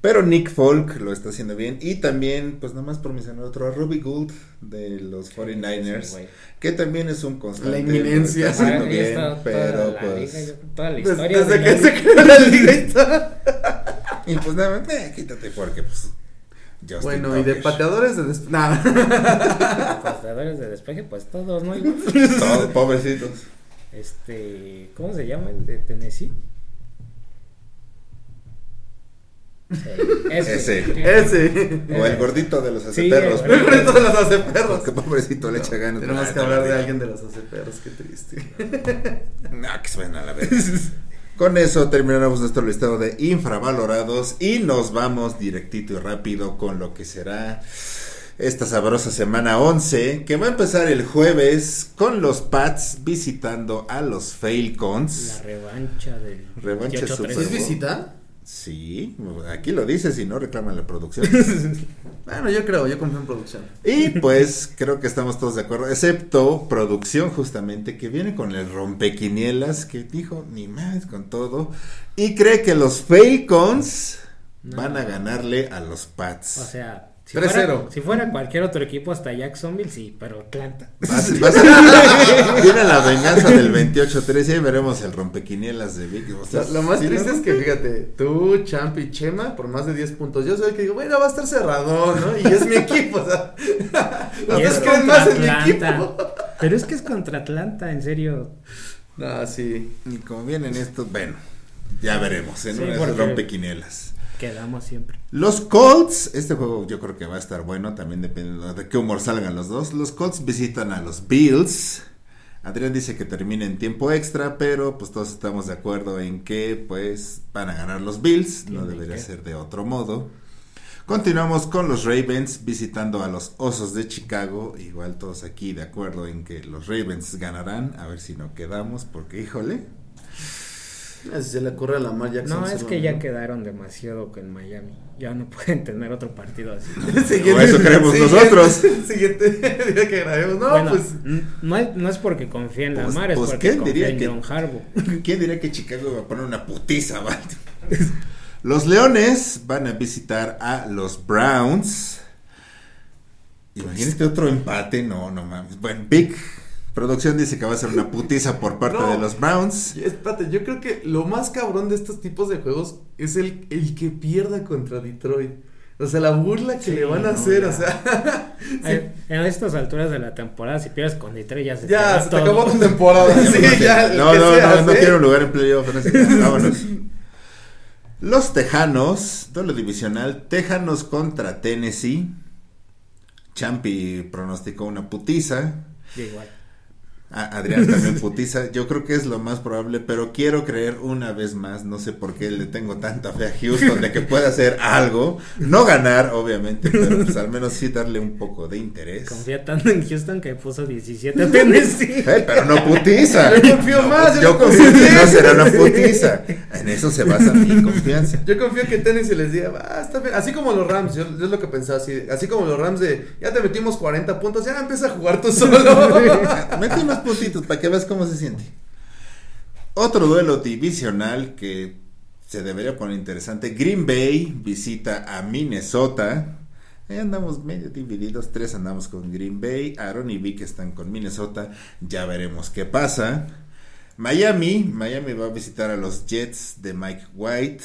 S2: Pero Nick Folk lo está haciendo bien. Y también, pues nomás por mencionar otro, a Ruby Gould de los 49ers.
S4: Sí, güey.
S2: que también es un constante.
S3: La inminencia.
S2: está bien,
S4: está
S2: pero
S4: la
S2: pues.
S4: liga, yo- toda la
S3: Des-
S4: historia
S3: Desde
S4: de
S3: que
S4: la
S3: se creó la liga.
S2: Y pues nada, eh, quítate porque pues. Justin
S3: Bueno, y de pateadores de des... Nada.
S4: Pateadores de despeje, pues todos, ¿no?
S2: Todos pobrecitos.
S4: Este, ¿cómo se llama el de Tennessee? Sí, ese.
S2: Ese.
S3: Ese.
S2: O el gordito de los
S4: Sí,
S2: aceperros.
S4: el
S3: El reto de los aceperros.
S2: Porque pobrecito le echa ganas.
S3: Tenemos
S2: Ah,
S3: que hablar de
S2: gordito.
S3: alguien de los aceperros, qué triste.
S2: No, que suena a la vez. Con eso terminamos nuestro listado de infravalorados y nos vamos directito y rápido con lo que será esta sabrosa semana 11, que va a empezar el jueves con los Pats visitando a los
S4: La
S2: Falcons.
S4: revancha del
S2: Revancha
S4: 18-13.
S2: Super
S3: ¿Es visita?
S2: Sí, aquí lo dice, si no reclaman la producción.
S3: Bueno, yo creo, yo confío en producción.
S2: Y pues creo que estamos todos de acuerdo, excepto producción justamente, que viene con el rompequinielas, que dijo ni más con todo, y cree que los Falcons
S4: No.
S2: van a ganarle a los Pats.
S4: O sea, si
S3: 3-0.
S4: fuera, si fuera cualquier otro equipo, hasta Jacksonville, sí, pero Atlanta.
S2: Viene la venganza del 28-13 y ahí veremos el rompequinielas de Vicky. O sea,
S3: Lo, lo más
S2: sí,
S3: triste
S2: ¿no?
S3: es que, fíjate, tú, Champ y Chema, por más de 10 puntos, yo soy el que digo, bueno, va a estar cerrado, ¿no? Y es mi equipo, o sea.
S4: Y
S3: Ustedes
S4: es
S3: creen
S4: contra
S3: más en mi equipo.
S4: Pero es que es contra Atlanta, en serio.
S3: No, sí.
S2: Y como vienen estos, bueno, ya veremos en
S4: Sí,
S2: esas
S4: porque-
S2: rompequinielas.
S4: Quedamos siempre.
S2: Los Colts, este juego yo creo que va a estar bueno, también depende de qué humor salgan los dos. Los Colts visitan a los Bills. Adrián dice que termina en tiempo extra, pero pues todos estamos de acuerdo en que pues van a ganar los Bills, no debería
S4: que.
S2: ser de otro modo. Continuamos con los Ravens visitando a los Osos de Chicago, igual todos aquí de acuerdo en que los Ravens ganarán, a ver si no quedamos, porque híjole,
S3: se le ocurre a la Lamar Jackson.
S4: No, es que ya quedaron demasiado en Miami. Ya no pueden tener otro partido así.
S3: Siguiente-
S2: O eso creemos
S3: siguiente-
S2: nosotros.
S3: Siguiente día que grabemos. No,
S4: bueno,
S3: pues.
S4: no, es, no es porque confíe en
S2: Pues-
S4: Lamar, es
S2: pues,
S4: porque
S2: ¿quién
S4: confía en
S2: que-
S4: John Harbaugh.
S2: ¿Quién diría que Chicago va a poner una putiza? Los Leones van a visitar a los Browns. Imagínate otro empate, no, no mames. Bueno, Big Producción dice que va a ser una putiza por parte
S3: No.
S2: de los Browns.
S3: Espérate, yo creo que lo más cabrón de estos tipos de juegos es el, el que pierda contra Detroit. O sea, la burla que
S4: Sí,
S3: le van a
S4: no,
S3: hacer,
S4: ya.
S3: o sea.
S4: En estas alturas de la temporada, si pierdes con Detroit, ya se te
S3: ya, se te
S4: todo.
S3: acabó tu temporada. sí, ya,
S2: no, no,
S3: sea,
S2: no, no quiero un lugar en playoff. vámonos. Los Tejanos, doble divisional, Tejanos contra Tennessee. Champi pronosticó una putiza.
S4: Igual.
S2: A- Adrián también putiza. Yo creo que es lo más probable, pero quiero creer una vez más. No sé por qué le tengo tanta fe a Houston de que pueda hacer algo. No ganar, obviamente, pero pues al menos sí darle un poco de interés.
S4: Confía tanto en Houston que puso 17 a Tennessee.
S2: Pero no putiza.
S3: Yo confío más, yo
S2: confío que
S3: en
S2: no será una putiza. En eso se basa mi confianza.
S3: Yo confío que Tennessee les diga, ah, está bien. Así como los Rams, yo, yo es lo que pensaba, así, así como los Rams de, ya te metimos 40 puntos, ya empieza a jugar tú solo.
S2: Mete unos puntitos para que veas cómo se siente. Otro duelo divisional que se debería poner interesante. Green Bay visita a Minnesota. Ahí andamos medio divididos. Tres andamos con Green Bay. Aaron y Vic están con Minnesota. Ya veremos qué pasa. Miami. Miami va a visitar a los Jets de Mike White.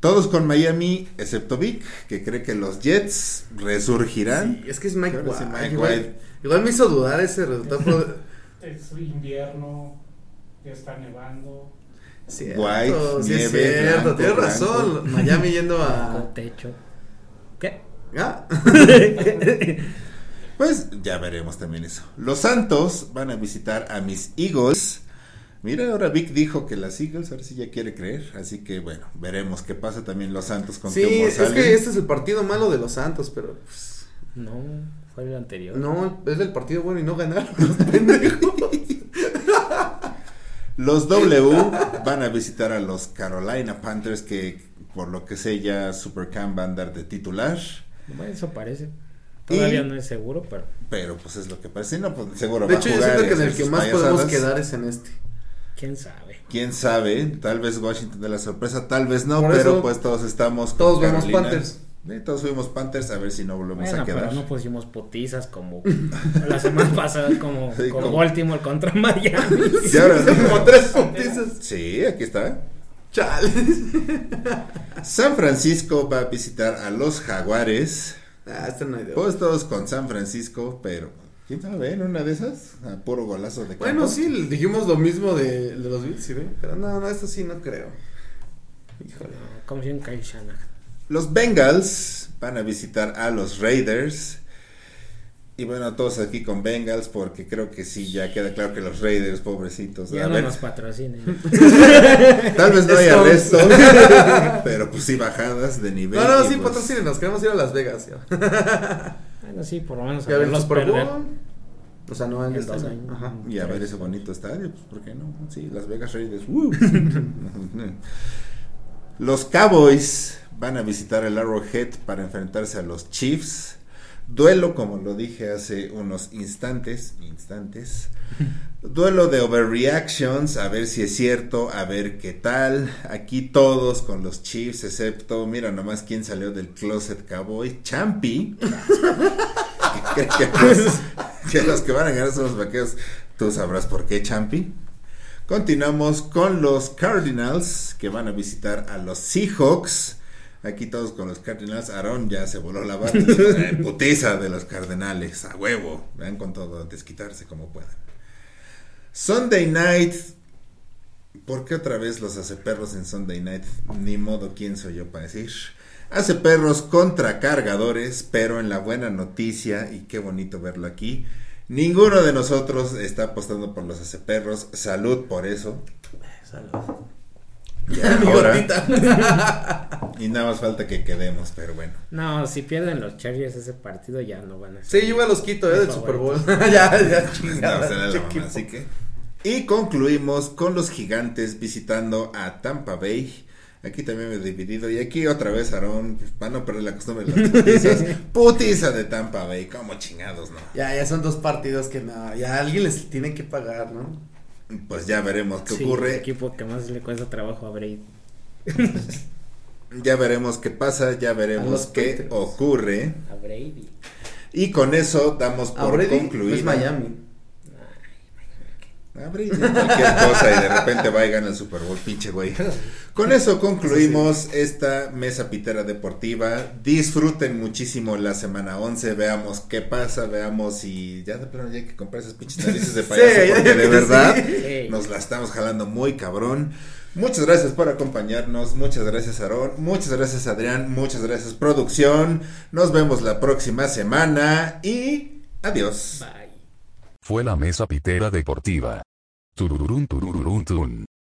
S2: Todos con Miami, excepto Vic, que cree que los Jets resurgirán.
S3: Sí, es que es Mike
S2: sí,
S3: White. Igual me hizo dudar ese resultado.
S5: Es invierno, ya está nevando.
S3: Cierto,
S2: White,
S3: sí es
S2: nieve,
S3: cierto,
S2: blanco,
S3: tienes
S2: blanco.
S3: razón. Miami yendo a.
S4: techo. ¿Qué?
S3: Ah,
S2: Pues ya veremos también eso. Los Santos van a visitar a mis Eagles. Mira, ahora Vic dijo que las Eagles, ahora sí ya quiere creer. Así que bueno, veremos qué pasa también los Santos con
S3: sí,
S2: qué humor
S3: es
S2: salen.
S3: que este es el partido malo de los Santos, pero pues,
S4: No, fue el anterior.
S3: no, es el partido bueno y no ganaron los pendejos.
S2: Los W van a visitar a los Carolina Panthers que por lo que sé ya Supercam va a andar de titular.
S4: Bueno, eso parece. Todavía
S2: Y-
S4: no es seguro, pero
S2: Pero pues es lo que parece. No, pues seguro
S3: De
S2: va
S3: hecho,
S2: a
S3: yo siento que en el que más podemos quedar es en este.
S4: quién sabe.
S2: Quién sabe, tal vez Washington de la sorpresa, tal vez no,
S3: Por
S2: pero
S3: eso,
S2: pues todos estamos con
S3: Todos vemos. Panthers.
S2: Sí, todos fuimos Panthers, a ver si no volvemos
S4: Bueno,
S2: a quedar.
S4: pero no pusimos putizas como la semana pasada, como
S2: Sí,
S4: con
S2: como-
S4: Baltimore contra Miami.
S2: Y ahora-
S3: Como tres puntizas.
S2: Sí, aquí está.
S3: Chale.
S2: San Francisco va a visitar a los Jaguares.
S3: Ah, esta no hay
S2: Pues todos con San Francisco, pero quién sabe, en una de esas, a puro golazo de campo.
S3: Bueno, sí, dijimos lo mismo de, de los Bills, ¿sí ve? Pero no, no, esto sí no creo. Híjole.
S4: No, Confío en Kyle Shanahan.
S2: Los Bengals van a visitar a los Raiders. Y bueno, todos aquí con Bengals porque creo que sí, ya queda claro que los Raiders, pobrecitos.
S4: Ya
S2: a
S4: no
S2: ver,
S4: nos patrocinen.
S2: tal vez no hay
S3: Stones.
S2: arrestos, pero pues sí bajadas de nivel.
S3: No, no, sí,
S2: pues,
S3: patrocínenos, queremos ir a Las Vegas. Ya,
S4: bueno, sí, por lo menos a
S3: ya ver los. Bowl. O sea, no en
S4: Este.
S3: Unidos. Ajá.
S2: Y a ver ese bonito estadio, pues ¿por qué no? Sí, Las Vegas Raiders. los Cowboys van a visitar el Arrowhead para enfrentarse a los Chiefs. Duelo, como lo dije hace unos instantes, instantes. Duelo de overreactions, a ver si es cierto, a ver qué tal. Aquí todos con los Chiefs, excepto, mira nomás quién salió del closet cowboy, Champi. que cree que los, que los que van a ganar son los vaqueros. Tú sabrás por qué, Champi. Continuamos con los Cardinals que van a visitar a los Seahawks. Aquí todos con los Cardinals. Aaron ya se voló la bata. Putiza de los Cardenales. A huevo. Vean con todo. Desquitarse como puedan. Sunday night. ¿Por qué otra vez los hace perros en Sunday night? Ni modo, ¿quién soy yo para decir? Hace perros contra cargadores, pero en la buena noticia, y qué bonito verlo aquí, ninguno de nosotros está apostando por los hace perros. Salud por eso.
S3: Salud.
S2: Ya
S3: Mi
S2: ahora-
S3: gotita.
S2: y nada más falta que quedemos, pero bueno.
S4: No, si pierden los Chargers ese partido ya no van a
S3: Sí, yo igual los quito, eh, del Super Bowl. ya, ya, chingada.
S2: la mamá, así que. Y concluimos con los gigantes visitando a Tampa Bay. Aquí también me he dividido. Y aquí otra vez, Aarón, pues, para no perder la costumbre de las putizas. Putiza de Tampa Bay, como chingados, ¿no?
S3: Ya, ya son dos partidos que no, ya alguien les tiene que pagar, ¿no?
S2: Pues ya veremos qué
S4: Sí,
S2: ocurre.
S4: el equipo que más le cuesta trabajo a Brady.
S2: Ya veremos qué pasa, ya
S3: A
S2: veremos qué
S3: Patriots.
S2: ocurre.
S4: A Brady.
S2: Y con eso damos
S3: A
S2: por
S3: Brady
S2: concluida.
S3: es Miami.
S2: Brady, cualquier cosa y de repente va y gana el Super Bowl, pinche güey. Con eso concluimos esta mesa pitera deportiva. Disfruten muchísimo la semana 11. Veamos qué pasa. Veamos si ya de plano ya hay que comprar esas pinches narices de payaso.
S3: Sí,
S2: porque de verdad
S4: Sí.
S2: nos la estamos jalando muy cabrón. Muchas gracias por acompañarnos. Muchas gracias, Aarón. Muchas gracias, Adrián. Muchas gracias, producción. Nos vemos la próxima semana y adiós.
S4: Bye.
S1: Fue la mesa pitera deportiva. トゥルルルントゥルルルントゥン。